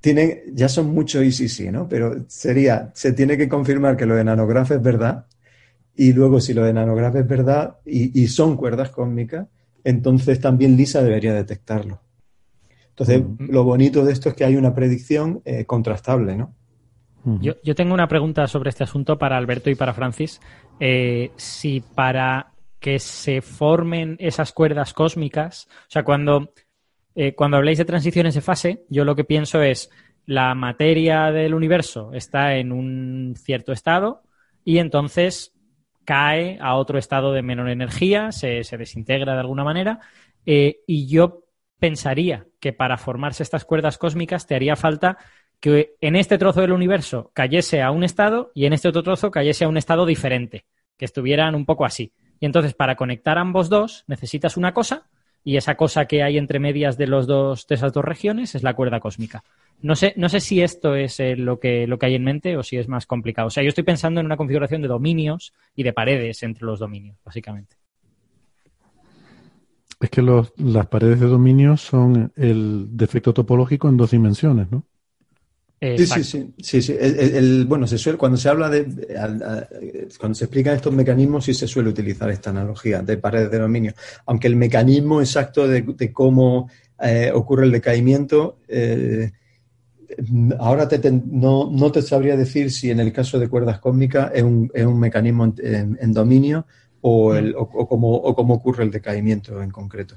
tienen, ya son muchos y sí, sí, ¿no? Pero sería, se tiene que confirmar que lo de nanograph es verdad, y luego si lo de nanograph es verdad y, son cuerdas cósmicas, entonces también LISA debería detectarlo. Entonces, lo bonito de esto es que hay una predicción eh, contrastable, ¿no? Yo, yo, tengo una pregunta sobre este asunto para Alberto y para Francis. Eh, si para que se formen esas cuerdas cósmicas, o sea, cuando, eh, cuando habláis de transiciones de fase, yo lo que pienso es la materia del universo está en un cierto estado y entonces cae a otro estado de menor energía, se, desintegra de alguna manera, eh, y yo pensaría que para formarse estas cuerdas cósmicas te haría falta que en este trozo del universo cayese a un estado y en este otro trozo cayese a un estado diferente, que estuvieran un poco así. Y entonces, para conectar ambos dos, necesitas una cosa, y esa cosa que hay entre medias de los dos, de esas dos regiones, es la cuerda cósmica. No sé, no sé si esto es eh, lo, que, lo que hay en mente o si es más complicado. O sea, yo estoy pensando en una configuración de dominios y de paredes entre los dominios, básicamente. Es que las paredes de dominios son el defecto topológico en dos dimensiones, ¿no? Sí, sí, sí, sí, El, bueno, se suele, cuando se habla de, cuando se explican estos mecanismos, sí se suele utilizar esta analogía de paredes de dominio. Aunque el mecanismo exacto de, cómo eh, ocurre el decaimiento, eh, ahora no, te sabría decir si en el caso de cuerdas cósmicas es un, es un mecanismo en, dominio o, el, o, cómo, ocurre el decaimiento en concreto.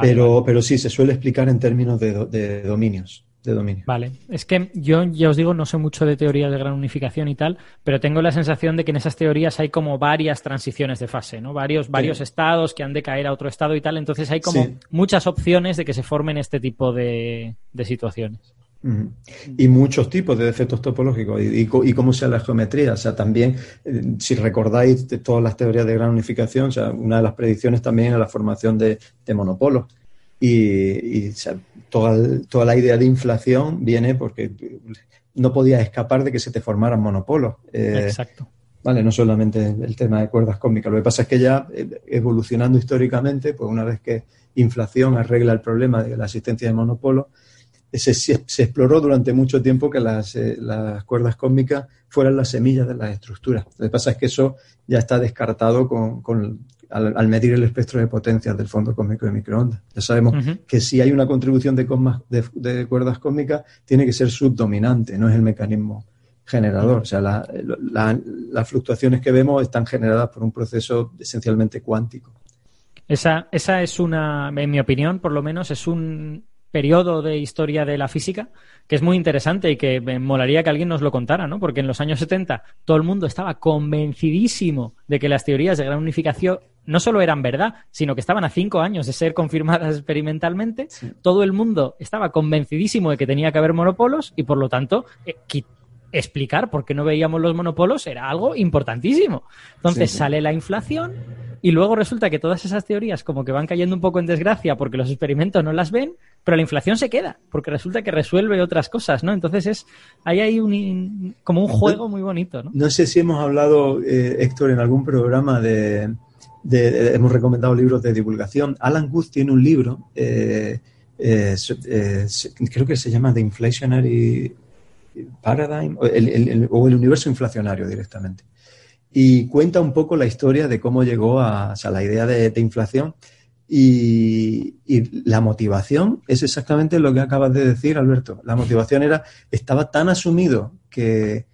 pero, pero sí, se suele explicar en términos de dominios de dominio. Vale, es que yo ya os digo, no sé mucho de teorías de gran unificación y tal, pero tengo la sensación de que en esas teorías hay como varias transiciones de fase, ¿no? Varios, varios estados que han de caer a otro estado y tal, entonces hay como muchas opciones de que se formen este tipo de, situaciones. Y muchos tipos de defectos topológicos y, y, cómo sea la geometría. O sea, también, eh, si recordáis de todas las teorías de gran unificación, o sea, una de las predicciones también es la formación de, de monopolos. Y, toda, la idea de inflación viene porque no podías escapar de que se te formaran monopolos. Eh, Exacto. Vale, no solamente el tema de cuerdas cómicas. Lo que pasa es que ya eh, evolucionando históricamente, pues una vez que inflación arregla el problema de la existencia de monopolos, se, se, exploró durante mucho tiempo que las, eh, las, cuerdas cósmicas fueran las semillas de las estructuras. Lo que pasa es que eso ya está descartado con, con, al, medir el espectro de potencias del fondo cósmico de microondas. Ya sabemos que si hay una contribución de, de, cuerdas cósmicas, tiene que ser subdominante, no es el mecanismo generador. O sea, las fluctuaciones que vemos están generadas por un proceso esencialmente cuántico. Esa, esa es una, en mi opinión, por lo menos, es un periodo de historia de la física que es muy interesante y que me molaría que alguien nos lo contara, ¿no? Porque en los años 70 todo el mundo estaba convencidísimo de que las teorías de gran unificación no solo eran verdad, sino que estaban a cinco años de ser confirmadas experimentalmente. Todo el mundo estaba convencidísimo de que tenía que haber monopolos y, por lo tanto, eh, explicar por qué no veíamos los monopolos era algo importantísimo. Entonces sale la inflación y luego resulta que todas esas teorías como que van cayendo un poco en desgracia porque los experimentos no las ven, pero la inflación se queda porque resulta que resuelve otras cosas, ¿no? Entonces es ahí hay un como un juego muy bonito, ¿no? No sé si hemos hablado, eh, Héctor, en algún programa de, hemos recomendado libros de divulgación. Alan Guth tiene un libro, eh, eh, creo que se llama The Inflationary Paradigm o el, universo inflacionario directamente. Y cuenta un poco la historia de cómo llegó a, la idea de, inflación y, la motivación es exactamente lo que acabas de decir, Alberto. La motivación era, estaba tan asumido que,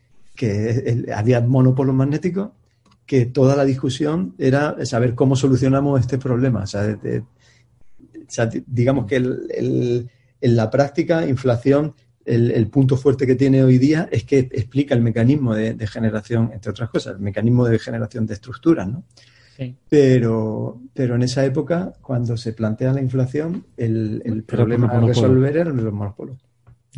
había monopolo magnético que toda la discusión era saber cómo solucionamos este problema. Digamos que en la práctica, inflación el, punto fuerte que tiene hoy día es que explica el mecanismo de, generación, entre otras cosas, el mecanismo de generación de estructuras, ¿no? Pero, pero en esa época, cuando se plantea la inflación, el, problema a resolver eran los monopolos.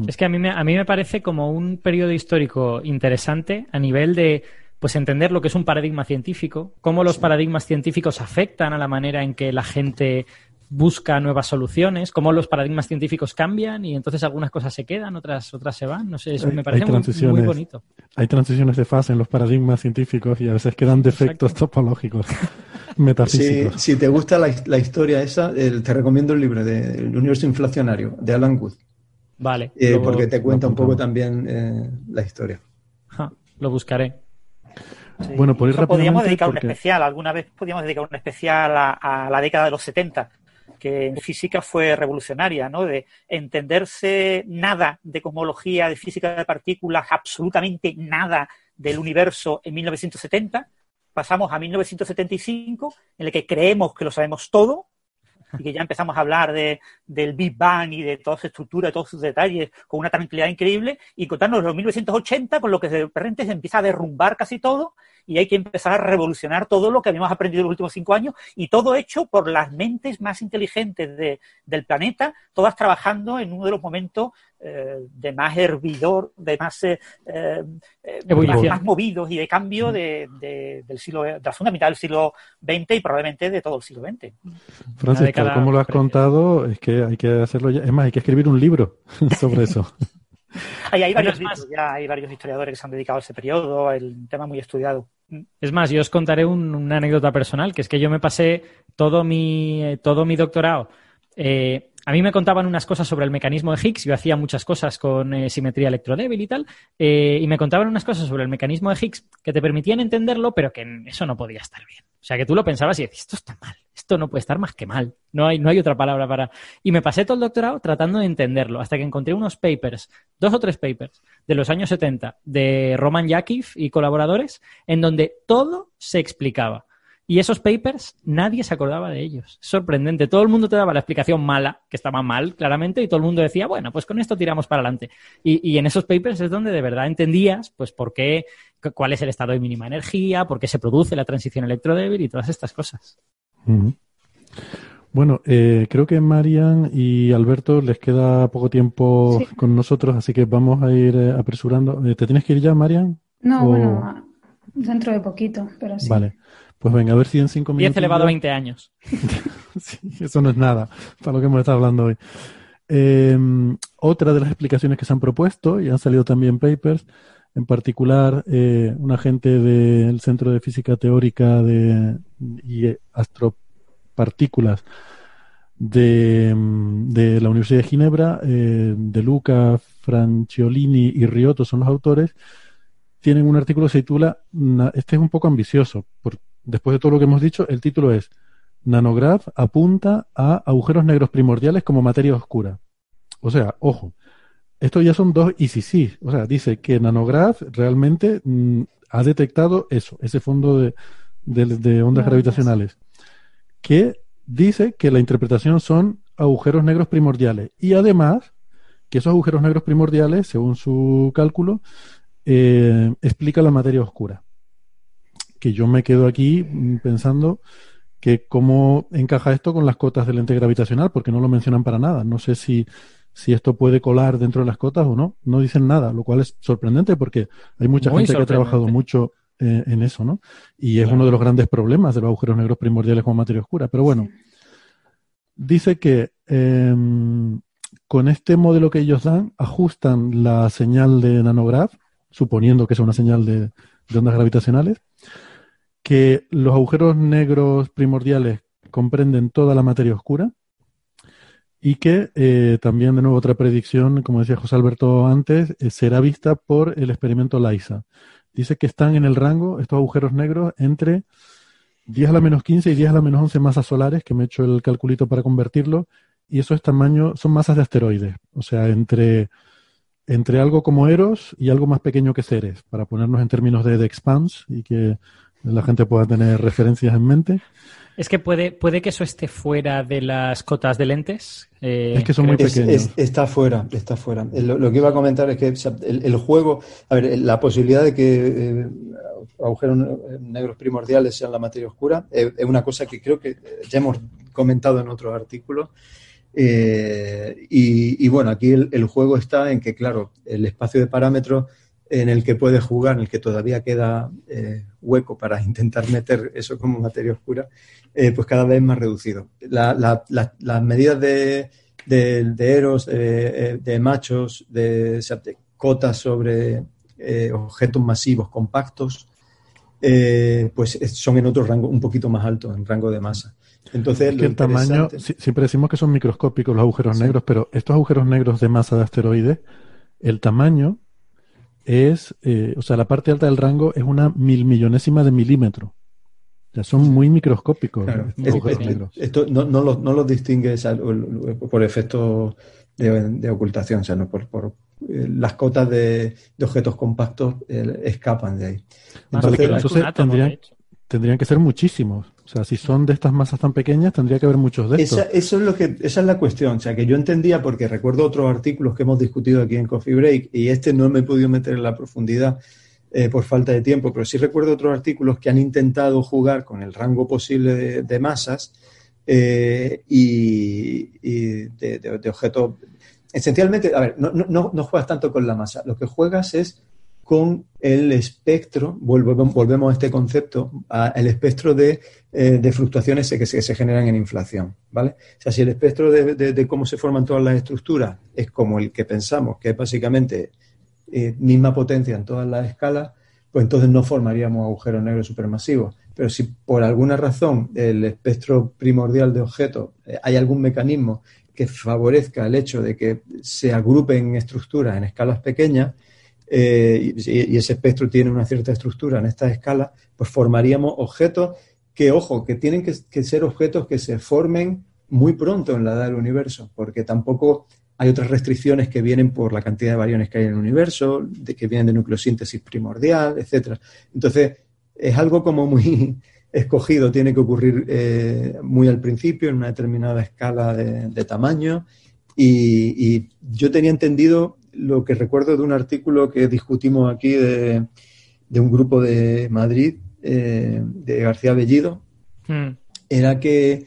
Es que a mí, me, a mí me parece como un periodo histórico interesante a nivel de pues entender lo que es un paradigma científico, cómo los paradigmas científicos afectan a la manera en que la gente busca nuevas soluciones, cómo los paradigmas científicos cambian y entonces algunas cosas se quedan, otras, otras se van. No sé, eso me parece muy, bonito. Hay transiciones de fase en los paradigmas científicos y a veces quedan defectos topológicos. metafísicos. Si, te gusta la, historia esa, te recomiendo el libro de El universo inflacionario de Alan Wood. Vale. Eh, porque te cuenta un poco también eh, la historia. lo buscaré. Bueno, por ir Podríamos dedicar un especial, alguna vez podríamos dedicar un especial a, la década de los 70, que en física fue revolucionaria, ¿no? De entenderse nada de cosmología, de física de partículas, absolutamente nada del universo en 1970. Pasamos a 1975, en el que creemos que lo sabemos todo, y que ya empezamos a hablar de, del Big Bang y de toda su estructura, de todos sus detalles, con una tranquilidad increíble, y contarnos los 1980, con lo que de repente se empieza a derrumbar casi todo, y hay que empezar a revolucionar todo lo que habíamos aprendido en los últimos cinco años, y todo hecho por las mentes más inteligentes de, del planeta, todas trabajando en uno de los momentos eh, de más hervidor, de más, eh, eh, más, movidos y de cambio de, del siglo, de la segunda mitad del siglo XX y probablemente de todo el siglo XX. Francisco, como lo has contado, es que hay que hacerlo ya. Es más, hay que escribir un libro sobre eso. hay, varios ya hay varios historiadores que se han dedicado a ese periodo, el tema muy estudiado. Es más, yo os contaré una anécdota personal, que es que yo me pasé todo mi, todo mi doctorado eh, a mí me contaban unas cosas sobre el mecanismo de Higgs, yo hacía muchas cosas con eh, simetría electrodébil y tal, eh, y me contaban unas cosas sobre el mecanismo de Higgs que te permitían entenderlo, pero que eso no podía estar bien. O sea, que tú lo pensabas y decías, esto está mal, esto no puede estar más que mal, no hay, no hay otra palabra para... Y me pasé todo el doctorado tratando de entenderlo, hasta que encontré unos papers, dos o tres papers, de los años 70, de Roman Yakif y colaboradores, en donde todo se explicaba. Y esos papers, nadie se acordaba de ellos. Sorprendente. Todo el mundo te daba la explicación mala, que estaba mal, claramente, y todo el mundo decía, bueno, pues con esto tiramos para adelante. Y, en esos papers es donde de verdad entendías, pues, por qué, cuál es el estado de mínima energía, por qué se produce la transición electrodébil y todas estas cosas. Bueno, eh, creo que Marian y Alberto les queda poco tiempo con nosotros, así que vamos a ir eh, apresurando. Eh, ¿Te tienes que ir ya, Marian? No, bueno, dentro de poquito, pero sí. Vale. Pues venga, a ver si en cinco minutos. 10 elevado a 20 años. sí, eso no es nada para lo que hemos estado hablando hoy. Em, otra de las explicaciones que se han propuesto, y han salido también papers, en particular eh, un agente del Centro de Física Teórica de, y Astropartículas de, de, la Universidad de Ginebra, eh, de Luca, Franciolini y Riotto son los autores, tienen un artículo que se titula, este es un poco ambicioso, después de todo lo que hemos dicho, el título es Nanograph apunta a agujeros negros primordiales como materia oscura. O sea, ojo, esto ya son dos y sí, sí. O sea, dice que Nanograph realmente mm, ha detectado eso, ese fondo de, de ondas gravitacionales, que dice que la interpretación son agujeros negros primordiales. Y además, que esos agujeros negros primordiales, según su cálculo, eh, explica la materia oscura que yo me quedo aquí mm, pensando que cómo encaja esto con las cotas del lente gravitacional, porque no lo mencionan para nada. No sé si, si esto puede colar dentro de las cotas o no. No dicen nada, lo cual es sorprendente porque hay mucha gente que ha trabajado mucho eh, en eso, ¿no? Y es uno de los grandes problemas de los agujeros negros primordiales como materia oscura. Pero bueno, dice que em, con este modelo que ellos dan, ajustan la señal de nanograph, suponiendo que es una señal de ondas gravitacionales, que los agujeros negros primordiales comprenden toda la materia oscura y que eh, también, de nuevo, otra predicción, como decía José Alberto antes, eh, será vista por el experimento LISA. Dice que están en el rango, estos agujeros negros, entre 10 a la menos 15 y 10 a la menos 11 masas solares, que me he hecho el calculito para convertirlo, y eso es tamaño, son masas de asteroides, o sea, entre, entre algo como Eros y algo más pequeño que Ceres, para ponernos en términos de, de expanse y que la gente pueda tener referencias en mente. Es que puede, puede que eso esté fuera de las cotas de lentes. Eh, es que son muy pequeños. está fuera, está fuera. Lo, que iba a comentar es que el, juego, a ver, la posibilidad de que eh, agujeros negros primordiales sean la materia oscura eh, es una cosa que creo que ya hemos comentado en otros artículos. y, bueno, aquí el, juego está en que, claro, el espacio de parámetros en el que puede jugar, en el que todavía queda eh, hueco para intentar meter eso como materia oscura, eh, pues cada vez más reducido. las medidas de, de, eros, de machos, de, cotas sobre eh, objetos masivos compactos, eh, pues son en otro rango, un poquito más alto, en rango de masa. Entonces, el tamaño, siempre decimos que son microscópicos los agujeros negros, pero estos agujeros negros de masa de asteroides, el tamaño es, eh, o sea, la parte alta del rango es una mil millonésima de milímetro. Sea, son muy microscópicos. Esto no, no, los, no los distingues por efecto de, ocultación, o sea, no por, por eh, las cotas de, objetos compactos eh, escapan de ahí. Entonces, tendrían, que ser muchísimos. O sea, si son de estas masas tan pequeñas, tendría que haber muchos de estos. Esa, eso es lo que, esa es la cuestión. O sea, que yo entendía, porque recuerdo otros artículos que hemos discutido aquí en Coffee Break, y este no me he podido meter en la profundidad eh, por falta de tiempo, pero sí recuerdo otros artículos que han intentado jugar con el rango posible de, masas y, de, objetos esencialmente, a ver, no, no, no, juegas tanto con la masa, lo que juegas es con el espectro, volvemos a este concepto, al espectro de, eh, fluctuaciones que se, generan en inflación, ¿vale? O sea, si el espectro de, cómo se forman todas las estructuras es como el que pensamos, que es básicamente eh, misma potencia en todas las escalas, pues entonces no formaríamos agujeros negros supermasivos. Pero si por alguna razón el espectro primordial de objetos, eh, hay algún mecanismo que favorezca el hecho de que se agrupen estructuras en escalas pequeñas eh, y, ese espectro tiene una cierta estructura en esta escala, pues formaríamos objetos que, ojo, que tienen que, ser objetos que se formen muy pronto en la edad del universo, porque tampoco hay otras restricciones que vienen por la cantidad de variones que hay en el universo, de que vienen de nucleosíntesis primordial, etcétera. Entonces, es algo como muy escogido tiene que ocurrir eh, muy al principio, en una determinada escala de, tamaño. Y, yo tenía entendido lo que recuerdo de un artículo que discutimos aquí de, un grupo de Madrid, eh, de García Bellido, hmm. era que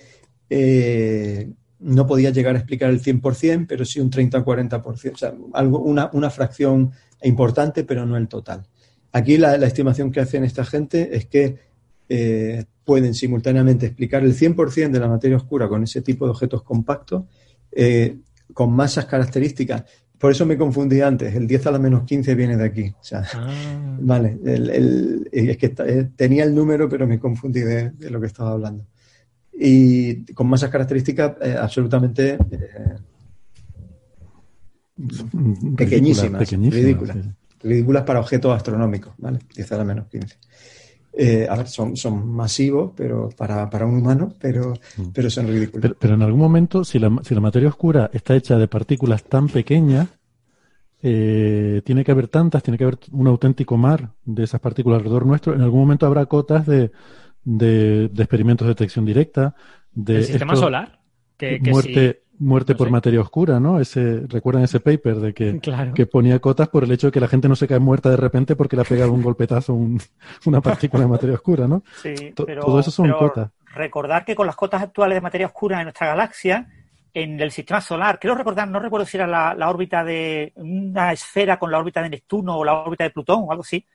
eh, no podía llegar a explicar el 100%, pero sí un 30-40%, o sea, algo, una, una, fracción importante, pero no el total. Aquí la, la estimación que hacen esta gente es que eh, pueden simultáneamente explicar el 100% de la materia oscura con ese tipo de objetos compactos, eh, con masas características. Por eso me confundí antes, el 10 a la menos 15 viene de aquí. Ah. Vale, es que eh, tenía el número, pero me confundí de, lo que estaba hablando. Y con masas características absolutamente pequeñísimas, ridículas, ridículas, para objetos astronómicos, ¿vale? 10 a la menos 15. Eh, a ver, son, son masivos pero para, para un humano, pero, mm. pero son ridículos. Pero, en algún momento, si la, si la materia oscura está hecha de partículas tan pequeñas, eh, tiene que haber tantas, tiene que haber un auténtico mar de esas partículas alrededor nuestro. En algún momento habrá cotas de, de, experimentos de detección directa. De ¿El sistema solar? Que, muerte, muerte por materia oscura, ¿no? Ese, ¿Recuerdan ese paper de que, que ponía cotas por el hecho de que la gente no se cae muerta de repente porque le ha pegado un golpetazo una partícula de materia oscura, ¿no? Sí, pero, todo eso son cotas. Recordar que con las cotas actuales de materia oscura en nuestra galaxia, en el sistema solar, quiero recordar, no recuerdo si era la, órbita de una esfera con la órbita de Neptuno o la órbita de Plutón o algo así,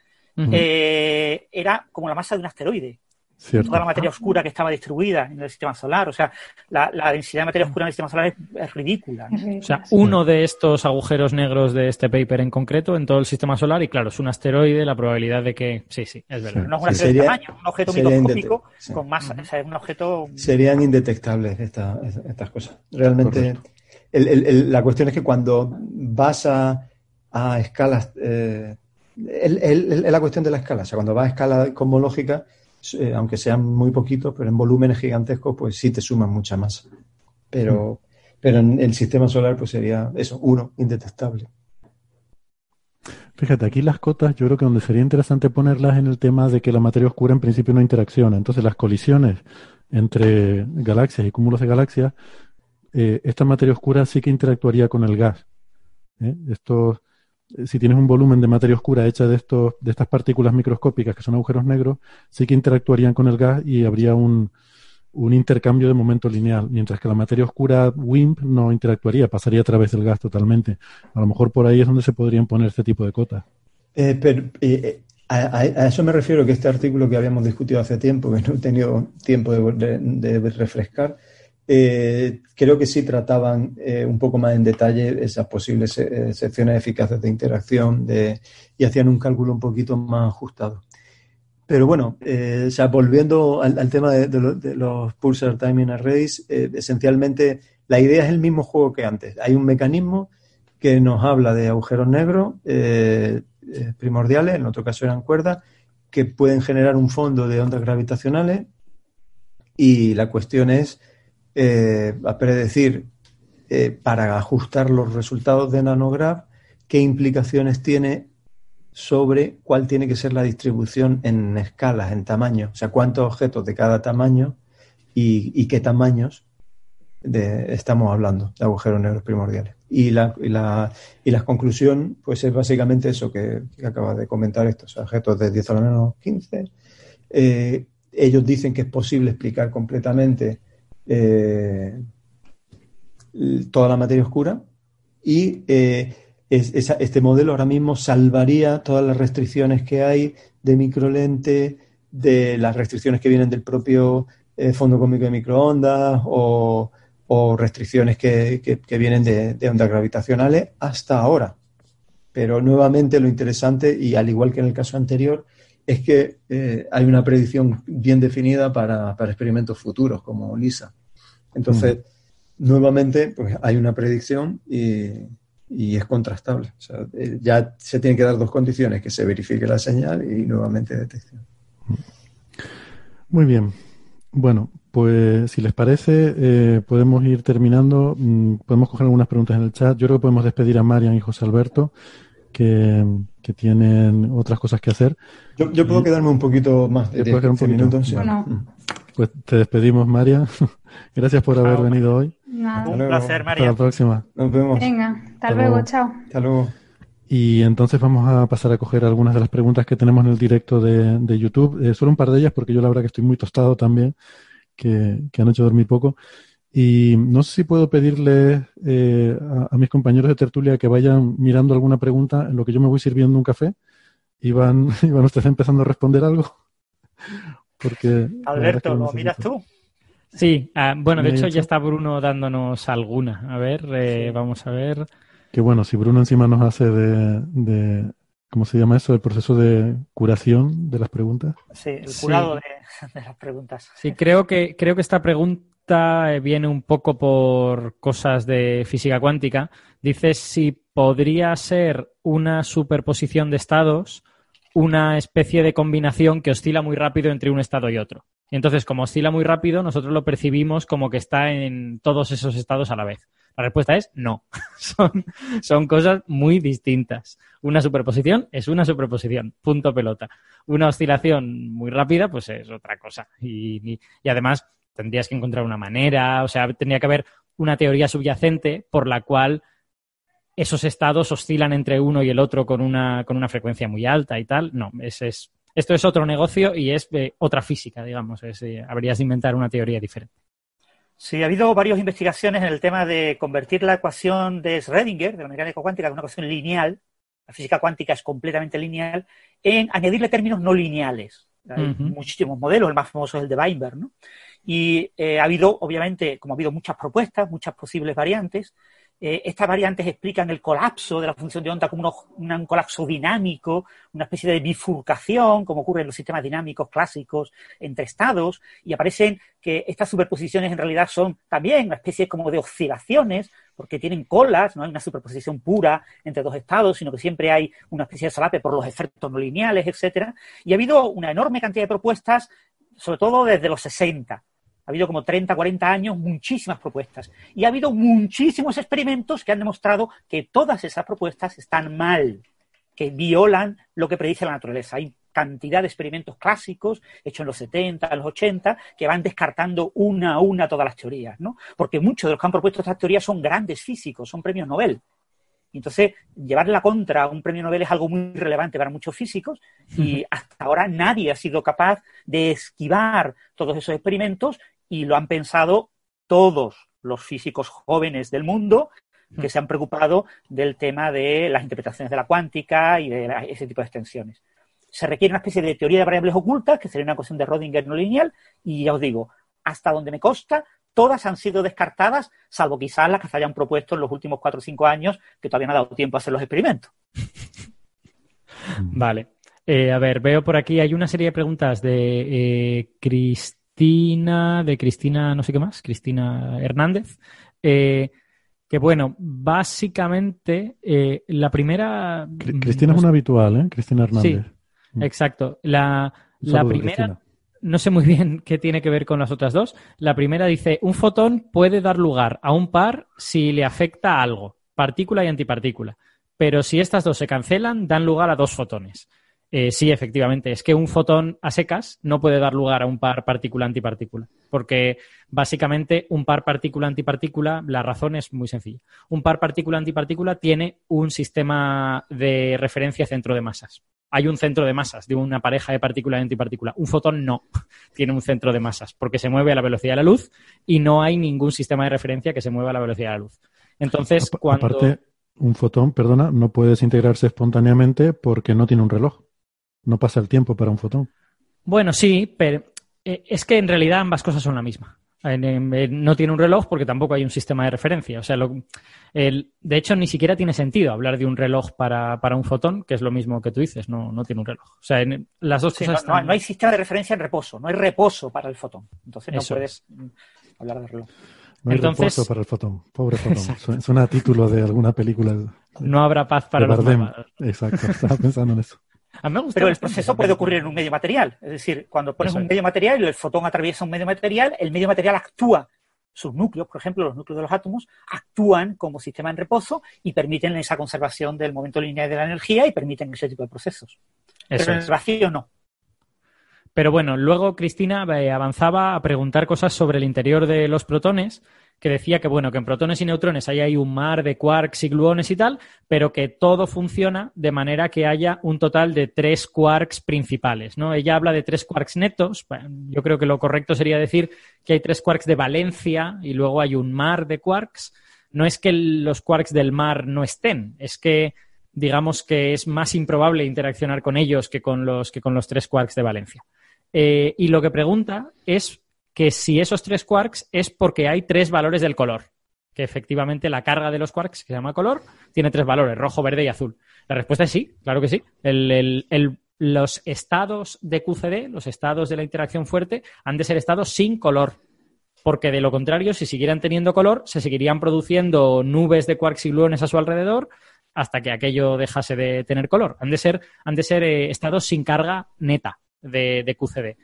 eh, era como la masa de un asteroide toda la materia oscura que estaba distribuida en el sistema solar. O sea, la, densidad de materia oscura en el sistema solar es, ridícula. O sea, uno de estos agujeros negros de este paper en concreto en todo el sistema solar, y claro, es un asteroide, la probabilidad de que. Sí, sí, es verdad. no es un asteroide de tamaño, un objeto microscópico con masa. O sea, es un objeto. Serían indetectables estas cosas. Realmente. la cuestión es que cuando vas a, a escalas. Eh, es la cuestión de la escala. O sea, cuando vas a escala cosmológica eh, aunque sean muy poquitos, pero en volúmenes gigantescos, pues sí te suman mucha masa. Pero, mm. pero en el sistema solar, pues sería eso, uno, indetectable. Fíjate, aquí las cotas, yo creo que donde sería interesante ponerlas en el tema de que la materia oscura en principio no interacciona. Entonces, las colisiones entre galaxias y cúmulos de galaxias, eh, esta materia oscura sí que interactuaría con el gas. ¿eh? Estos si tienes un volumen de materia oscura hecha de, estos, de estas partículas microscópicas que son agujeros negros, sí que interactuarían con el gas y habría un, un intercambio de momento lineal, mientras que la materia oscura WIMP no interactuaría, pasaría a través del gas totalmente. A lo mejor por ahí es donde se podrían poner este tipo de cotas. Eh, eh, a, eso me refiero que este artículo que habíamos discutido hace tiempo, que no he tenido tiempo de refrescar, eh, creo que sí trataban eh, un poco más en detalle esas posibles eh, secciones eficaces de interacción de, y hacían un cálculo un poquito más ajustado. Pero bueno, eh, volviendo al, tema de, los pulsar timing arrays, eh, esencialmente la idea es el mismo juego que antes. Hay un mecanismo que nos habla de agujeros negros primordiales, en otro caso eran cuerdas, que pueden generar un fondo de ondas gravitacionales y la cuestión es a predecir para ajustar los resultados de nanograph qué implicaciones tiene sobre cuál tiene que ser la distribución en escalas, en tamaño, o sea, cuántos objetos de cada tamaño y, qué tamaños estamos hablando de agujeros negros primordiales. Y la, y conclusión, pues es básicamente eso que, acaba de comentar estos objetos de 10 a la menos 15. Eh, ellos dicen que es posible explicar completamente eh, toda la materia oscura y eh, este modelo ahora mismo salvaría todas las restricciones que hay de microlente, de las restricciones que vienen del propio eh, fondo cómico de microondas o, restricciones que, vienen de, ondas gravitacionales hasta ahora. Pero nuevamente lo interesante, y al igual que en el caso anterior, es que hay una predicción bien definida para, experimentos futuros como LISA. Entonces, nuevamente, pues hay una predicción y, y es contrastable. O sea, eh, ya se tienen que dar dos condiciones, que se verifique la señal y nuevamente detección. Muy bien. Bueno, pues si les parece, eh, podemos ir terminando. Mm, podemos coger algunas preguntas en el chat. Yo creo que podemos despedir a Marian y José Alberto, que, tienen otras cosas que hacer. Yo, puedo quedarme un poquito más de 10 minutos. Mm. Pues te despedimos, María. Gracias por haber venido hoy. Un placer, María. Hasta la próxima. Nos vemos. Venga, hasta, luego, chao. Hasta luego. Y entonces vamos a pasar a coger algunas de las preguntas que tenemos en el directo de, YouTube. Eh, solo un par de ellas, porque yo la verdad que estoy muy tostado también, que, han hecho dormir poco. Y no sé si puedo pedirle eh, a, mis compañeros de tertulia que vayan mirando alguna pregunta en lo que yo me voy sirviendo un café y van, y van ustedes empezando a responder algo. Porque Alberto, ¿lo miras tú? Sí, ah, bueno, de hecho ya está Bruno dándonos alguna. A ver, eh, vamos a ver. Que bueno, si Bruno encima nos hace de, ¿cómo se llama eso? El proceso de curación de las preguntas. Sí, el curado De, las preguntas. Sí, creo que, creo que esta pregunta eh, viene un poco por cosas de física cuántica. Dice si podría ser una superposición de estados una especie de combinación que oscila muy rápido entre un estado y otro. Entonces, como oscila muy rápido, nosotros lo percibimos como que está en todos esos estados a la vez. La respuesta es no. son, cosas muy distintas. Una superposición es una superposición, punto pelota. Una oscilación muy rápida, pues es otra cosa. Y, y además tendrías que encontrar una manera, o sea, tendría que haber una teoría subyacente por la cual esos estados oscilan entre uno y el otro con una, con una frecuencia muy alta y tal. No, es, es esto es otro negocio y es eh, otra física, digamos. Eh, habrías de inventar una teoría diferente. Sí, ha habido varias investigaciones en el tema de convertir la ecuación de Schrödinger, de la mecánica cuántica, de una ecuación lineal, la física cuántica es completamente lineal, en añadirle términos no lineales. Hay muchísimos modelos, el más famoso es el de Weinberg, ¿no? Y eh, ha habido, obviamente, como ha habido muchas propuestas, muchas posibles variantes, eh, estas variantes explican el colapso de la función de onda como un colapso dinámico, una especie de bifurcación, como ocurre en los sistemas dinámicos clásicos entre estados, y aparecen que estas superposiciones en realidad son también una especie como de oscilaciones, porque tienen colas, no hay una superposición pura entre dos estados, sino que siempre hay una especie de solape por los efectos no lineales, etcétera. Y ha habido una enorme cantidad de propuestas, sobre todo desde los 60, ha habido como 30, 40 años muchísimas propuestas. Y ha habido muchísimos experimentos que han demostrado que todas esas propuestas están mal, que violan lo que predice la naturaleza. Hay cantidad de experimentos clásicos hechos en los 70, en los 80, que van descartando una a una todas las teorías, ¿no? Porque muchos de los que han propuesto estas teorías son grandes físicos, son premios Nobel. Entonces, llevarle la contra a un premio Nobel es algo muy relevante para muchos físicos y hasta ahora nadie ha sido capaz de esquivar todos esos experimentos y lo han pensado todos los físicos jóvenes del mundo que se han preocupado del tema de las interpretaciones de la cuántica y de ese tipo de extensiones. Se requiere una especie de teoría de variables ocultas, que sería una cuestión de Rodinger no lineal, y ya os digo, hasta donde me consta, todas han sido descartadas, salvo quizás las que se hayan propuesto en los últimos cuatro o cinco años, que todavía no ha dado tiempo a hacer los experimentos. Vale. Eh, a ver, veo por aquí, hay una serie de preguntas de eh, Cristina, de Cristina, no sé qué más, Cristina Hernández. Eh, que bueno, básicamente la primera. Cristina es una habitual, ¿eh? Cristina Hernández. Sí, mm. exacto. La, la primera. No sé muy bien qué tiene que ver con las otras dos. La primera dice: un fotón puede dar lugar a un par si le afecta algo, partícula y antipartícula. Pero si estas dos se cancelan, dan lugar a dos fotones. Eh, sí, efectivamente. Es que un fotón a secas no puede dar lugar a un par partícula-antipartícula. Porque básicamente un par partícula-antipartícula, la razón es muy sencilla. Un par partícula-antipartícula tiene un sistema de referencia centro de masas. Hay un centro de masas de una pareja de partícula y antipartícula. Un fotón no tiene un centro de masas porque se mueve a la velocidad de la luz y no hay ningún sistema de referencia que se mueva a la velocidad de la luz. Entonces, cuando. Aparte, un fotón, perdona, no puede desintegrarse espontáneamente porque no tiene un reloj. No pasa el tiempo para un fotón. Bueno, sí, pero eh, es que en realidad ambas cosas son la misma. no tiene un reloj porque tampoco hay un sistema de referencia. O sea, de hecho, ni siquiera tiene sentido hablar de un reloj para, un fotón, que es lo mismo que tú dices, no, no tiene un reloj. O sea, las dos cosas. No, no, hay sistema de referencia en reposo, no hay reposo para el fotón. Entonces no puedes hablar de reloj. No hay Entonces, reposo para el fotón, pobre fotón. Suena a título de alguna película. No habrá paz para los Exacto, estaba pensando en eso. Pero el proceso puede ocurrir en un medio material. Es decir, cuando pones un medio material y el fotón atraviesa un medio material, el medio material actúa. Sus núcleos, por ejemplo, los núcleos de los átomos, actúan como sistema en reposo y permiten esa conservación del momento lineal de la energía y permiten ese tipo de procesos. Pero en el vacío no. Pero bueno, luego Cristina eh, avanzaba a preguntar cosas sobre el interior de los protones que decía que, bueno, que en protones y neutrones hay un mar de quarks y gluones y tal, pero que todo funciona de manera que haya un total de tres quarks principales, ¿no? Ella habla de tres quarks netos, yo creo que lo correcto sería decir que hay tres quarks de valencia y luego hay un mar de quarks. No es que los quarks del mar no estén, es que digamos que es más improbable interaccionar con ellos que con los, que con los tres quarks de valencia. Eh, y lo que pregunta es que si esos tres quarks es porque hay tres valores del color. Que efectivamente la carga de los quarks, que se llama color, tiene tres valores, rojo, verde y azul. La respuesta es sí, claro que sí. los estados de QCD, los estados de la interacción fuerte, han de ser estados sin color. Porque de lo contrario, si siguieran teniendo color, se seguirían produciendo nubes de quarks y gluones a su alrededor hasta que aquello dejase de tener color. Han de ser, han de ser eh, estados sin carga neta de, QCD.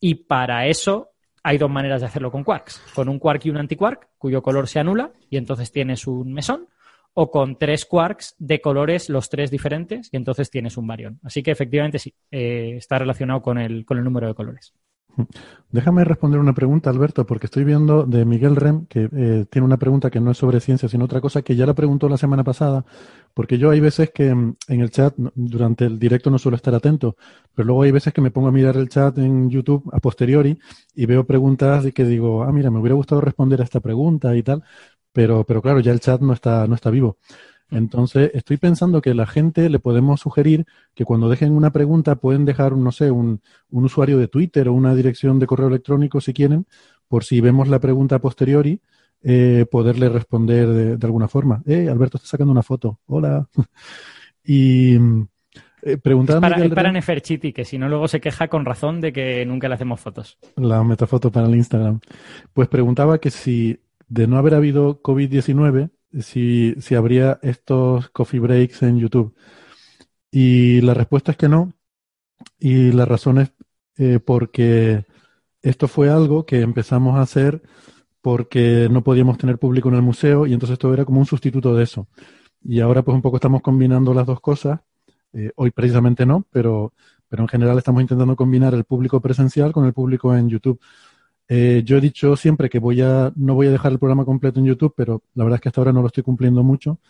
Y para eso hay dos maneras de hacerlo con quarks. Con un quark y un antiquark, cuyo color se anula y entonces tienes un mesón. O con tres quarks de colores, los tres diferentes, y entonces tienes un barión. Así que efectivamente sí, eh, está relacionado con el, con el número de colores. Déjame responder una pregunta, Alberto, porque estoy viendo de Miguel Rem, que eh, tiene una pregunta que no es sobre ciencia, sino otra cosa que ya la preguntó la semana pasada, porque yo hay veces que mm, en el chat, durante el directo no suelo estar atento, pero luego hay veces que me pongo a mirar el chat en YouTube a posteriori y veo preguntas de que digo, ah, mira, me hubiera gustado responder a esta pregunta y tal, pero, pero claro, ya el chat no está, no está vivo. Entonces, estoy pensando que la gente le podemos sugerir que cuando dejen una pregunta pueden dejar, no sé, un, un usuario de Twitter o una dirección de correo electrónico si quieren, por si vemos la pregunta a posteriori, eh, poderle responder de, alguna forma. Eh, Alberto está sacando una foto. Hola. y eh, para, es para Neferchiti, que si no luego se queja con razón de que nunca le hacemos fotos. La metafoto para el Instagram. Pues preguntaba que si de no haber habido COVID-19, si, si habría estos coffee breaks en YouTube. Y la respuesta es que no. Y la razón es eh, porque esto fue algo que empezamos a hacer porque no podíamos tener público en el museo y entonces esto era como un sustituto de eso. Y ahora pues un poco estamos combinando las dos cosas. Eh, hoy precisamente no, pero, pero en general estamos intentando combinar el público presencial con el público en YouTube. Eh, yo he dicho siempre que voy a, no voy a dejar el programa completo en YouTube, pero la verdad es que hasta ahora no lo estoy cumpliendo mucho,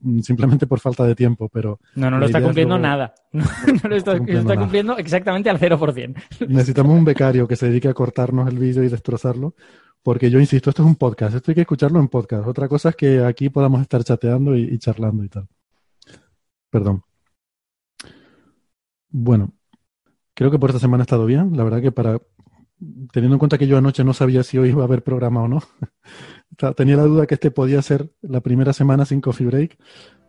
mm, simplemente por falta de tiempo. Pero no, no lo está cumpliendo nada. No, lo está, cumpliendo, exactamente al 0%. Necesitamos un becario que se dedique a cortarnos el vídeo y destrozarlo, porque yo insisto, esto es un podcast, esto hay que escucharlo en podcast. Otra cosa es que aquí podamos estar chateando y charlando y tal. Perdón. Bueno, creo que por esta semana ha estado bien. La verdad que para teniendo en cuenta que yo anoche no sabía si hoy iba a haber programa o no, tenía la duda que este podía ser la primera semana sin coffee break,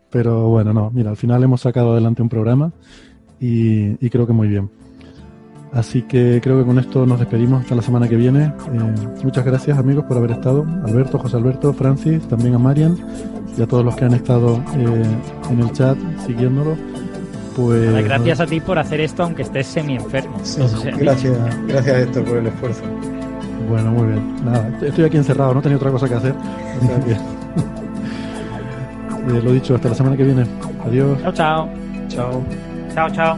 pero bueno, no, mira, al final hemos sacado adelante un programa y, creo que muy bien. Así que creo que con esto nos despedimos hasta la semana que viene. Eh, muchas gracias amigos por haber estado. Alberto, José Alberto, Francis, también a Marian y a todos los que han estado eh, en el chat siguiéndolo. Pues, gracias a ti por hacer esto aunque estés semi enfermo. gracias, gracias Héctor por el esfuerzo. Bueno, muy bien. Nada, estoy aquí encerrado, no tenía otra cosa que hacer. Eh, lo dicho, hasta la semana que viene. Adiós. Chao, chao. Chao. Chao, chao.